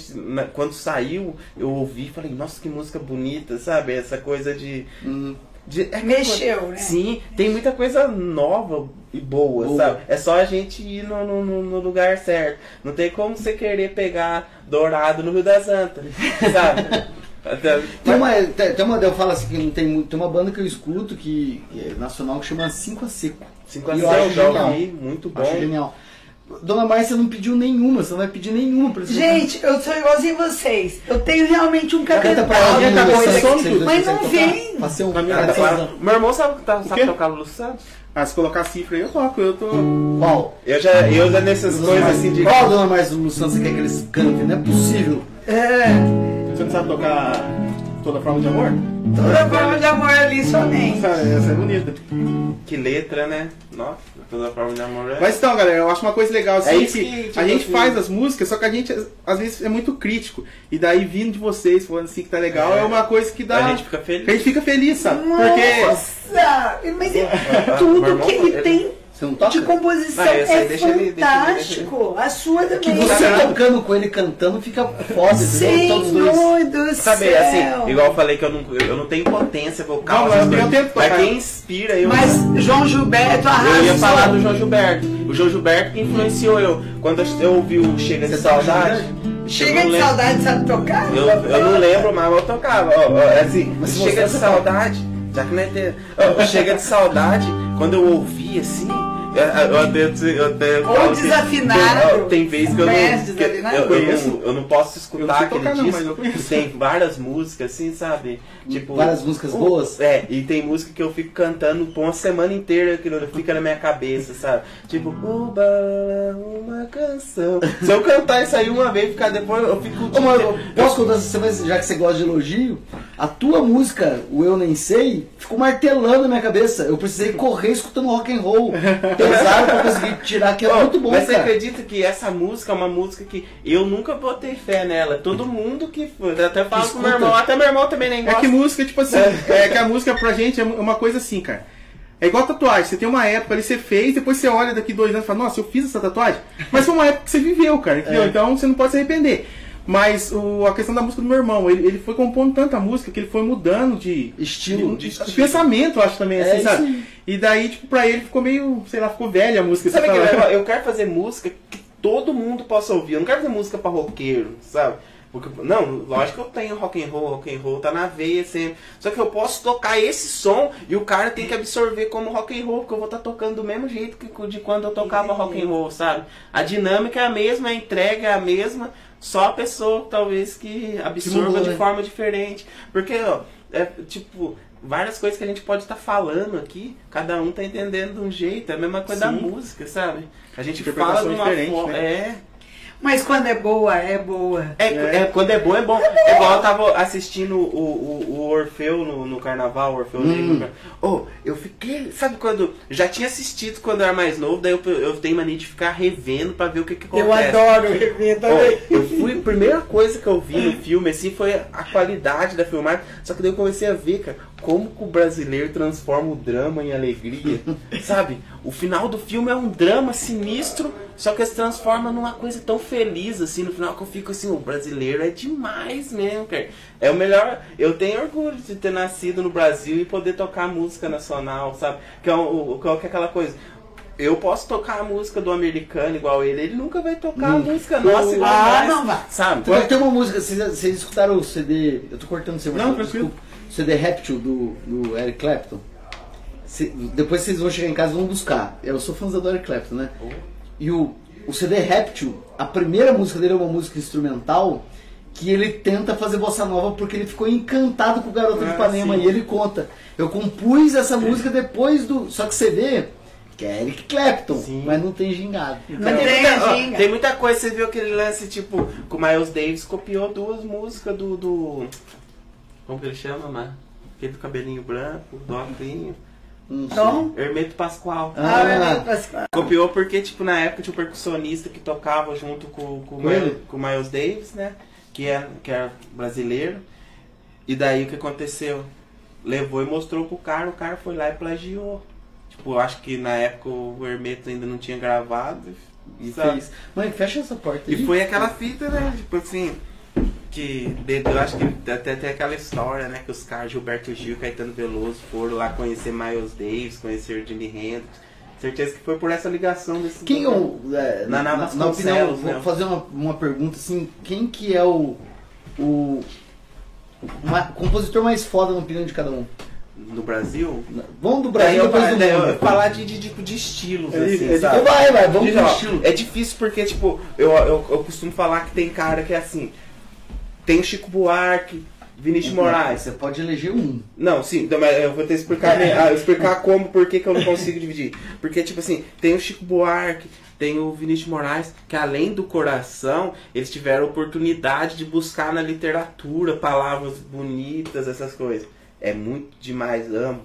quando saiu, eu ouvi e falei, nossa, que música bonita, sabe? Essa coisa de. Hum, de é Mexeu, né? Sim, tem muita coisa nova e boa, Boa. sabe? É só a gente ir no, no, no- lugar certo. Não tem como você querer pegar dourado no Rio das Antas, sabe? Até- Tem uma, tem, tem uma, eu falo assim, que não tem, muito- tem uma banda que eu escuto que é nacional que chama Cinco a Seco. Cinco a E eu seis, acho genial. muito bom. Acho genial. Dona Márcia não pediu nenhuma, você não vai pedir nenhuma pra você. Gente, eu sou igualzinho vocês. Eu tenho realmente um tá vocês dois Mas não vem. Fazer um tá Meu irmão sabe, tá- O sabe tocar Lulu Santos? Ah, se colocar cifra aí, eu toco. Eu tô. Qual? Eu já, eu já nessas coisas assim de. Qual Dona Márcia do Luciano você quer que eles cantem? Não é possível. É, Você não sabe tocar toda forma de amor? toda forma de amor ali somente. Essa, essa é bonita. Que letra, né? Nossa, toda forma de amor é. Mas então, galera, eu acho uma coisa legal assim É isso que, que, tipo a gente assim- faz as músicas, só que a gente às vezes é muito crítico. E daí vindo de vocês falando assim que tá legal, é, É. uma coisa que dá. A gente fica feliz. a gente fica feliz, sabe? Porque. Nossa! Mas é tudo que ele- tem Você não toca? de composição é deixa ele- deixa ele- fantástico. A sua Que também. você tocando com ele cantando fica foda. Senhor do Sabe, céu. assim, igual eu falei que eu não, eu não tenho potência vocal. Não, essas eu- tento Mas quem inspira eu. Mas João Gilberto arrasou. Eu ia falar do João Gilberto. O João Gilberto que influenciou eu. Quando eu ouvi o Chega de Saudade. Chega de lembro- saudade, sabe tocar? Eu, eu não lembro, mas eu tocava. Ó, ó, assim, Mas chega de saudade. Já que não é ter- Chega de saudade. Quando eu ouvi assim. Eu, eu até, eu até Ou falo que desafinado. Tem, vezes que eu Conhece não. que eu, eu, eu Conheço. não eu não posso Eu escutar não aquele tocar, não, disco. mas eu conheço. Tem várias músicas, assim, sabe? Tipo. Várias músicas boas? É, e tem música que eu fico cantando por uma semana inteira, aquilo fica na minha cabeça, sabe? Tipo, Uba, uma canção. Se eu cantar isso aí uma vez, ficar depois, eu fico. Ô, mas eu posso contar você, mas já que você gosta de elogio? A tua música, o Eu Nem Sei, ficou martelando na minha cabeça. Eu precisei correr escutando rock and roll. pesaram pra conseguir tirar, que é Ô, muito bom, mas você cara. acredita que essa música é uma música que eu nunca botei fé nela? Todo mundo que. Eu até falo com meu Escuta. irmão, até meu irmão também nem É gosta. que música, tipo assim, é que a música pra gente é uma coisa assim, cara. É igual tatuagem, você tem uma época ali, você fez, depois você olha daqui dois anos e fala, nossa, eu fiz essa tatuagem. Mas foi uma época que você viveu, cara, entendeu? É. Então você não pode se arrepender. Mas o- a questão da música do meu irmão, ele, ele foi compondo tanta música que ele foi mudando de, Estilo. de, de pensamento, eu acho também, É assim, isso sabe? E daí, tipo, pra ele ficou meio, sei lá, ficou velha a música. Sabe você que negócio? eu quero fazer música que todo mundo possa ouvir. Eu não quero fazer música pra roqueiro, sabe? Porque, não, lógico que eu tenho rock and roll, rock and roll tá na veia sempre. Só que eu posso tocar esse som e o cara tem que absorver como rock and roll, porque eu vou estar tocando do mesmo jeito que de quando eu tocava rock and roll, sabe? A dinâmica é a mesma, a entrega é a mesma, só a pessoa talvez que absorva mudou, de né? forma diferente. Porque, ó, é tipo, várias coisas que a gente pode estar falando aqui, cada um tá entendendo de um jeito, é a mesma coisa da Sim. música, sabe? A gente fala de uma forma. né? É, Mas quando é boa, é boa. é, É. é, Quando é bom, é bom. É igual eu tava assistindo o, o, o Orfeu no, no carnaval, o Orfeu Hum. Negro. Oh, eu fiquei. Sabe quando. Já tinha assistido quando eu era mais novo, daí eu, eu tenho mania de ficar revendo pra ver o que, que acontece. Eu adoro rever também. Ó, eu fui, a primeira coisa que eu vi no filme, assim, foi a qualidade da filmagem. Só que daí eu comecei a ver, cara, como que o brasileiro transforma o drama em alegria. Sabe? O final do filme é um drama sinistro, só que se transforma numa coisa tão feliz, assim, no final que eu fico assim, o brasileiro é demais mesmo, cara. É o melhor. Eu tenho orgulho de ter nascido no Brasil e poder tocar música nacional, sabe? Que é, o, o- que é aquela coisa. Eu posso tocar a música do americano igual ele, ele nunca vai tocar a música nossa igual Ah, não vai. Sabe? Então, tem uma música, vocês, vocês escutaram o CD. Eu tô cortando você, Não, Marcelo, tranquilo. desculpa. O CD Reptile do, do Eric Clapton. Se- depois vocês vão chegar em casa e vão buscar. Eu sou fã do Eric Clapton, né? E o, o CD Reptile, a primeira música dele é uma música instrumental que ele tenta fazer bossa nova porque ele ficou encantado com o Garota de Ah, Ipanema. sim. E ele conta. Eu compus essa música depois do. Só que você vê que é Eric Clapton, Sim. mas não tem gingado. Não tem, tem muita, ó, ginga. tem muita coisa, você viu aquele lance, tipo, que o Miles Davis copiou duas músicas do. do como que ele chama, mano? Aquele do cabelinho branco, do óculos. Então, Hermeto Pascoal. Ah. ah, Deus, Pascoal. Copiou porque, tipo, na época tinha um percussionista que tocava junto com, com, o Com Miles, com o Miles Davis, né? Que é, que é brasileiro. E daí o que aconteceu? Levou e mostrou pro cara, o cara foi lá e plagiou. Tipo, eu acho que na época o Hermeto ainda não tinha gravado. E sabe? fez. Mãe, fecha essa porta aí. E foi aquela fita, né? Tipo assim. Que de- eu acho que até tem aquela história, né? Que os caras, Gilberto Gil e Caetano Veloso, foram lá conhecer Miles Davis, conhecer Jimi Hendrix. Certeza que foi por essa ligação desse. Quem é o. é, Na- na, na na, opinião, vou né? fazer uma, uma pergunta assim: quem que é o. o ma- compositor mais foda na opinião de cada um? No Brasil. Vamos do Brasil depois do mundo. falar de, de, de, de estilos, É, assim, é, sabe? Vai, vai, vamos ó, estilo. É difícil porque, tipo, eu, eu, eu costumo falar que tem cara que é assim. Tem o Chico Buarque, Vinícius Moraes. Você pode eleger um. Não, sim, então, mas eu vou ter que explicar, né, explicar como, por que que eu não consigo dividir. Porque, tipo assim, tem o Chico Buarque, tem o Vinícius Moraes, que além do coração, eles tiveram oportunidade de buscar na literatura palavras bonitas, essas coisas. É muito demais, amo,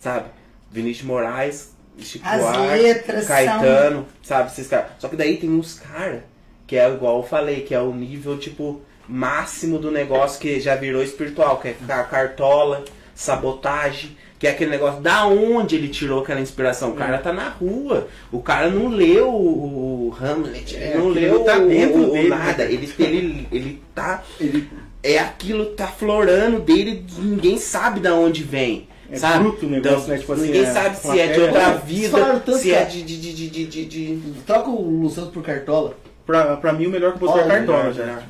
sabe? Vinícius Moraes, Chico As Buarque, letras Caetano, sabe? Esses caras. Só que daí tem uns caras que é igual eu falei, que é o nível, tipo, máximo do negócio que já virou espiritual, que é cartola, sabotagem, que é aquele negócio da onde ele tirou aquela inspiração. O cara tá na rua, o cara não leu o, o Hamlet, É, não aquilo leu tá o- dentro o, dele, nada, né? ele, ele, ele tá. Ele, É aquilo tá florando dele, ninguém sabe da onde vem. É sabe? bruto o negócio, Então, né? Tipo assim, ninguém é sabe se é de outra vida, se é de, de, de, de, de, de- troca o Luciano por Cartola. Pra, pra mim, o melhor compositor é Cartola, melhor, já.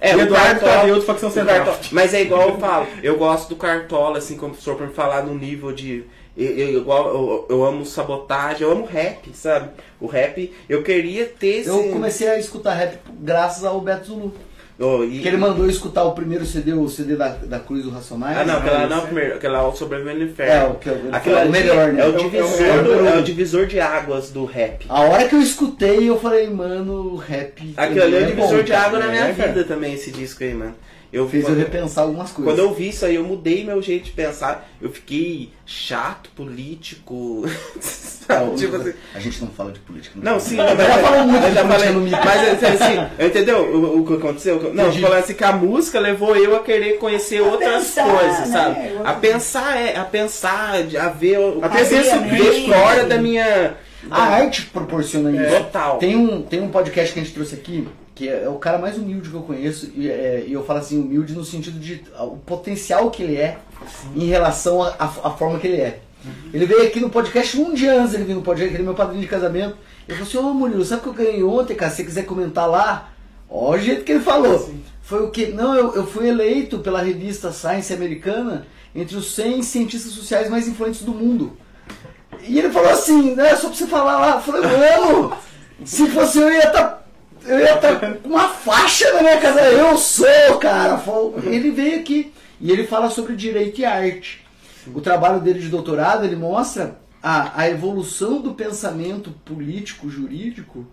É, E o Eduardo Cartola, Tadeu do Facção o Central. Cartola- Mas é igual eu falo, eu gosto do Cartola, assim, como professor, pra me falar no nível de. Eu, eu, igual, eu, eu amo sabotagem, eu amo rap, sabe? O rap, eu queria ter esse. Eu comecei a escutar rap graças ao Beto Zulu. Oh, e- Que ele mandou eu escutar o primeiro CD, o CD da, da Cruz do Racionais. Ah, não, aquela Ah, não é o é- primeiro, aquela é o Sobrevivendo no É, Inferno. o, que, eu- Aquilo o melhor, né? é o É o- divisor, é o- do- é o divisor de águas do rap. A hora que eu escutei, eu falei, mano, o rap. Aquilo ali é o bom, divisor de cara. água na minha É, vida também, esse disco aí, mano. Eu Fez eu quando- repensar algumas coisas. Quando eu vi isso aí, eu mudei meu jeito de pensar. Eu fiquei chato, político. Não, tipo assim. A gente não fala de política. Não, sim, Eu não, mas já falou muito eu de já política falei, no mito. mas assim, entendeu o, o que aconteceu? Não, Entendi. falando assim que a música levou eu a querer conhecer outras pensar, coisas, né? sabe? Eu- A pensar, é, a pensar, a ver, o- A a ver, mente. fora da minha. A arte proporciona isso. Total. Tem um, tem um podcast que a gente trouxe aqui, que é, é o cara mais humilde que eu conheço, e, é, e eu falo assim, humilde no sentido de ah, o potencial que ele é em relação à forma que ele é. Ele veio aqui no podcast um dia antes, ele veio no podcast, ele é meu padrinho de casamento. Ele falou assim, ô Murilo, sabe o que eu ganhei ontem, cara? Se você quiser comentar lá, ó o jeito que ele falou. Foi o que? Não, eu, eu fui eleito pela revista Science americana entre os 100 cientistas sociais mais influentes do mundo. E ele falou assim, né, só pra você falar lá. Eu falei, mano, se fosse eu ia estar. Eu ia estar com uma faixa na minha casa. Eu sou, cara. Ele veio aqui e ele fala sobre direito e arte. O trabalho dele de doutorado, ele mostra a, a evolução do pensamento político, jurídico,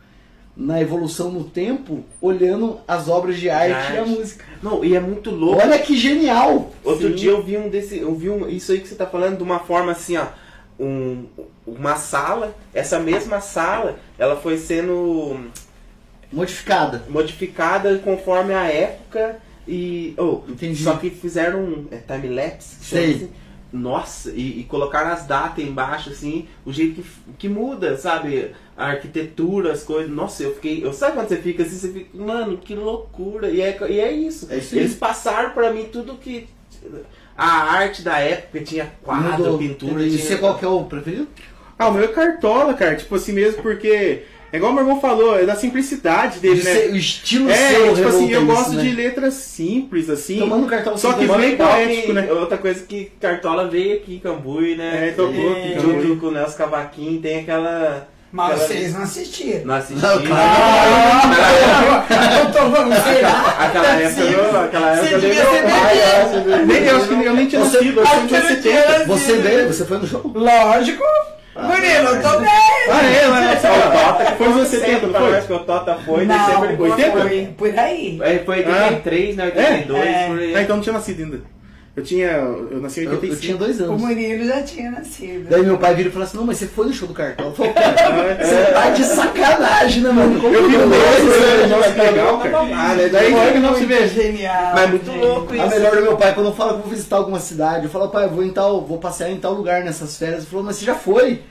na evolução no tempo, olhando as obras de arte, e a arte. música. Não, e é muito louco. Olha que genial! Outro Sim. dia eu vi um desse, eu vi um, isso aí que você tá falando de uma forma assim, ó, um, uma sala, essa mesma sala, ela foi sendo Modificada. modificada conforme a época e oh, Entendi. só que fizeram um é, time lapse, que Sei. assim. Nossa, e, e colocaram as datas embaixo assim, o jeito que, que muda, sabe? A arquitetura, as coisas. Nossa, eu fiquei, eu sabe quando você fica assim, você fica, mano, que loucura. E é, e é isso. É isso. Eles passaram pra mim tudo que a arte da época tinha quadro, Mudou. pintura, E tinha... você qual que é o preferido? Ah, o meu é cartola, cara. Tipo assim mesmo, porque. É igual meu irmão falou, é da simplicidade dele, De né? ser- o estilo É, seu tipo assim, eu gosto isso, de né? letras simples, assim. Tomando cartão Só que bem poético, que- né? Outra coisa que Cartola veio aqui em Cambuí, né? É, tocou aqui. Junto com o Nelson Cavaquinho, tem aquela... Mas aquela- vocês não assistiram. Não assisti. Não, Eu tô vamos ver lá. Aquela época, eu, aquela época Você eu né? Nem, eu acho que eu nem tinha Você- nascido, eu sempre tinha 70. Você veio, você foi no show? Lógico. Murilo, eu tô bem. Ah, é, mas Ó, o Tota que Foi nos anos 70, não foi? Parece que o Tota foi, Não, dezembro foi. 80? foi por aí. É, Foi 83, né? 82, É. por aí. Ah, então não tinha nascido ainda. Eu tinha. Eu nasci em Eu, eu 85. tinha dois O anos. Murilo já tinha nascido. Daí meu pai vira e fala assim, não, mas você foi no show do cartão. Eu falei, cara, você tá de sacanagem, né, mano? Como Eu vi no não? dois, que legal, cara. Ah, né? Daí Daí que não se vê. Genial. Mas é muito gente. louco A isso. melhor do meu pai, quando eu falo que vou visitar alguma cidade, eu falo, pai, eu vou, em tal, vou passear em tal lugar nessas férias. Ele falou, mas você já foi?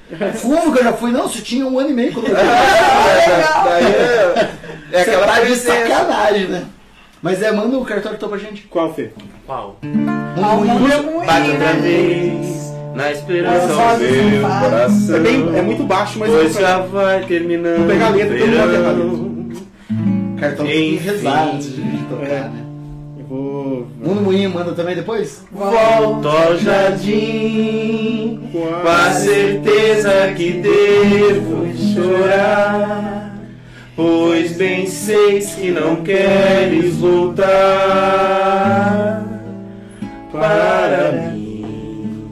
Como que eu já fui? Não, você tinha um ano e meio quando eu fui. Daí é, é Você aquela tá de sacanagem, né? Mas é, manda o cartão então pra gente. Qual, Fê? Qual? O Muito mundo é Bate outra vez, na esperança vozes meu falam. coração. É, bem, é muito baixo, mas. Pois já vai terminando. Vou pegar a letra, todo mundo vai pegar a verão. Cartão tem antes de tocar, É. né? Eu vou. Mundo Moinho manda também depois? Volto ao jardim com a certeza que devo chorar. Pois bem seis que não queres voltar para mim.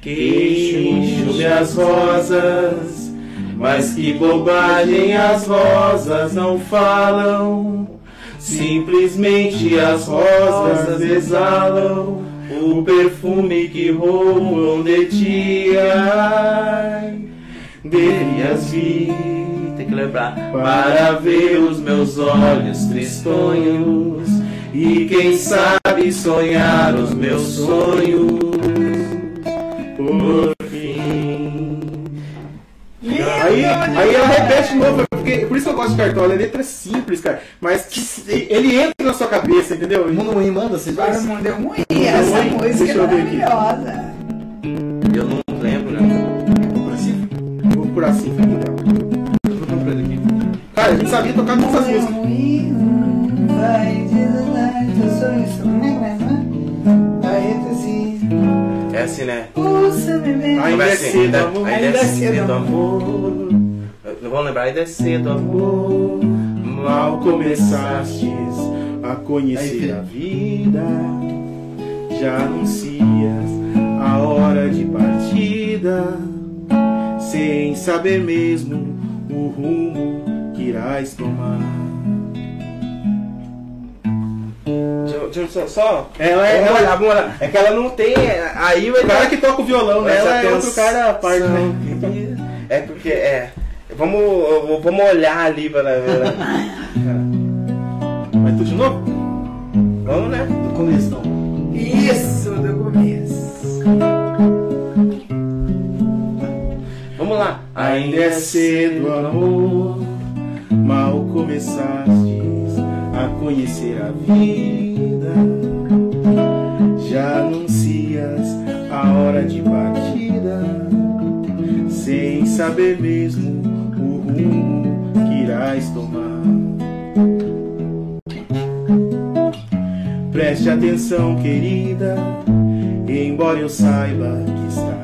Queixo-me as rosas, mas que bobagem as rosas não falam. Simplesmente as rosas exalam o perfume que roubam de ti. Ai, Deverias vir, tem que lembrar, para ver os meus olhos tristonhos e quem sabe sonhar os meus sonhos. Por fim. Aí, aí ela repete de novo, porque, por isso que eu gosto de cartola, é letra simples, cara. Mas que- ele entra na sua cabeça, entendeu? Mundo Moinho manda, vocês Agora o dois? mundo é ruim. Essa Ruim. música é maravilhosa. Por assim, Cara, a gente sabia tocar todas as é músicas. É assim, né? Ainda é assim, cedo, né? amor. Ainda é cedo, amor. Vamos lembrar, ainda é cedo, amor. Mal começastes a conhecer a vida, já anuncias a hora de partida, sem saber mesmo o rumo que irás tomar. deixa eu só. só Ela é- vamos ela- olhar, vamos olhar. É que ela não tem. Aí vai O cara que toca o violão Essa nela é outro cara à parte, né? É porque, é. Vamos, vamos olhar ali para ver. Vai tudo de novo? Vamos, né? No começo, não. Isso, Vamos lá. Ainda é cedo, amor. Mal começastes a conhecer a vida. Já anuncias a hora de partida. Sem saber mesmo o rumo que irás tomar. Preste atenção, querida. Embora eu saiba que estás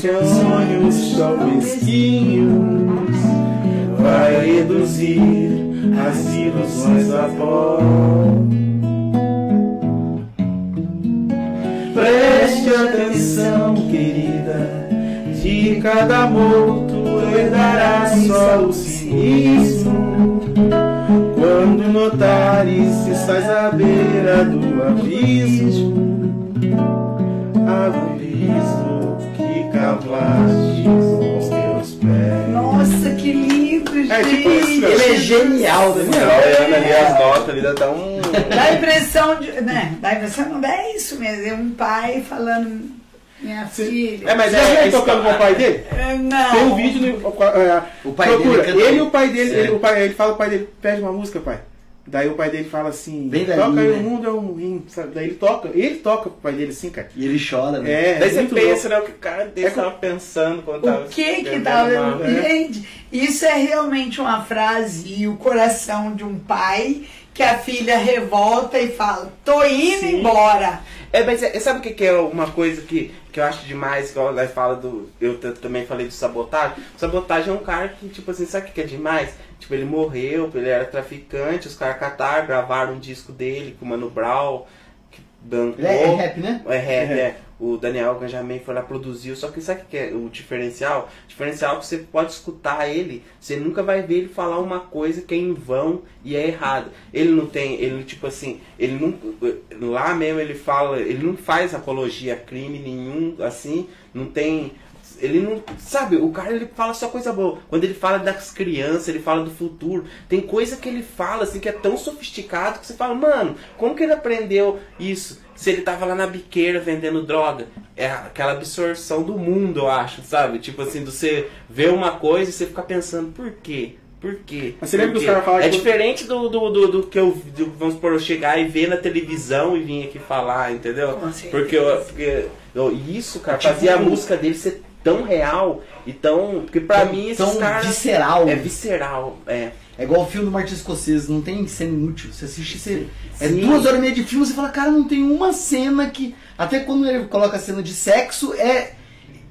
sonhos tão mesquinhos, vai reduzir as ilusões a pó. Preste atenção, querida, de cada amor tu herdarás só o cinismo. Quando notares estás à beira do abismo, abismo cavaste com os teus pés. Nossa, que lindo, gente. É tipo isso, cara. Ele é genial, né? Tá olhando ali as notas ali, dá até um. Dá a impressão de. Né? Dá a impressão, não é isso mesmo. É um pai falando, minha filha. É, mas Já viu é. ele tocando com o pai dele? É, Não. Tem um vídeo no. é, O pai procura. dele ele e o pai dele, ele, o pai, ele fala o pai dele, pede uma música, pai. Daí o pai dele fala assim, Bem toca aí, né? o mundo é um rim, sabe? Daí ele toca, ele toca pro pai dele assim, cara. E ele chora, né? É, Daí você muito pensa, né, o que o cara dele É tava pensando quando tava. O que que tava. É. Gente, isso é realmente uma frase e o coração de um pai que a filha revolta e fala: tô indo Sim. embora. É, mas é- sabe o que, que é uma coisa que, que eu acho demais, que o Lai fala do. Eu também falei do sabotagem. Sabotagem é um cara que, tipo assim, sabe o que, que é demais? Tipo, ele morreu, ele era traficante, os caras cataram, gravaram um disco dele com o Mano Brown, que bancou. Ele é, é rap, né? É rap, é. O Daniel Ganjamin foi lá produziu. Só que sabe o que é o diferencial? O diferencial é que você pode escutar ele, você nunca vai ver ele falar uma coisa que é em vão e é errado. Ele não tem, ele tipo assim, ele não. Lá mesmo ele fala, ele não faz apologia a crime nenhum, assim, não tem. Ele não. Sabe, o cara ele fala só coisa boa. Quando ele fala das crianças, ele fala do futuro. Tem coisa que ele fala, assim, que é tão sofisticado que você fala, mano, como que ele aprendeu isso? Se ele tava lá na biqueira vendendo droga. É aquela absorção do mundo, eu acho, sabe? Tipo assim, você ver uma coisa e você ficar pensando, por quê? Por quê? Mas você lembra que os caras falaram É que- diferente do, do, do, do que eu, do- vamos supor, eu chegar e ver na televisão e vir aqui falar, entendeu? Com certeza. Porque, eu, porque eu- isso, cara, Tipo, fazia a música dele ser tão real e tão. Porque pra Tão- mim esses caras. visceral. É visceral, é. É igual o filme do Martin Scorsese, não tem cena inútil. Você assiste, você... é duas horas e meia de filme, você fala, cara, não tem uma cena que. Até quando ele coloca a cena de sexo, é.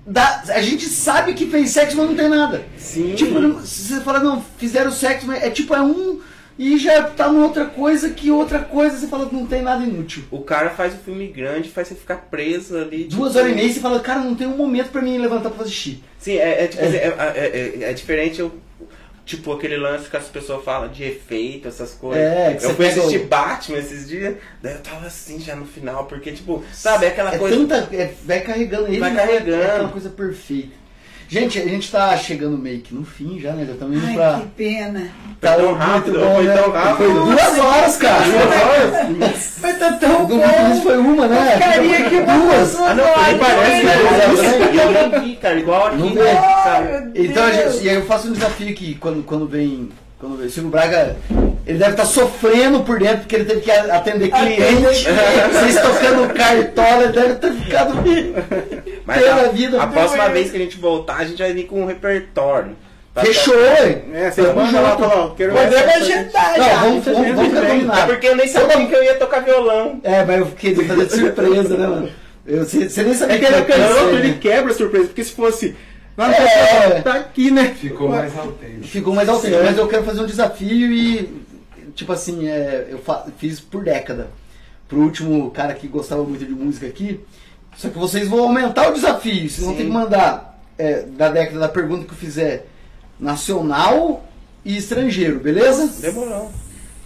dá- A gente sabe que fez sexo, mas não tem nada. Sim. Tipo, você fala, não, fizeram sexo, mas é tipo, é um. E já tá numa outra coisa que outra coisa, você fala que não tem nada inútil. O cara faz um filme grande, faz você ficar preso ali. Duas tipo, horas e meia você fala, cara, não tem um momento pra mim levantar pra fazer xixi. Sim, é, é, tipo, assim, é, é- é- é diferente eu. Tipo, aquele lance que as pessoas falam de efeito, essas coisas. É, que eu fui pega assistir o- Batman esses dias, daí eu tava assim já no final, porque, tipo, sabe, é aquela É coisa. tanta. é- vai carregando ele, Vai né? carregando. É aquela coisa perfeita. Gente, a gente tá chegando meio que no fim já, né? Já estamos indo Ai, pra. que pena. Tá tão muito rápido, bom, foi né? tão rápido. Foi duas horas, cara. Duas horas. Tá tão Do bom. Foi uma, né? Ficaria aqui duas. Ah, não, ele parece dois, duas, né? e eu nem vi, cara, igual aqui, Não né, meu Então, gente, e aí eu faço um desafio aqui, quando, quando vem. Quando. O Silvio Braga, ele deve estar sofrendo por dentro, porque ele teve que atender cliente. Vocês tocando cartola, ele deve ter ficado Mas pela a, vida. a próxima é. vez que a gente voltar, a gente vai vir com um repertório. Pra Fechou, ué. É, você manda lá, ó, quero Podemos essa- agendar Não, vamos, vamos, vamos É combinar. É porque eu nem sabia que eu ia tocar violão. É, mas eu queria fazer de surpresa, né, mano? Eu, você, você nem sabia É que ele é ia acontecer, canhoto, né? ele quebra a surpresa, porque se fosse. No É. tá aqui, né? Ficou mais autêntico. Ficou mais autêntico, mas eu quero fazer um desafio e, tipo assim, é, eu fiz por década. Pro último cara que gostava muito de música aqui. Só que vocês vão aumentar o desafio. Vocês vão Sim. ter que mandar é, da década da pergunta que eu fizer nacional e estrangeiro, beleza? Demorou.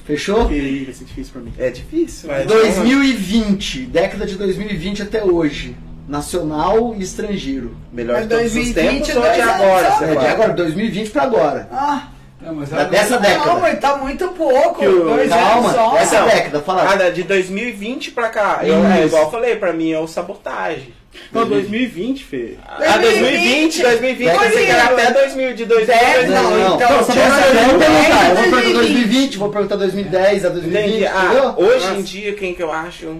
Fechou? Vai ser difícil pra mim. É difícil, mas. 2020, década de 2020 até hoje. Nacional e estrangeiro. Melhor Mas de todos os 2020 tempos ou de anos agora? você É, de agora, 2020 pra agora. Ah, Não, mas Da- dessa década. não, mas tá muito pouco. Que o- Dois Calma, anos só. essa Não. década, fala. Cada de 2020 pra cá. Eu, é igual eu falei, pra mim é o sabotagem. Não, 2020, Fê. Ah, 2020, 2020, eu pensei que era até 2000, de 2000 a Dez, 2020. não, Não, então, não, só essa pra- eu vou perguntar. Eu vou 2020. perguntar 2020, vou perguntar 2010 a 2020, Entendi. Ah, hoje em dia, quem que eu acho?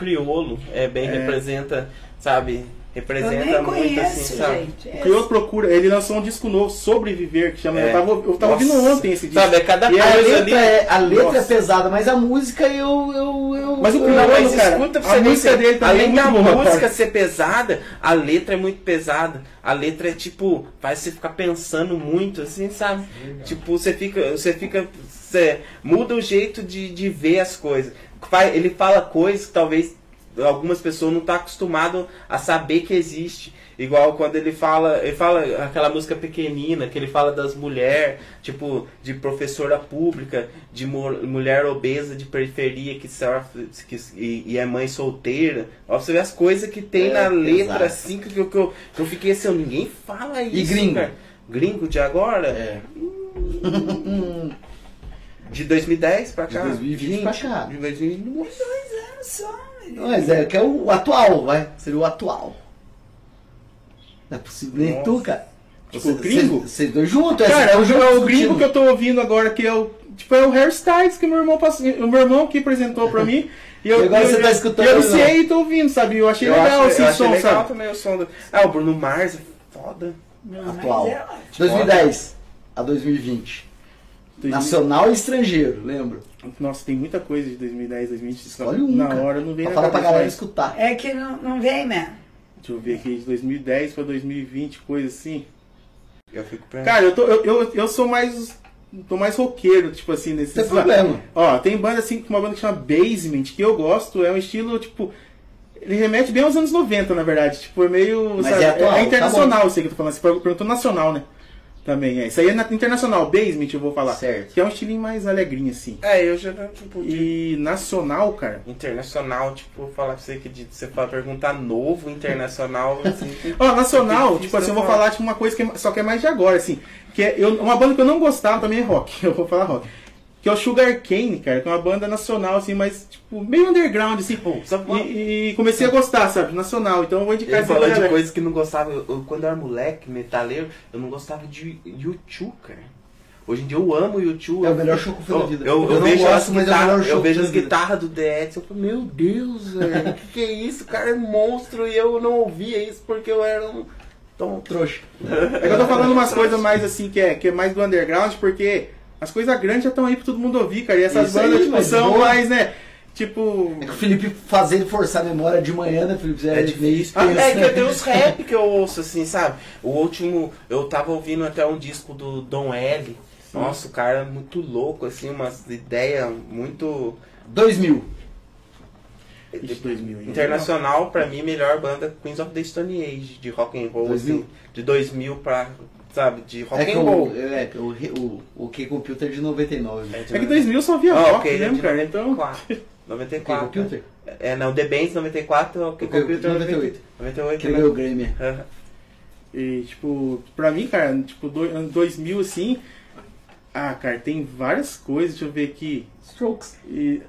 Acho que o criolo é bem É. representa, sabe? Eu Representa muito assim, sabe? gente. O Criolo procura, ele lançou um disco novo, Sobreviver, que chama. É. Eu tava, eu tava Nossa. ouvindo ontem esse disco. Sabe, é cada E A coisa letra, ali. é, a letra é pesada, mas a música eu. eu, eu Mas o Não, mas cara, escuta pra a música dele também além é muito da boa, música cara. ser pesada, a letra é muito pesada. A letra é tipo, faz você ficar pensando muito, assim, sabe? Tipo, você fica, você fica, você muda o jeito de, de ver as coisas. Vai- Ele fala coisas que talvez algumas pessoas não estão acostumadas a saber que existe. Igual quando ele fala, ele fala aquela música pequenina, que ele fala das mulheres, tipo, de professora pública, de mu- mulher obesa de periferia que sofre que, e, e é mãe solteira. Ó, você vê as coisas que tem É, na letra, exato. assim, que eu, que, eu, que eu fiquei assim, ninguém fala isso. E gringo? cara. Gringo de agora? É. De 2010 pra De cá? 2020 pra cá. De 2020. Dois anos só, menino. Mas é, que é o atual, vai. Seria o atual. Não é possível, nem tu, cara. Tipo, o gringo? Vocês dois juntos, Cara, é o, é o gringo que eu tô ouvindo agora, que é o. Tipo, é o Hairstyles que meu irmão passou. O meu irmão que apresentou pra mim. E eu, agora eu, você tá escutando, Eu não? sei e tô ouvindo, sabe? Eu achei Eu legal acho, esse eu achei som, legal sabe? também o som do... Ah, o Bruno Mars, é foda. Atual. é ótimo. 2010 a 2020. Nacional e estrangeiro, lembro. Nossa, tem muita coisa de 2010, 2020. Escolhe um, Na cara. hora não vem Pra na falar pra galera mas- escutar. É que não, não vem mesmo. Deixa eu ver aqui, de 2010 pra 2020, coisa assim. Eu fico pensando. Cara, eu, tô, eu, eu, eu sou mais. tô mais roqueiro, tipo assim, nesse. Tem problema. Ó, tem banda assim, uma banda que chama Basement, que eu gosto, é um estilo, tipo. Ele remete bem aos anos 90, na verdade. Tipo, é meio. Mas sabe, é atual, tá internacional, eu sei que eu tô falando. Você perguntou nacional, né? Também é. Isso aí é na- internacional, Basement, eu vou falar. Certo. Que é um estilinho mais alegrinho, assim. É, eu já, tipo, de E nacional, cara. internacional, tipo, falar pra você que de, você fala, perguntar novo internacional, assim. Ó, nacional, tipo assim, eu vou falar. falar tipo, uma coisa que é- só que é mais de agora, assim. Que é eu, uma banda que eu não gostava também é rock. Eu vou falar rock. Que é o Sugar Cane, cara, que é uma banda nacional, assim, mas, tipo, meio underground, assim. Pô, E, e comecei a gostar, sabe? Nacional. Então eu vou indicar Ele essa falou de coisas que não gostava. Eu, eu- quando eu era moleque, metaleiro, eu não gostava de YouTube, cara. Hoje em dia eu amo o YouTube. É o melhor show que eu fui na vida. Eu, eu Eu não vejo gosto, as mas é eu vejo eu as guitarras do The Edson, eu falo, meu Deus, velho, o que, que é isso? O cara é monstro e eu não ouvia isso porque eu era um tonto. Trouxa. É que eu tô falando umas coisas mais assim, que é, que é mais do underground, porque as coisas grandes já estão aí pra todo mundo ouvir, cara. E essas Isso aí, bandas, tipo, mas são boa. mais, né? Tipo. É que o Felipe fazer ele forçar a memória de manhã, né, Felipe? É meio difícil. Ah, é que né? eu tenho os rap que eu ouço, assim, sabe? O último, eu tava ouvindo até um disco do Dom L. Nossa, o cara é muito louco, assim, umas ideias muito. 2000. Ixi, 2000. aí. Internacional, pra mim, melhor banda Queens of the Stone Age, de rock and roll, 2000? assim, de 2000 pra, sabe, de rock É que and roll. o, é, que o, o, o K-Computer é de 99. né? de É que 2000 só via Ah, rock, ok, mesmo, de cara. Então. 94. O 94. K-Computer? É, não, The Bands 94, o K- Computer 98. 98, Que né? ganhou o Grammy. Aham. E, tipo, pra mim, cara, tipo, do, ano 2000, assim. Ah, cara, tem várias coisas, deixa eu ver aqui. Strokes. E.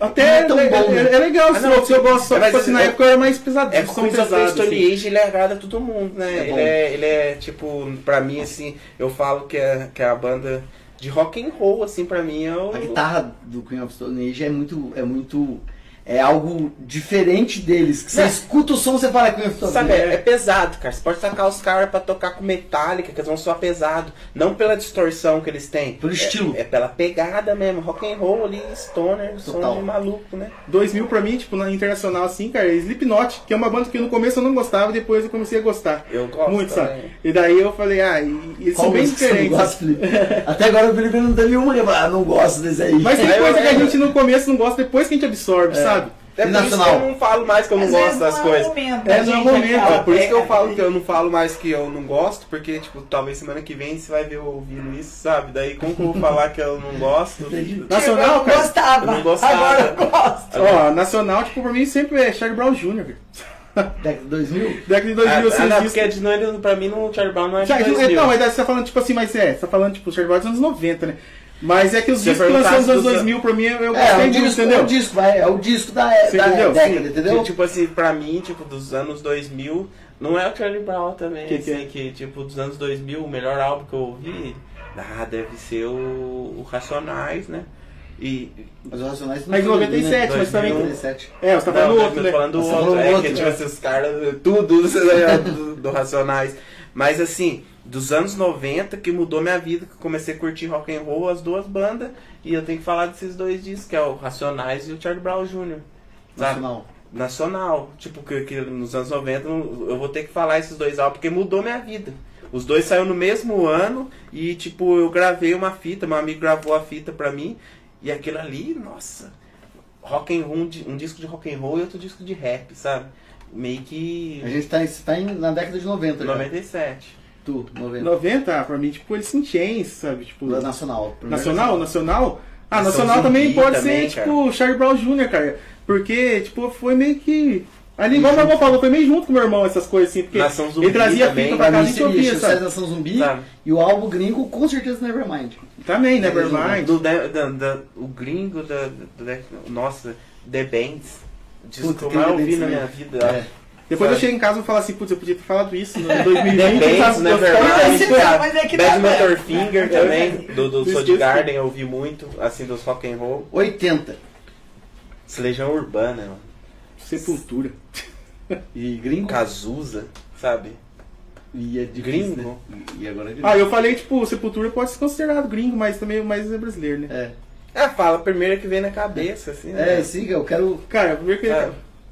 Até é tão é, bom, é- né? é legal, Ah, não, Strokes, eu gosto, só é, mas assim, na é- época era mais pesado, É o of the pesado, Stone assim. Age ele agrada todo mundo, né? É ele, é, ele é, tipo, pra mim, assim, eu falo que é, que é a banda de rock and roll, assim, pra mim é o. A guitarra do Queen of Stone Age é muito. É muito. É algo diferente deles. Que você escuta o som, você fala que eu Sabe, é, é pesado, cara. Você pode tacar os caras pra tocar com metálica, que eles vão soar pesado. Não pela distorção que eles têm. Pelo É- estilo. É, pela pegada mesmo. Rock and roll ali, stoner, som Total. de maluco, né? 2000 pra mim, tipo, na internacional assim, cara, é Slipknot, que é uma banda que no começo eu não gostava, depois eu comecei a gostar. Eu gosto Muito, também. sabe? E daí eu falei, ah, e, e eles Qual são bem diferentes. gosta? Até agora o Felipe não teve uma que eu ah, não gosto desse aí. Mas tem coisa que a gente no começo não gosta, depois que a gente absorve, sabe? É por isso que nacional? eu não falo mais que eu não Às gosto das não coisas. É, o momento, É, a não é o momento, É por isso que eu pegando falo ali. que eu não falo mais que eu não gosto, porque, tipo, talvez semana que vem você vai ver eu ouvindo isso, sabe? Daí como que eu vou falar que eu não gosto? Nacional, eu não cara. gostava. Eu não gostava. Agora eu gosto. Ó, nacional, tipo, pra mim sempre é Charlie Brown Jr.. Década de 2000? Década de Ah, 2000, ah, vocês não, porque é de não, pra mim no Charlie Brown não é de Já, 2000. Não, mas daí você tá falando, tipo assim, mas é, você tá falando, tipo, Charlie Brown dos anos 90, né? Mas é que os discos que lançaram nos anos perguntasse 2000, pra mim, eu É, gostei é o muito, disco, é entendeu? o disco, vai, é o disco da, da entendeu? década, Sim, entendeu? Tipo assim, pra mim, tipo, dos anos 2000, não é o Charlie Brown também, Que que assim, que, tipo, dos anos 2000, o melhor álbum que eu ouvi, ah, deve ser o, o Racionais, né? E... Mas o Racionais não Mas em foi, 97, mas também... 97. É, você tá Não, falando eu outro, né? falando do Você tá outro, falando é outro, que, tipo é. assim, os caras, tudo do, do Racionais. Mas assim, dos anos 90 que mudou minha vida, que eu comecei a curtir rock and roll, as duas bandas, e eu tenho que falar desses dois discos, que é o Racionais e o Charlie Brown Jr. Sabe? Nacional. nacional. Tipo, que, que nos anos 90 eu vou ter que falar esses dois álbuns, porque mudou minha vida. Os dois saíram no mesmo ano e, tipo, eu gravei uma fita, meu amigo gravou a fita pra mim, e aquilo ali, nossa, rock and roll, um di- disco de rock and roll e outro disco de rap, sabe? Meio que A gente tá, tá em- na década de 90 já. 97. Tu, 90. 90, ah, pra mim, tipo, eles se enchem, sabe? Tipo, Da Nacional. primeiro nacional, nacional. Ah, nacional também pode também, ser, cara. tipo, Charlie Brown Jr., cara. Porque, tipo, foi meio que... Ali, igual meu irmão falou, foi meio junto com o meu irmão, essas coisas assim. Porque Nação Zumbi ele trazia também. fita pra casa e ouvia, Sucesso sabe? Nação Zumbi Sabe? e o álbum gringo, com certeza Nevermind. Também, Nevermind. Do, da, da- da- o gringo da, Nossa, The Bands. Que eu ouvi na minha vida. É. Depois eu chego em casa e falar assim, putz, eu podia ter falado isso no 2020. The Bands, sabe? Eu Nevermind. ficava- Mas, então, mas é que Bad tá- Motor Finger também, do, do Não Soul. Garden, eu ouvi muito, assim, dos rock and roll. 80. Legião Urbana, mano. Sepultura. E gringo? Cazuza, sabe? E é Gringo? né? E agora é gringo. Ah, eu falei, tipo, Sepultura pode ser considerado gringo, mas também mais é brasileiro, né? É. Ah, fala a primeira que vem na cabeça, assim, né? É, siga, eu quero. Cara, primeiro que... Ah.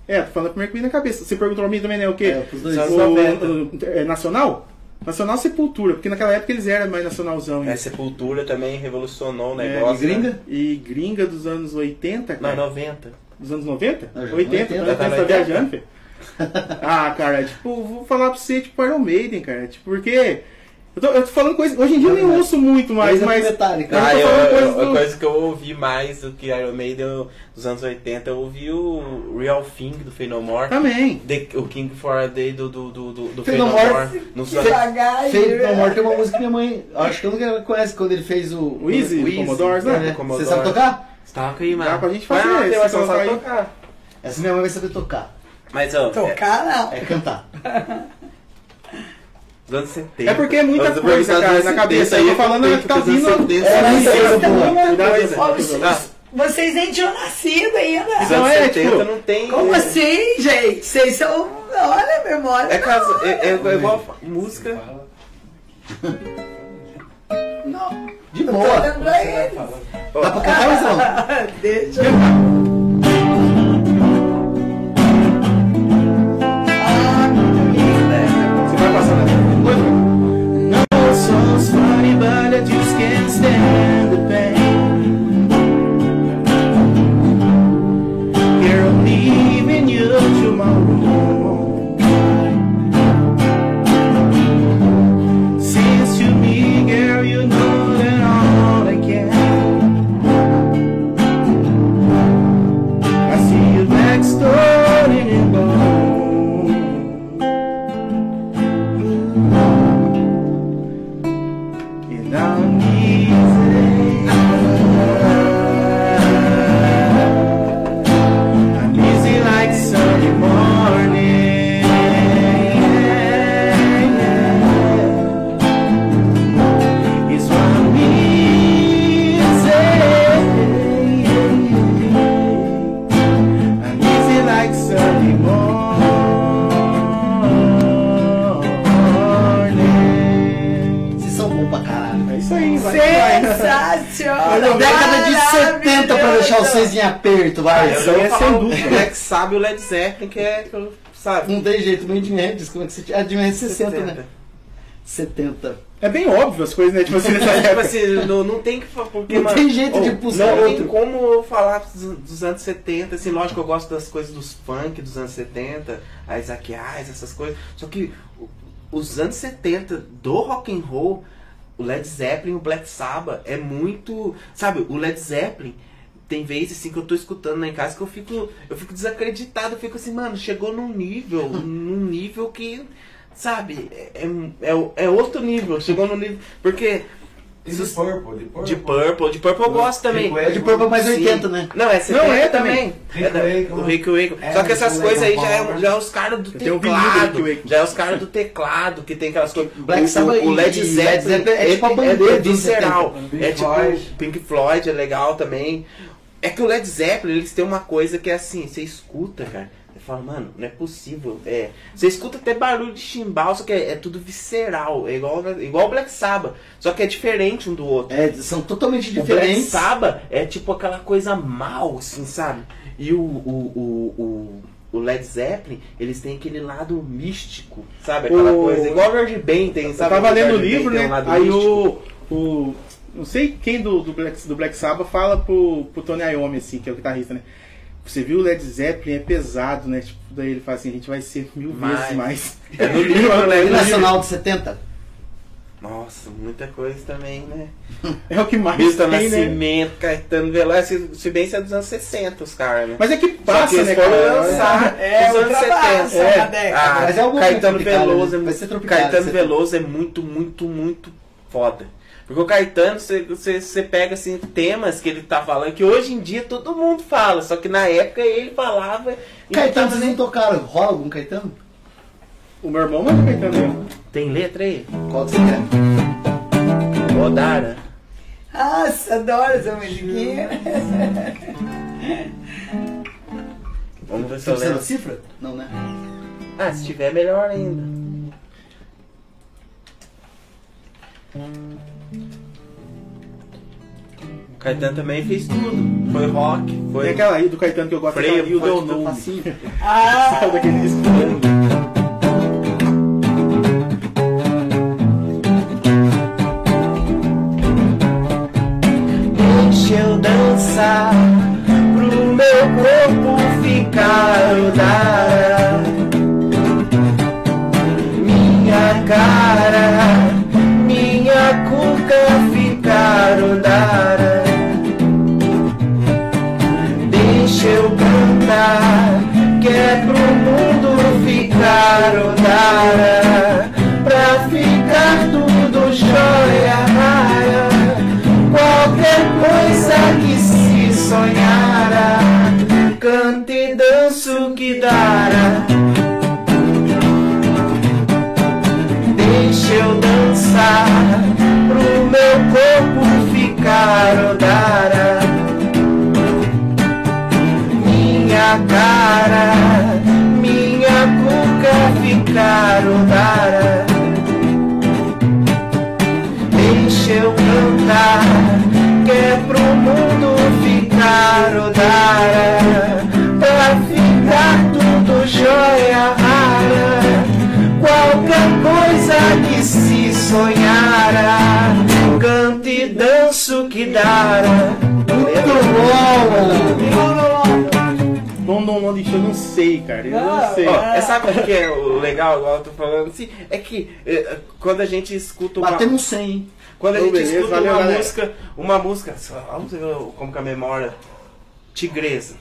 É, tô falando a primeira que veio na cabeça. Você perguntou pra mim também, né, o quê? É, pros dois. O- 90. o- é, nacional? Nacional Sepultura, porque naquela época eles eram mais nacionalzão. É, Sepultura também revolucionou o É, negócio. e gringa? né? E gringa dos anos 80, Não, cara. 90. Dos anos 90? Não, já 80, 80, tá, tá tá no viajando, filho? Ah, cara, tipo, vou falar pra você, tipo, Iron Maiden, cara. Tipo, porque. Eu tô, eu tô falando coisa. Hoje em dia eu nem ouço muito mais, mas. Metallica. Ah, eu, eu, do- coisa que eu ouvi mais do que Iron Maiden dos anos 80, eu ouvi o Real Thing do Fey No More. Também. The- o King for a Day do, do, do, do, do Fey Fey No No More. More. Nos Que anos- devagar, Feito né? No More tem uma música que minha mãe. Acho que eu nunca conhece quando ele fez o. O Easy, do Commodores, né? É, Você sabe tocar? Toca aí, mano. Dá pra gente fazer, Ah, se tem uma você só sabe tocar. Essa minha mãe vai saber tocar. Mas, ó, Tocar, não. É cantar. dos anos 70. É porque é muita coisa, cara, na cabeça. 70, Eu tô falando aí, que tá vindo. anos 70, É, mas boa. muita coisa. Os- Vocês nem tinham nascido ainda. Não anos é, 70 tipo, não tem... Como é- assim, gente? Vocês são. Olha, memória. É, caso, é, é, é igual música. Não. De boa. Dá pra cantar ou não? Deixa eu. so but that you can stand. Na década de 70 pra deixar vocês em aperto, vai. Eu aí ia é falar sem o dúvida. Black Sabbath e o Led Zeppelin, que é, eu- sabe? Não tem jeito, meio de Hendrix, como é que você tinha? Ah, de 60, né? 70. É bem óbvio as coisas, né? Tipo assim, nessa tipo assim, não, não tem que falar, porque, Não mano, tem jeito de oh, puxar Não tem outro. como eu falar dos, dos anos 70, assim, lógico que eu gosto das coisas dos funk dos anos 70, a Isaac Hayes, essas coisas, só que os anos 70 do rock and roll, o Led Zeppelin, o Black Sabbath, é muito, sabe, o Led Zeppelin tem vezes assim que eu tô escutando lá em casa que eu fico, eu fico desacreditado, eu fico assim, mano, chegou num nível, num nível que, sabe, é, é, é outro nível, chegou num nível, porque E de Purple, de Purple. de Purple, de Purple eu gosto também. É de Purple mais Sim. 80, né? Não, é 70 Não, é também. Rick É da- do Rick Wakeman. É, Só que essas coisas aí já é, já é os caras do um teclado. Já é os caras do teclado, que tem aquelas coisas. Black o, Sabbath o, o Led Zeppelin Zeppelin é tipo a bandeira é visceral. 70. Pink É tipo Floyd. Pink Floyd é legal também. É que o Led Zeppelin, eles têm uma coisa que é assim, você escuta, cara. Fala, mano, não é possível. É, você escuta até barulho de chimbal, só que é, é tudo visceral. É igual, igual Black Sabbath. Só que é diferente um do outro. É, são totalmente O Black diferentes. Sabbath é tipo aquela coisa mal, assim, sabe? E o, o, o, o, o Led Zeppelin, eles têm aquele lado místico, sabe? Aquela O- coisa. Igual o Verde Ben tem, Eu sabe? tava Aquele lendo o Ben livro, tem né? um Aí místico. o, o. Não sei quem do, do, Black, do Black Sabbath fala pro, pro Tony Iommi, assim, que é o guitarrista, né? Você viu o Led Zeppelin é pesado, né? Tipo, daí ele fala assim, a gente vai ser mil Mais. vezes mais. É no livro, né? Nacional de 70? Nossa, muita coisa também, né? É o que mais Milton tem, né? Nascimento, Caetano Veloso, se, bem se é dos anos 60 os caras, né? Mas é que que passa, eles né, cara? lançar É, nos anos ultrapassa 70. uma É. década. Ah, Mas é Caetano Veloso, né? é Vai muito, ser Tropicália, Caetano Veloso é muito, muito, muito foda. Porque o Caetano, você, pega assim, temas que ele tá falando, que hoje em dia todo mundo fala, só que na época ele falava Caetano, vocês nem- não tocaram? Rola algum Caetano? O meu irmão manda Caetano mesmo. Tem letra aí? Qual que você quer? Odara. Nossa, adoro essa musiquinha. Vamos ver se Você eu lembro. cifra? Não, né? Ah, se tiver, melhor ainda. O Caetano também fez tudo. Foi rock, Tem foi. aquela aí do Caetano que eu gosto, Freio, foi Deu Nome. Facinho. Ah, Sabe daquele disco? Deixa eu dançar pro meu corpo odara. Pra ficar tudo jóia, raia. Qualquer coisa que se sonhara, cante e danço que dará. Deixa eu dançar pro meu corpo ficar odara. Minha cara, ficar odara. Deixa eu cantar, que é pro mundo ficar odara. Pra ficar tudo jóia rara. Qualquer coisa que se sonhara, cante e danço que dará. Dom Dom Dom deixou, eu não sei, cara. Eu não Não, sei. Ó, é, sabe o que é o legal, igual eu tô falando assim? É que é, quando a gente escuta uma, Batemos 100, hein? quando a gente beleza, escuta valeu, uma galera. música, uma música, vamos ver como que a memória Tigresa.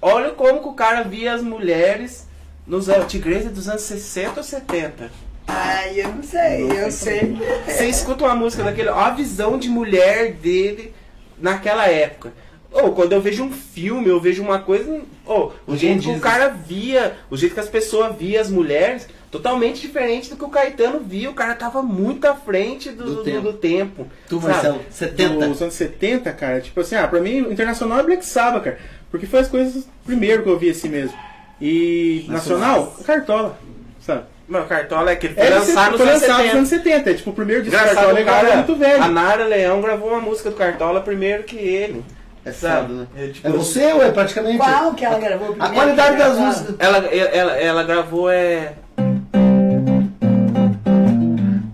Olha como que o cara via as mulheres nos anos Tigresa é dos anos 60 ou 70. ai, eu não sei, eu sei. Você escuta uma música daquele, ó, a visão de mulher dele naquela época. Ou quando eu vejo um filme, eu vejo uma coisa. Ou o jeito que o cara via, o jeito que as pessoas via as mulheres, totalmente diferente do que o Caetano via. O cara tava muito à frente do, Do do, tempo. do tempo. Tu, sabe? Marcelo, 70. Dos anos 70, cara, tipo assim, ah, pra mim o internacional é Black Sabbath, cara. Porque foi as coisas primeiro que eu vi assim mesmo. E nacional, Cartola, sabe? Meu, Cartola é aquele que É, foi você lançado nos foi anos lançado nos 70. anos 70. É, tipo, o primeiro disco Cartola o é cara, cara, muito velho. a Nara Leão gravou uma música do Cartola primeiro que ele. É foda, né? É, tipo, É você ou é praticamente? Qual que ela gravou A primeiro? qualidade Que das músicas. Ela, ela, ela gravou é.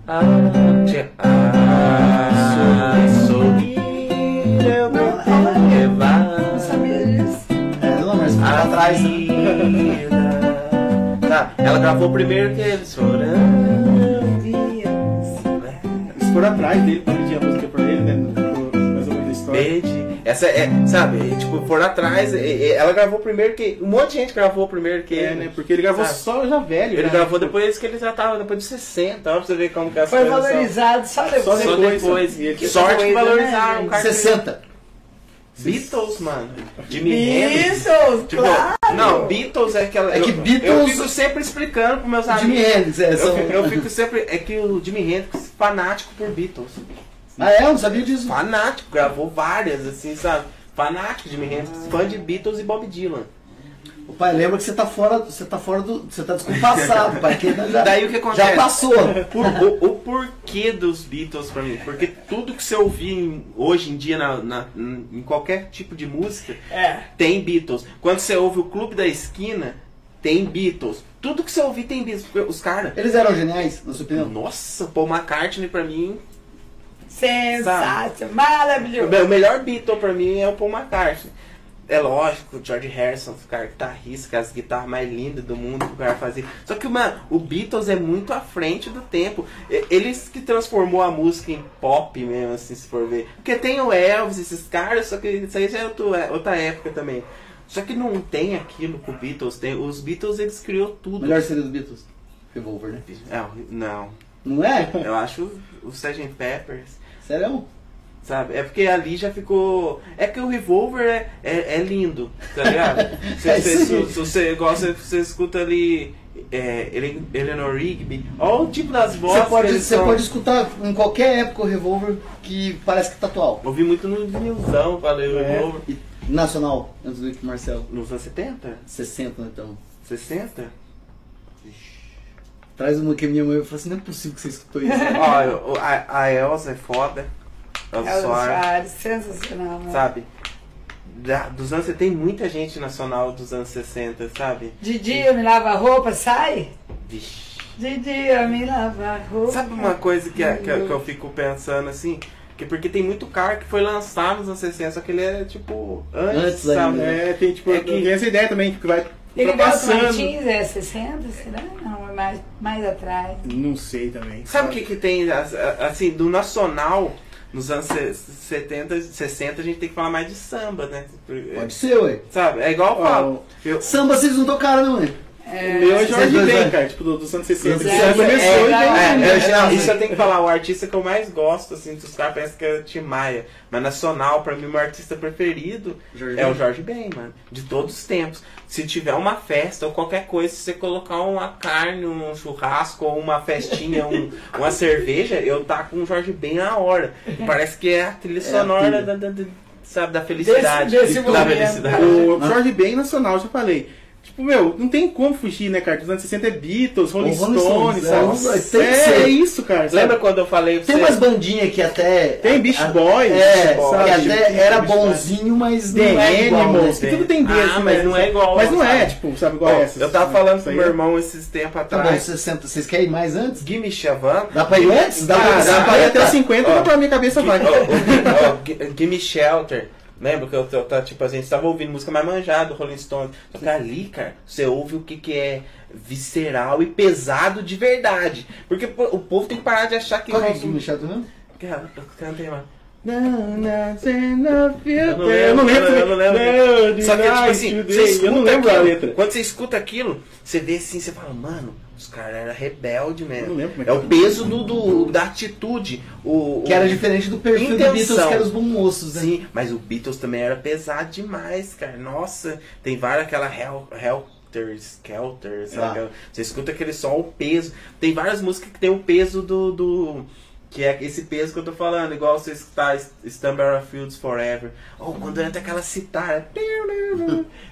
Ah, tia- ah, sorrir eu vou Não levar sabia disso. É, não, mas a lá atrás, vida. Tá, ela gravou primeiro que eles chorando. Eles foram atrás dele pra pedir a música por ele, né? Mais ou menos na história. Essa é, sabe, é, tipo, por atrás, é, é, ela gravou primeiro que. Um monte de gente gravou primeiro que É, ele. né? Porque ele gravou Sabe? só já velho. Ele né? gravou Tipo, depois que ele já tava depois de 60, ó, pra você ver como que as Foi valorizado só depois. Só Só depois, depois. e ele- Que sorte que valorizaram né, o cara. 60. Beatles, mano. Jimi. Beatles, Tipo, claro. não, Beatles é aquela. É que Beatles- Eu fico sempre explicando pros meus Jimi amigos. Hendrix, é, Eu, são... fico- eu fico sempre. É que o Jimi Hendrix, fanático por Beatles. Ah, é? Eu não sabia disso. Fanático, gravou várias, assim, sabe? Fanático de Jimi Hendrix, fã de Beatles e Bob Dylan. O pai lembra que você tá fora, você tá fora do. Você tá descompassado, pai. Que já, Daí o que acontece? já passou. Por- o, o porquê dos Beatles pra mim? Porque tudo que você ouvir hoje em dia na, na- em qualquer tipo de música É. tem Beatles. Quando você ouve o Clube da Esquina, tem Beatles. Tudo que você ouvir tem Beatles. Os caras. Eles eram geniais, na sua opinião? Nossa, Paul McCartney pra mim. Sensacional. Maravilhoso. O melhor Beatle pra mim é o Paul McCartney. É lógico, o George Harrison, o cara guitarrista, com as guitarras mais lindas do mundo que o cara fazia. Só que, mano, o Beatles é muito à frente do tempo. Eles que transformou a música em pop mesmo, assim, se for ver. Porque tem o Elvis, esses caras, só que isso aí já é outro- é outra época também. Só que não tem aquilo que o Beatles tem. Os Beatles, eles criou O tudo. melhor seria dos Beatles. Revolver, né? É, não, Não é? eu acho o Sgt. Peppers. Sério? Sabe? É porque ali já ficou. É que o Revolver é, é, é lindo, tá ligado? Se É se, aí. se você gosta, você escuta ali é, Ele- Eleanor Rigby, olha o tipo das vozes. Você pode, você são. pode escutar em qualquer época o Revolver que parece que tá atual. Ouvi muito no vinilzão, falei, o É. Revolver. Nacional, antes do Marcelo. Nos anos 70? 60, né, então. 60? Traz uma que minha mãe fala assim, não é possível que você escutou isso. Ó, eu- a, a Elsa é foda. Elsa Elza Soares, Soares, sensacional. né? sabe? Da- dos anos, tem muita gente nacional dos anos 60, sabe? Didi, eu me lava a roupa, sai? Vixe. Didi, eu me lava a roupa. Sabe uma coisa que, é- que, eu- que eu fico pensando assim? Que porque tem muito cara que foi lançado nos anos 60, só que ele é tipo antes, Antes sabe? ainda. É, tem, tipo, É que- tem essa ideia também, que vai Ele ultrapassando. Martins é 60, será? Não, é mais, mais atrás. Não sei também. Sabe o que, que tem, assim, do nacional, nos anos se- 70, 60, a gente tem que falar mais de samba, né? Pode ser, ué. Sabe? É igual eu falo. Eu, Samba vocês não tocaram, não, é? O meu é Jorge Ben, dois, cara, tipo, do- dos anos 60. Dos que anos começou 60, e é, É, é, isso eu tenho que falar, o artista que eu mais gosto, assim, dos caras parece que é Tim Maia. Mas nacional, pra mim, o meu artista preferido é o Jorge Ben, mano. De todos os tempos. Se tiver uma festa ou qualquer coisa, se você colocar uma carne, um churrasco ou uma festinha, um- uma cerveja, eu tá com o Jorge Ben na hora. Parece que é a trilha a sonora trilha. da, da- da- sabe, da felicidade. Desse- desse da felicidade. O Jorge Ben nacional, já falei. Tipo, meu, não tem como fugir, né, cara? Dos anos 60 é Beatles, Rolling Rolling Stones, Stones, sabe? é, tem que é, ser. é isso, cara. sabe? Lembra quando eu falei pra Tem você? umas bandinhas que até. Tem Beach a- Boys, É, Beach Boys, que sabe? até era bonzinho, mas não é igual, né? Animals, que tudo tem B, Ah, assim, mas não é igual, Mas não é, sabe? tipo, sabe, igual Ó, essas. eu tava falando Isso pro aí meu é- irmão esses tempos Tá bom, atrás. 60. Vocês querem ir mais antes? Gimme Chavan. Dá pra ir antes? Dá Ah, pra dá pra ir até os 50, Ó. dá pra minha cabeça vai. Gimme Shelter. Lembra que eu, eu, tá, tipo, a gente tava ouvindo música mais manjada Rolling Stones. Só que ali, cara, você ouve o que, que é visceral e pesado de verdade. Porque o povo tem que parar de achar que. Qual é me chato mesmo? Cara, eu cantei, mano. Eu não não lembro, lembro. eu não lembro. Só que, tipo assim, Today. você escuta eu não lembro a letra. Quando você escuta aquilo, você vê assim, você fala, mano, os caras eram rebelde Eu mesmo. não lembro como é que É o peso do, do- da atitude. O, Que o- era diferente do perfil do Intenção. Beatles, que era os bons moços, né? Sim, mas o Beatles também era pesado demais, cara. Nossa, tem várias aquela Hell, Helter Skelter, sabe? Ah. Você escuta aquele som, o peso. Tem várias músicas que tem o peso do, do- Que é esse peso que eu tô falando, igual você escutar Stumber Fields Forever. Ou quando entra aquela citar.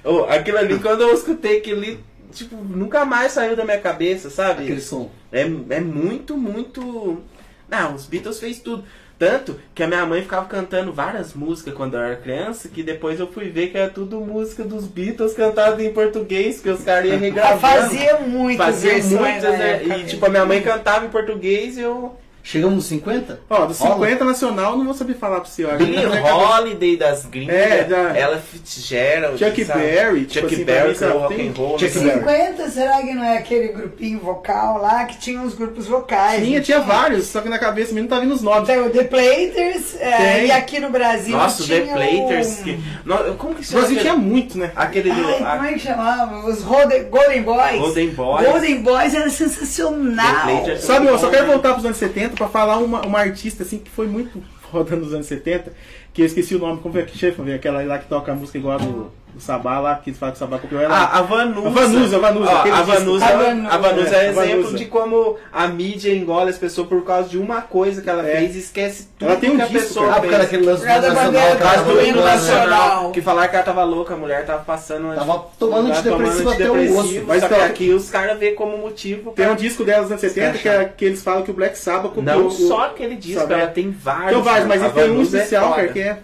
Oh, aquilo ali, quando eu escutei ali, tipo, nunca mais saiu da minha cabeça, sabe? Aquele som. É, é muito, muito. Não, os Beatles fez tudo. Tanto que a minha mãe ficava cantando várias músicas quando eu era criança, que depois eu fui ver que era tudo música dos Beatles cantada em português, que os caras iam regravando. Fazia muito Fazia versões muitas, na né? época E tipo, a minha mãe cantava em português e eu. Chegamos nos 50? Ó, dos 50 nacional, não vou saber falar pra você. ó. Billie Holiday das gringas, É, da- Ella Fitzgerald, Chuck sabe? Berry, Chuck tipo assim, pra Berry mim, com sabe, rock tem- and roll. Chuck assim. Berry. 50, será que não é aquele grupinho vocal lá que tinha os grupos vocais? Tinha, não tinha vários, só que na cabeça mesmo não tá vindo os nomes. Tem o The Platers, é, Tem. e aqui no Brasil Nossa, o tinha The Platers. o- Que... No- Como que O chama? Brasil aquele- tinha muito, né? Aquele do. Ai, a- como é que chamava? Os Golden, Golden Boys. Golden Boys. Golden Boys era sensacional. The Platers. Sabe, eu só quero voltar pros anos 70 pra falar uma, uma artista assim que foi muito foda nos anos 70, que eu esqueci o nome, como é que chama? Aquela lá que toca a música igual a do, do Sabá lá, que eles falam que o Sabá copiou ela. Ah, a Vanusa. A Vanusa, a Vanusa, Ó, aquele a. Vanusa, A a Vanusa, é, é, exemplo Vanusa. de como a mídia engole as pessoas por causa de uma coisa que ela É. fez e esquece tudo Ela tem um que a disco, pessoa Ah, por fez. causa daquele lance do Cada nacional. do hino Nacional. Que falaram que ela tava louca, a mulher tava passando. Tava tomando antidepressivo até o osso. Mas então- aqui os caras vê como motivo Tem um disco dela dos anos 70 que, é, que eles falam que o Black Sabbath copiou. Não o- só aquele disco, ela tem vários. Tem vários, mas tem um é especial, cara, foda. que é.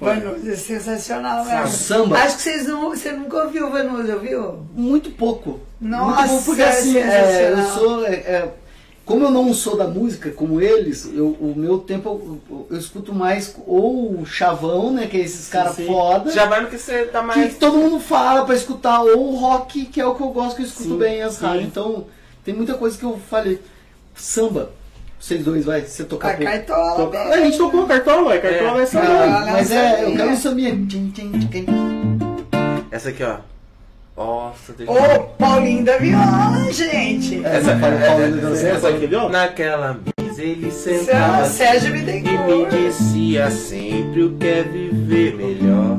Vanusa é sensacional mesmo. samba. Acho que vocês não, você nunca ouviu o Vanusa, ouviu? Muito pouco. Nossa, Muito pouco, porque é assim, é, eu sou. é, é, como eu não sou da música como eles, eu- o meu tempo eu, eu- eu escuto mais ou o chavão, né? Que é esses caras foda. Já vai no que você tá que mais... todo mundo fala pra escutar, ou o rock, que é o que eu gosto, que eu escuto Sim, bem as rádios. Então, tem muita coisa que eu falei. Samba. Vocês dois, vai, você tocar A. Cartola. Toca- mesmo. A gente tocou Cartola, ué. Cartola é. Cartola. Ah, mas é, eu quero tchim, tchim. Essa aqui, ó. Nossa, deixa Ô, Paulinho da Viola, gente. Essa, o Paulo da Essa aqui, viu? Naquela mesa ele é sentava Sérgio e me dizia sempre o que é viver melhor.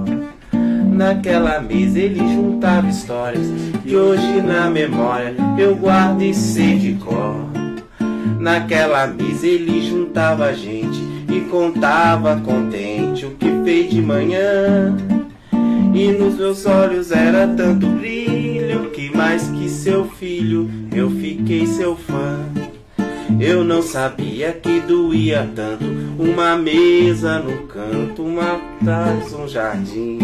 Naquela mesa ele juntava histórias que hoje na memória eu guardo e sei de cor. Naquela mesa ele juntava a gente e contava contente o que fez de manhã. E nos meus olhos era tanto brilho que mais que seu filho eu fiquei seu fã. Eu não sabia que doía tanto uma mesa no canto, uma taça, um jardim.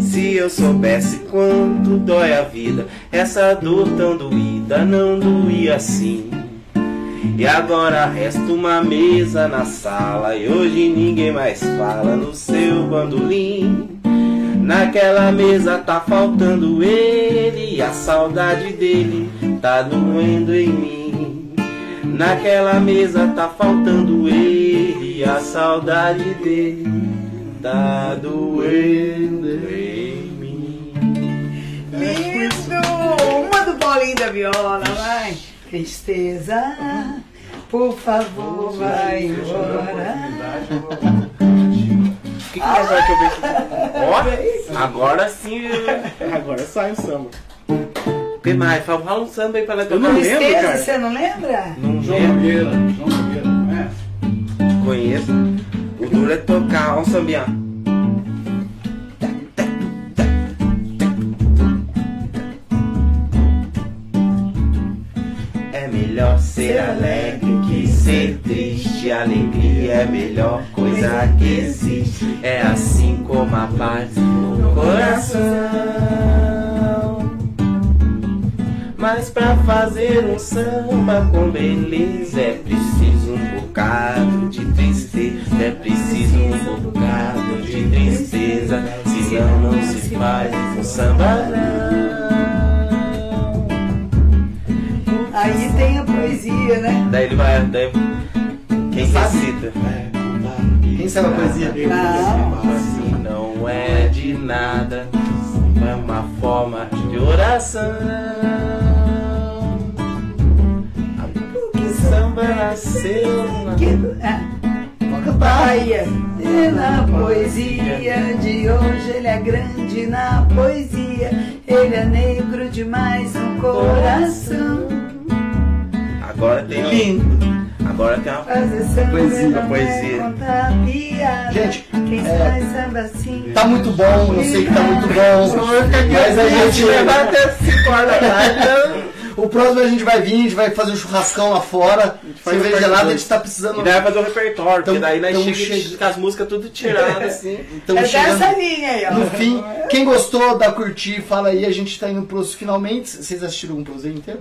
Se eu soubesse quanto dói a vida, essa dor tão doída não doía assim. E agora resta uma mesa na sala e hoje ninguém mais fala no seu bandolim. Naquela mesa tá faltando ele, a saudade dele tá doendo em mim. Naquela mesa tá faltando ele, a saudade dele tá doendo em mim. Lindo! Uma do Paulinho da Viola, vai. Tristeza, por favor, vai embora. O que, que mais vai que eu vejo? Ó, agora sim. Agora sai o samba. O que mais? Fala um samba aí pra ela Eu não tocar. lembro, Tristeza, cara. você não lembra? Não João lembro. Nogueira. João Nogueira, não é? Conheço. O duro é tocar, ó um sambinha. Melhor ser alegre que ser triste. Alegria é a melhor coisa que existe. É assim como a paz no coração. Mas pra fazer um samba com beleza é preciso um bocado de tristeza, é preciso um bocado de tristeza, senão não se faz um samba não. Aí tem a poesia, né? Daí ele vai, daí quem recita? Quem sabe a poesia? Não. Assim não é de nada, é uma forma de oração. Que samba nasceu na Que, é, Bahia. E na poesia de hoje ele é grande na poesia. Ele é negro demais no coração. Agora tem lindo. Agora tem uma. Samba Poesia, é. Gente, Quem é, assim. Tá muito bom, eu sei que tá muito bom. Mas a gente. até 5 horas da tarde. O próximo a gente vai vir, a gente vai fazer um churrascão lá fora. Cerveja gelada, a gente tá precisando. E daí vai fazer um repertório, porque Tamo- daí nós chega com as músicas tudo tiradas assim. Estamos é chegando. dessa linha aí, ó. No fim, quem gostou, dá curtir, fala aí, a gente tá indo pros finalmente. Vocês assistiram um proseio inteiro?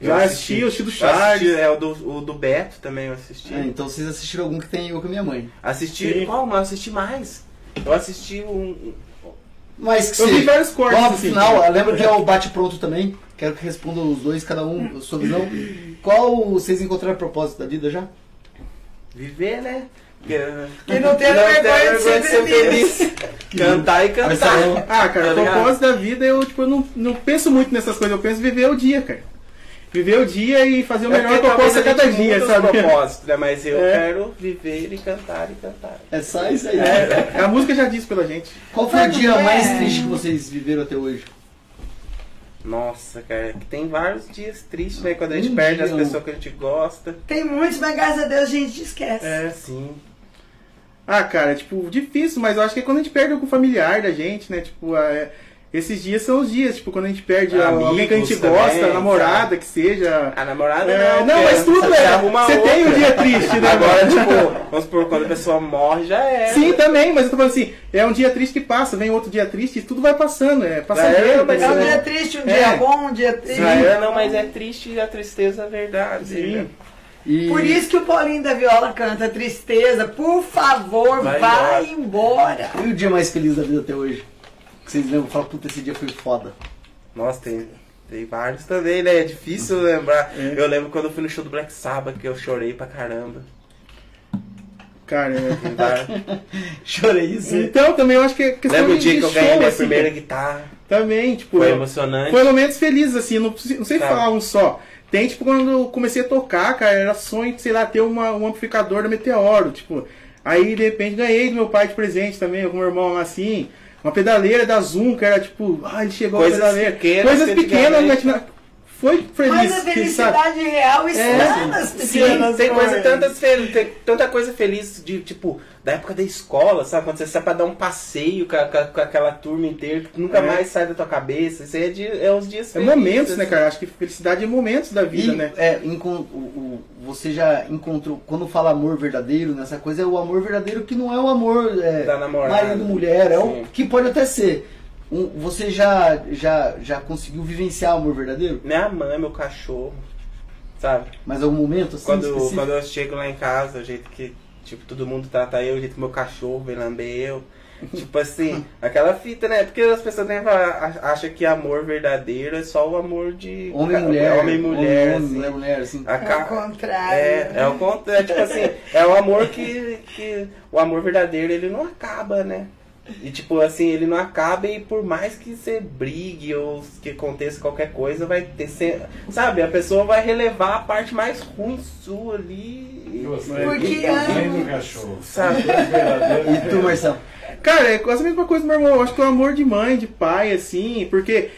Já assisti, eu assisti do Eu Charles. assisti, é o do, o do Beto também eu assisti. É, então vocês assistiram algum que tem eu com a minha mãe. Assisti. Sim. Qual, mas eu assisti mais. Eu assisti um. Mas que Eu vi vários cortes. Pro assim. final, lembra que é o bate pronto também. Quero que respondam os dois, cada um sobre não. Qual vocês encontraram a propósito da vida já? Viver, né? Que não tem vergonha de ser feliz. Cantar e cantar. Marcelão. Ah, cara, Tá o propósito da vida, eu, tipo, eu não, não penso muito nessas coisas, eu penso em viver o dia, cara. Viver o dia e fazer o É melhor porque que eu talvez posso a a cada dia, sabe? propósitos, né? Mas eu É. quero viver e cantar e cantar. É só isso aí. É, a música já diz pela gente. Qual foi o dia É. mais triste que vocês viveram até hoje? Nossa, cara, que tem vários dias tristes, né? Quando a gente Um perde dia, as pessoas que a gente gosta. Tem muitos, mas graças a Deus a gente esquece. É. Sim. Ah, cara, tipo, difícil, mas eu acho que é quando a gente perde algum familiar da gente, né? Tipo, é, esses dias são os dias, tipo, quando a gente perde Amigos alguém que a gente também, gosta, namorada, que seja. A namorada É, não. não, mas tudo é. Você tem outra. um dia triste, né? Agora, mano? tipo, vamos supor, quando a pessoa morre, já é. Sim, também, mas eu tô falando assim, é um dia triste que passa, vem outro dia triste e tudo vai passando, é É, passageiro. mas É um dia triste, um É. dia bom, um dia triste. É, não, mas é triste e a tristeza é verdade. Sim. né? E Por isso que o Paulinho da Viola canta Tristeza. Por favor, Vai vai, embora. e o dia mais feliz da vida até hoje? Que vocês lembram? Fala, puta, esse dia foi foda. Nossa, tem, tem vários também, né? É difícil lembrar. É. Eu lembro quando eu fui no show do Black Sabbath que eu chorei pra caramba. Cara. Tem vários. Chorei isso. Então, também eu acho que é questão Lembro o de dia que eu show, ganhei minha assim, primeira cara. guitarra. Também, tipo, Foi eu- emocionante. Foi momentos felizes, assim, não, não sei Tá. falar um só. Tem, tipo, quando eu comecei a tocar, cara, era sonho de, sei lá, ter uma, um amplificador da Meteoro, tipo. Aí, de repente, ganhei do meu pai de presente também, meu irmão assim. Uma pedaleira da Zoom, que era tipo, ah, ele chegou Coisas a pedaleira. pequenas Coisas que pequenas, né? Foi feliz. Mas a que, felicidade real está É, nas Sim, pequenas tem coisa tantas tem tanta coisa feliz de tipo da época da escola, sabe? Quando você sai pra dar um passeio com, a- com aquela turma inteira que nunca É. mais sai da tua cabeça. Isso aí é, de, é os dias É felizes. momentos, né, assim. cara? Acho que felicidade é momentos da vida, E, né? é, o- o- você já encontrou, quando fala amor verdadeiro nessa coisa, é o amor verdadeiro que não é o amor é, Da namorada. marido, mulher, é o que pode até ser. Um- você já, já, já conseguiu vivenciar o amor verdadeiro? Minha mãe, meu cachorro, sabe? Mas algum momento assim Quando, específico? quando eu chego lá em casa, o jeito que tipo, todo mundo trata eu, o jeito que meu cachorro vem lamber eu. Tipo assim, aquela fita, né? Porque as pessoas né, acham que amor verdadeiro é só o amor de Homem e mulher. Homem e mulher, Homem, assim. mulher, mulher, assim. A É o contrário. É, é o contrário, tipo assim, é o amor que, que. O amor verdadeiro ele não acaba, né? E tipo assim, ele não acaba e por mais que você brigue ou que aconteça qualquer coisa, vai ter sempre. Sabe, a pessoa vai relevar a parte mais ruim sua ali. e- Porque do cachorro. Sabe? E tu, Marcelo? Cara, é quase a mesma coisa, meu irmão. Eu acho que o amor de mãe, de pai, assim, porque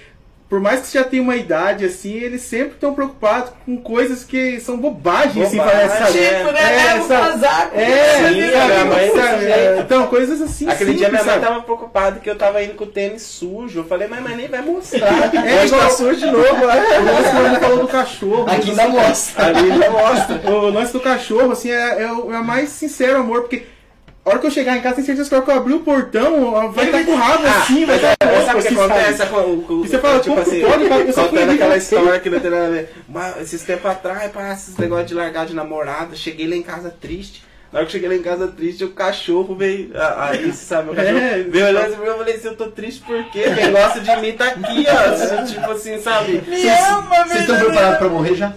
por mais que você já tenha uma idade, assim, eles sempre estão preocupados com coisas que são bobagens, assim, Bobagem, parece, sabe? é. Tipo, né? É, o sabe? casaco. É, Sim, sabe? mãe sabe? desse É. Então, coisas assim. Aquele dia minha simples, mãe sabe? tava preocupada que eu tava indo com o tênis sujo. Eu falei, mas, mas nem vai mostrar. É, Hoje tá igual- sujo de novo. O lance falou do cachorro. Aqui ainda mostra. Ali já mostra. O lance do cachorro, assim, é, é o é o mais sincero amor, porque a hora que eu chegar em casa, tem certeza que a hora que eu abrir o portão, vai estar com o rabo assim, vai estar É, louco, sabe o que assim, acontece? Com, com, E você fala, tipo como assim, pode, cara? Eu só fui contando ali, aquela história que não tem nada a ver. Mas, esses tempos atrás, esses negócios de largar de namorada, cheguei lá em casa triste. Na hora que eu cheguei lá em casa triste, o cachorro veio. Aí, sabe, o cachorro É, veio olhando pra mim, eu falei assim, eu tô triste por quê? Quem gosta de mim tá aqui, ó. Tipo assim, sabe? Me ama, Vocês estão preparados pra morrer já?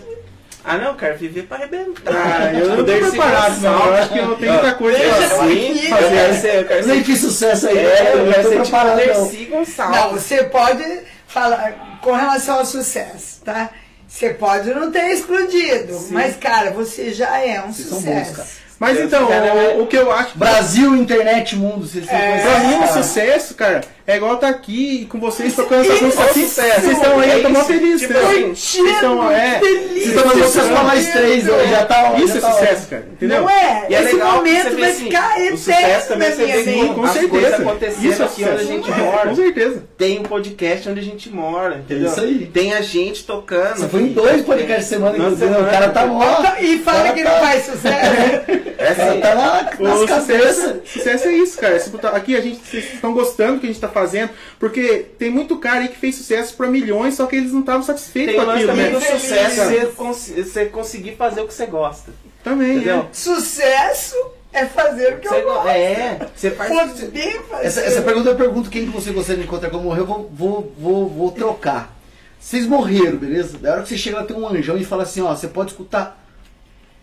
Ah não, cara, viver pra arrebentar. Ah, eu não tô preparado, segurar não. Eu acho que eu tenho muita coisa Eu, Deixa fazer. sim, aqui, eu quero né? ser, eu quero Nem ser fiz sucesso aí. É, eu não quero ser tipo preparado. Dercy Gonçalves. Não, você pode falar com relação ao sucesso, tá? Você pode não ter explodido, mas, cara, você já é um Vocês são bons, sucesso. Mas Deus então, né? o, o que eu acho. Brasil, internet, mundo, vocês É. Pra mim, o cara. sucesso, cara, É igual tá aqui com vocês tocando essa música aqui. sucesso. Vocês estão aí, É eu tô mó isso. feliz. Tipo assim, Vocês estão, é, Vocês estão mandando vocês pra mais três, ó, já tá isso é tá sucesso, cara. Entendeu? Não é? E é Esse momento vai assim, ficar o sucesso eterno também você vê mente. com certeza. acontecendo Isso é aqui onde a gente É, mora. Com certeza. Tem um podcast onde a gente mora, entendeu? Isso aí. Tem a gente tocando. Você foi em dois podcasts semana, Nossa, entendeu? O cara tá mó. E fala que tá- não faz sucesso. É assim, tá lá nas cabeças. sucesso, é isso, cara. Aqui a gente vocês estão gostando do que a gente tá fazendo, porque tem muito cara aí que fez sucesso pra milhões, só que eles não estavam satisfeitos tem com aquilo, também né? do sucesso, Cara, você, cons- você conseguir fazer o que você gosta. Também, Entendeu? é. Sucesso é fazer o que Você eu go- gosto. é, você faz. Poder fazer. Essa, essa pergunta eu pergunto quem que você gostaria de encontrar quando morrer, eu vou, vou, vou, vou trocar. Vocês morreram, beleza? Da hora que você chega lá tem um anjão e fala assim, ó, você pode escutar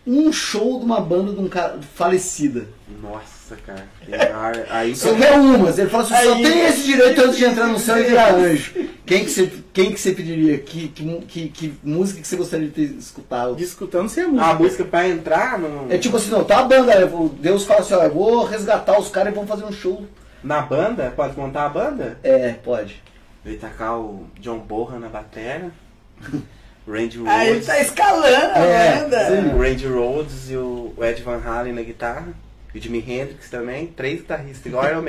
um show de uma banda de um cara falecida. Nossa, cara. tem ar- Aí Só quer umas. Ele fala assim, só tem esse direito antes de entrar no céu e virar anjo. Quem que você, quem que você pediria? Que, que, que, que música que você gostaria de ter escutado? Discutando sem a música. a música pra entrar no, É tipo assim, não, tá a banda, Deus fala assim, ó, eu vou resgatar os caras e vão fazer um show. na banda, pode montar a banda? É, pode. Ele tacar o John Bohan na bateria, Randy Aí ele Rhodes, tá escalando a É, banda. sim. o Randy Rhodes e o Ed Van Halen na guitarra, e o Jimi Hendrix também, três guitarristas igual Iron